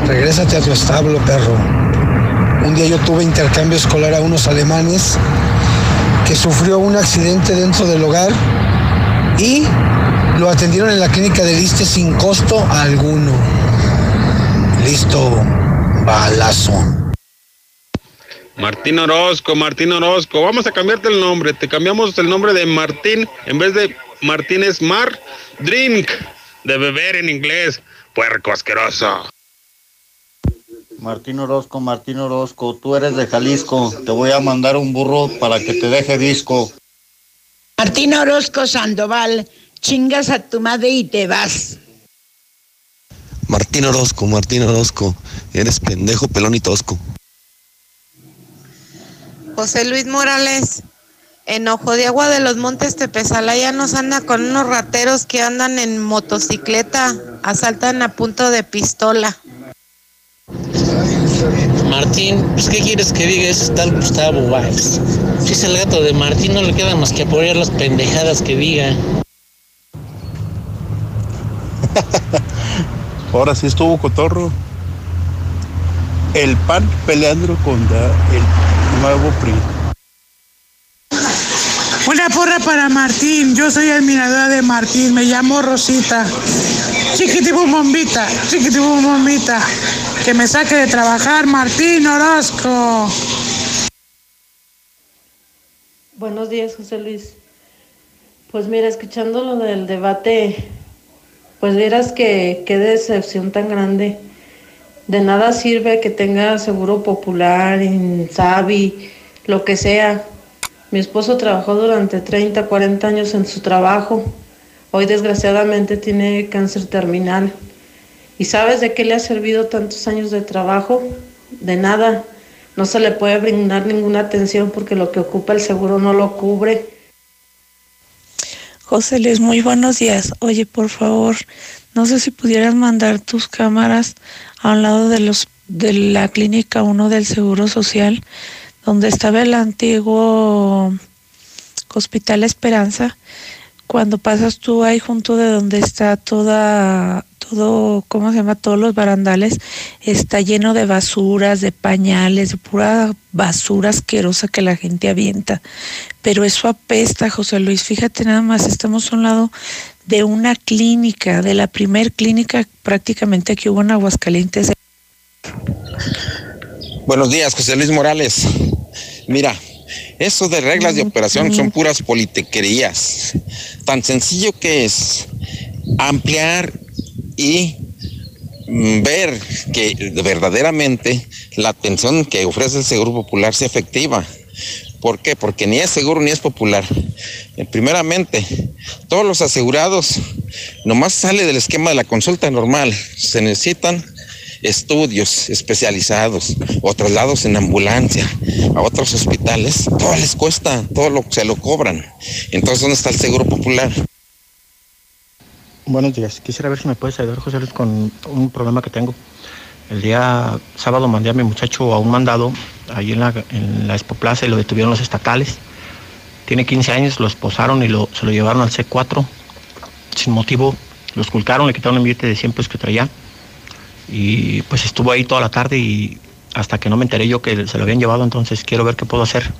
Regrésate a tu establo, perro. Un día yo tuve intercambio escolar a unos alemanes que sufrió un accidente dentro del hogar y lo atendieron en la clínica del ISTE sin costo alguno. Listo, balazo. Martín Orozco, Martín Orozco, vamos a cambiarte el nombre. Te cambiamos el nombre de Martín en vez de Martín es Mar, drink, de beber en inglés, puerco asqueroso. Martín Orozco, Martín Orozco, tú eres de Jalisco, te voy a mandar un burro para que te deje disco. Martín Orozco Sandoval, chingas a tu madre y te vas. Martín Orozco, Martín Orozco, eres pendejo, pelón y tosco. José Luis Morales, en Ojo de Agua de los Montes Tepezalaya nos anda con unos rateros que andan en motocicleta, asaltan a punto de pistola. Martín, pues ¿qué quieres que diga? Ese tal Gustavo Valls. Si es el gato de Martín, no le queda más que apoyar las pendejadas que diga. Ahora sí estuvo cotorro. El PAN peleando contra el nuevo PRI. Una porra para Martín. Yo soy admiradora de Martín. Me llamo Rosita. Chiquitibum bombita. Chiquitibum bombita. Que me saque de trabajar Martín Orozco. Buenos días, José Luis. Pues mira, escuchando lo del debate, pues vieras que qué decepción tan grande. De nada sirve que tenga seguro popular, Insabi, lo que sea. Mi esposo trabajó durante 30, 40 años en su trabajo. Hoy desgraciadamente tiene cáncer terminal. ¿Y sabes de qué le ha servido tantos años de trabajo? De nada. No se le puede brindar ninguna atención porque lo que ocupa el seguro no lo cubre. José Luis, muy buenos días. Oye, por favor, no sé si pudieras mandar tus cámaras a un lado de los de la clínica 1 del Seguro Social, donde estaba el antiguo Hospital Esperanza. Cuando pasas tú ahí junto de donde está toda todo, ¿cómo se llama? Todos los barandales, está lleno de basuras, de pañales, de pura basura asquerosa que la gente avienta. Pero eso apesta, José Luis. Fíjate nada más, estamos a un lado de una clínica, de la primer clínica prácticamente que hubo en Aguascalientes. Buenos días, José Luis Morales. Mira, eso de reglas de operación son puras politiquerías. Tan sencillo que es ampliar y mm, ver que verdaderamente la atención que ofrece el Seguro Popular sea efectiva. ¿Por qué? Porque ni es seguro ni es popular. Eh, primeramente, todos los asegurados nomás sale del esquema de la consulta normal. Se necesitan estudios especializados o traslados en ambulancia a otros hospitales. Todo les cuesta, todo lo se lo cobran. Entonces, ¿dónde está el seguro popular? Buenos días. Quisiera ver si me puedes ayudar, José Luis, con un problema que tengo. El día sábado mandé a mi muchacho a un mandado ahí en la, en la Expo Plaza y lo detuvieron los estatales. Tiene 15 años, lo esposaron y lo, se lo llevaron al C4 sin motivo. Lo esculcaron, le quitaron el billete de 100 pesos que traía. Y pues estuvo ahí toda la tarde y hasta que no me enteré yo que se lo habían llevado, entonces quiero ver qué puedo hacer.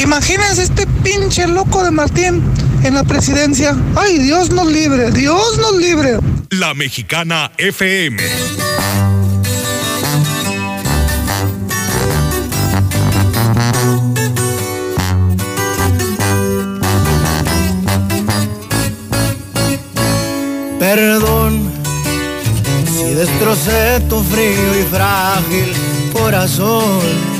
Imagínense este pinche loco de Martín en la presidencia. Ay, Dios nos libre, Dios nos libre. La Mexicana FM. Perdón si destrocé tu frío y frágil corazón.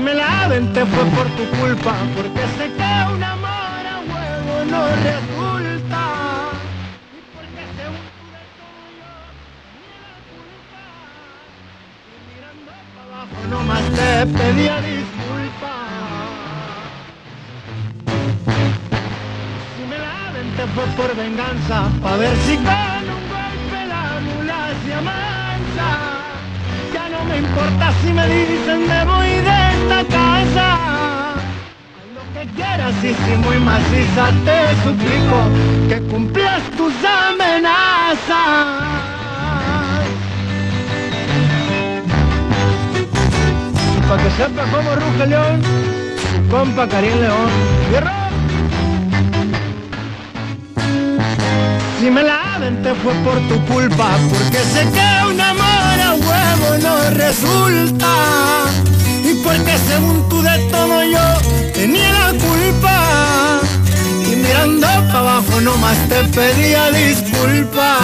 Me la te fue por tu culpa, porque sé que un amor a huevo no resulta. Y porque. Y mirando para abajo nomás te pedía disculpas. Si me la te fue por venganza, pa' ver si con un golpe la mula se amansa. No me importa si me dicen me voy de esta casa. Ando que quieras y si muy maciza te suplico que cumplas tus amenazas. Para que sepa cómo ruge León, compa Karim León. ¡Fierro! Si aventé fue por tu culpa, porque sé que un amor a huevo no resulta. Y porque según tú de todo yo tenía la culpa. Y mirando para abajo nomás te pedía disculpas.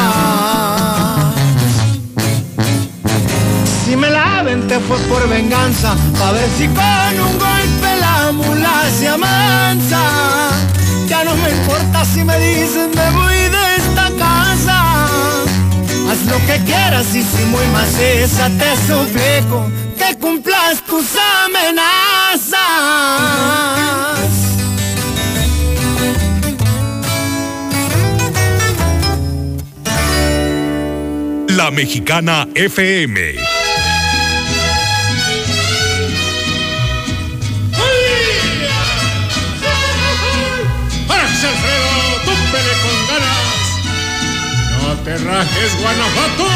Si me la aventé fue por venganza, pa' ver si con un golpe la mula se amansa. Ya no me importa si me dicen me voy quieras y si muy maciza te suplico que cumplas tus amenazas. La Mexicana FM. ¡Árase, Alfredo! ¡Túpele con ganas! ¡No te rajes, Guanajuato!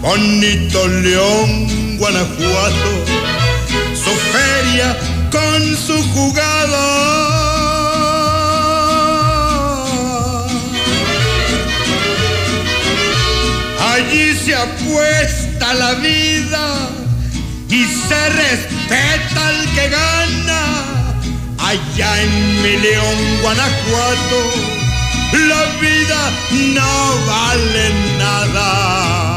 Bonito León, Guanajuato, su feria con su jugada. Allí se apuesta la vida y se respeta al que gana. Allá en mi León, Guanajuato, la vida no vale nada.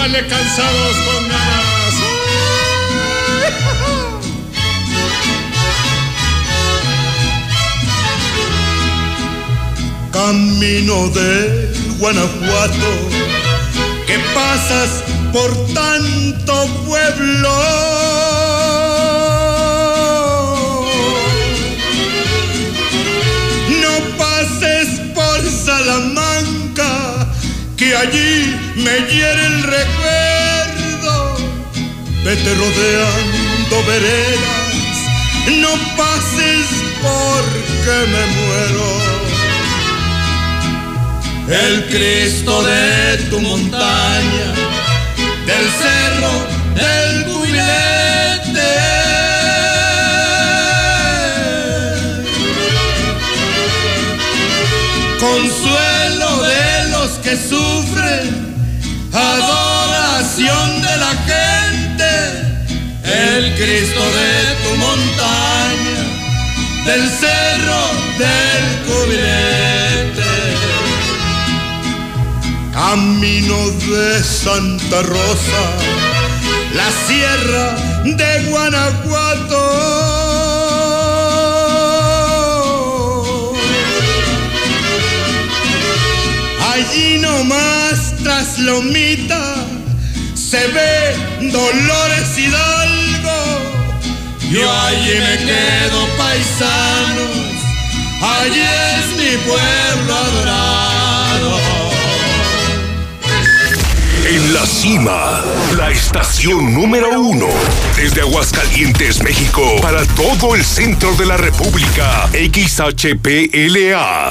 ¡Túpale cansados con ganas! Camino de Guanajuato, que pasas por tanto pueblo. Allí me hiere el recuerdo. Vete rodeando veredas, no pases porque me muero. El Cristo de tu montaña, del cerro que sufren, adoración de la gente. El Cristo de tu montaña, del cerro del cubilete. Camino de Santa Rosa, la sierra de Guanajuato. Nomás tras Lomita se ve Dolores Hidalgo. Yo allí me quedo paisanos, allí es mi pueblo adorado. En la cima, la estación número uno. Desde Aguascalientes, México, para todo el centro de la República. XHPLA.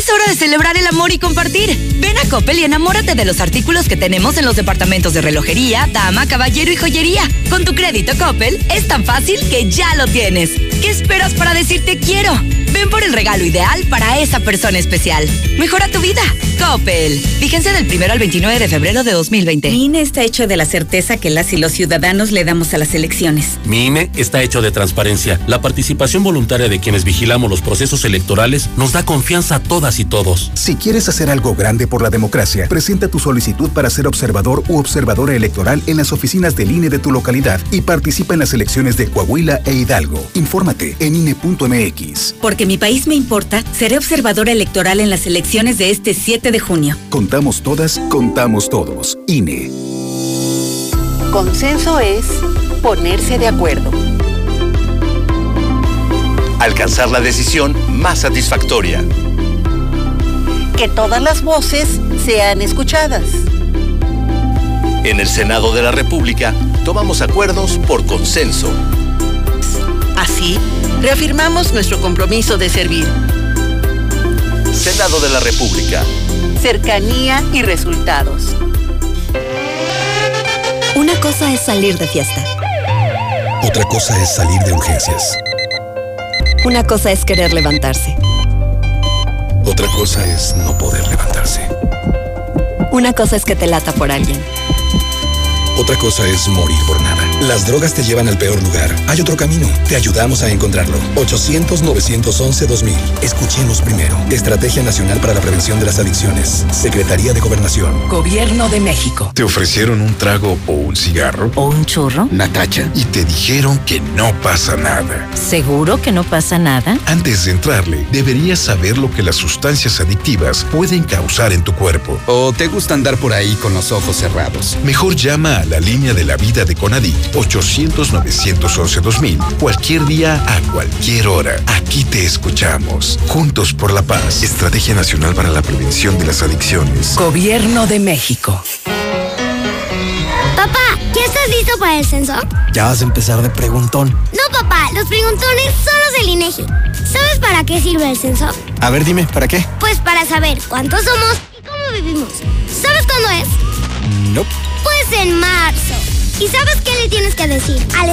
Es hora de celebrar el amor y compartir. Ven a Coppel y enamórate de los artículos que tenemos en los departamentos de relojería, dama, caballero y joyería. Con tu crédito Coppel es tan fácil que ya lo tienes. ¿Qué esperas para decirte quiero? Ven por el regalo ideal para esa persona especial. Mejora tu vida. Coppel. Fíjense del 1 al 29 de febrero de 2020. Mi INE está hecho de la certeza que las y los ciudadanos le damos a las elecciones. Mi INE está hecho de transparencia. La participación voluntaria de quienes vigilamos los procesos electorales nos da confianza a todas y todos. Si quieres hacer algo grande por la democracia, presenta tu solicitud para ser observador u observadora electoral en las oficinas del INE de tu localidad y participa en las elecciones de Coahuila e Hidalgo. Infórmate en INE.mx. Porque mi país me importa, seré observadora electoral en las elecciones de este 7 de junio. Contamos todas, contamos todos. INE. Consenso es ponerse de acuerdo. Alcanzar la decisión más satisfactoria. Que todas las voces sean escuchadas. En el Senado de la República tomamos acuerdos por consenso. Así, reafirmamos nuestro compromiso de servir. Senado de la República. Cercanía y resultados. Una cosa es salir de fiesta. Otra cosa es salir de urgencias. Una cosa es querer levantarse. Otra cosa es no poder levantarse. Una cosa es que te lata por alguien. Otra cosa es morir por nada. Las drogas te llevan al peor lugar. Hay otro camino. Te ayudamos a encontrarlo. 800-911-2000. Escuchemos primero. Estrategia Nacional para la Prevención de las Adicciones. Secretaría de Gobernación. Gobierno de México. ¿Te ofrecieron un trago o un cigarro? ¿O un churro? Natacha. Y te dijeron que no pasa nada. ¿Seguro que no pasa nada? Antes de entrarle, deberías saber lo que las sustancias adictivas pueden causar en tu cuerpo. ¿O te gusta andar por ahí con los ojos cerrados? Mejor llama a la línea de la vida de Conadic 800-911-2000 cualquier día a cualquier hora. Aquí te escuchamos. Juntos por la paz. Estrategia Nacional para la Prevención de las Adicciones. Gobierno de México. Papá, ¿ya estás listo para el censo? Ya vas a empezar de preguntón. No, papá, los preguntones son los del INEGI. ¿Sabes para qué sirve el censo? A ver, dime, ¿para qué? Pues para saber cuántos somos y cómo vivimos. ¿Sabes cuándo es? No. Pues en marzo. ¿Y sabes qué le tienes que decir al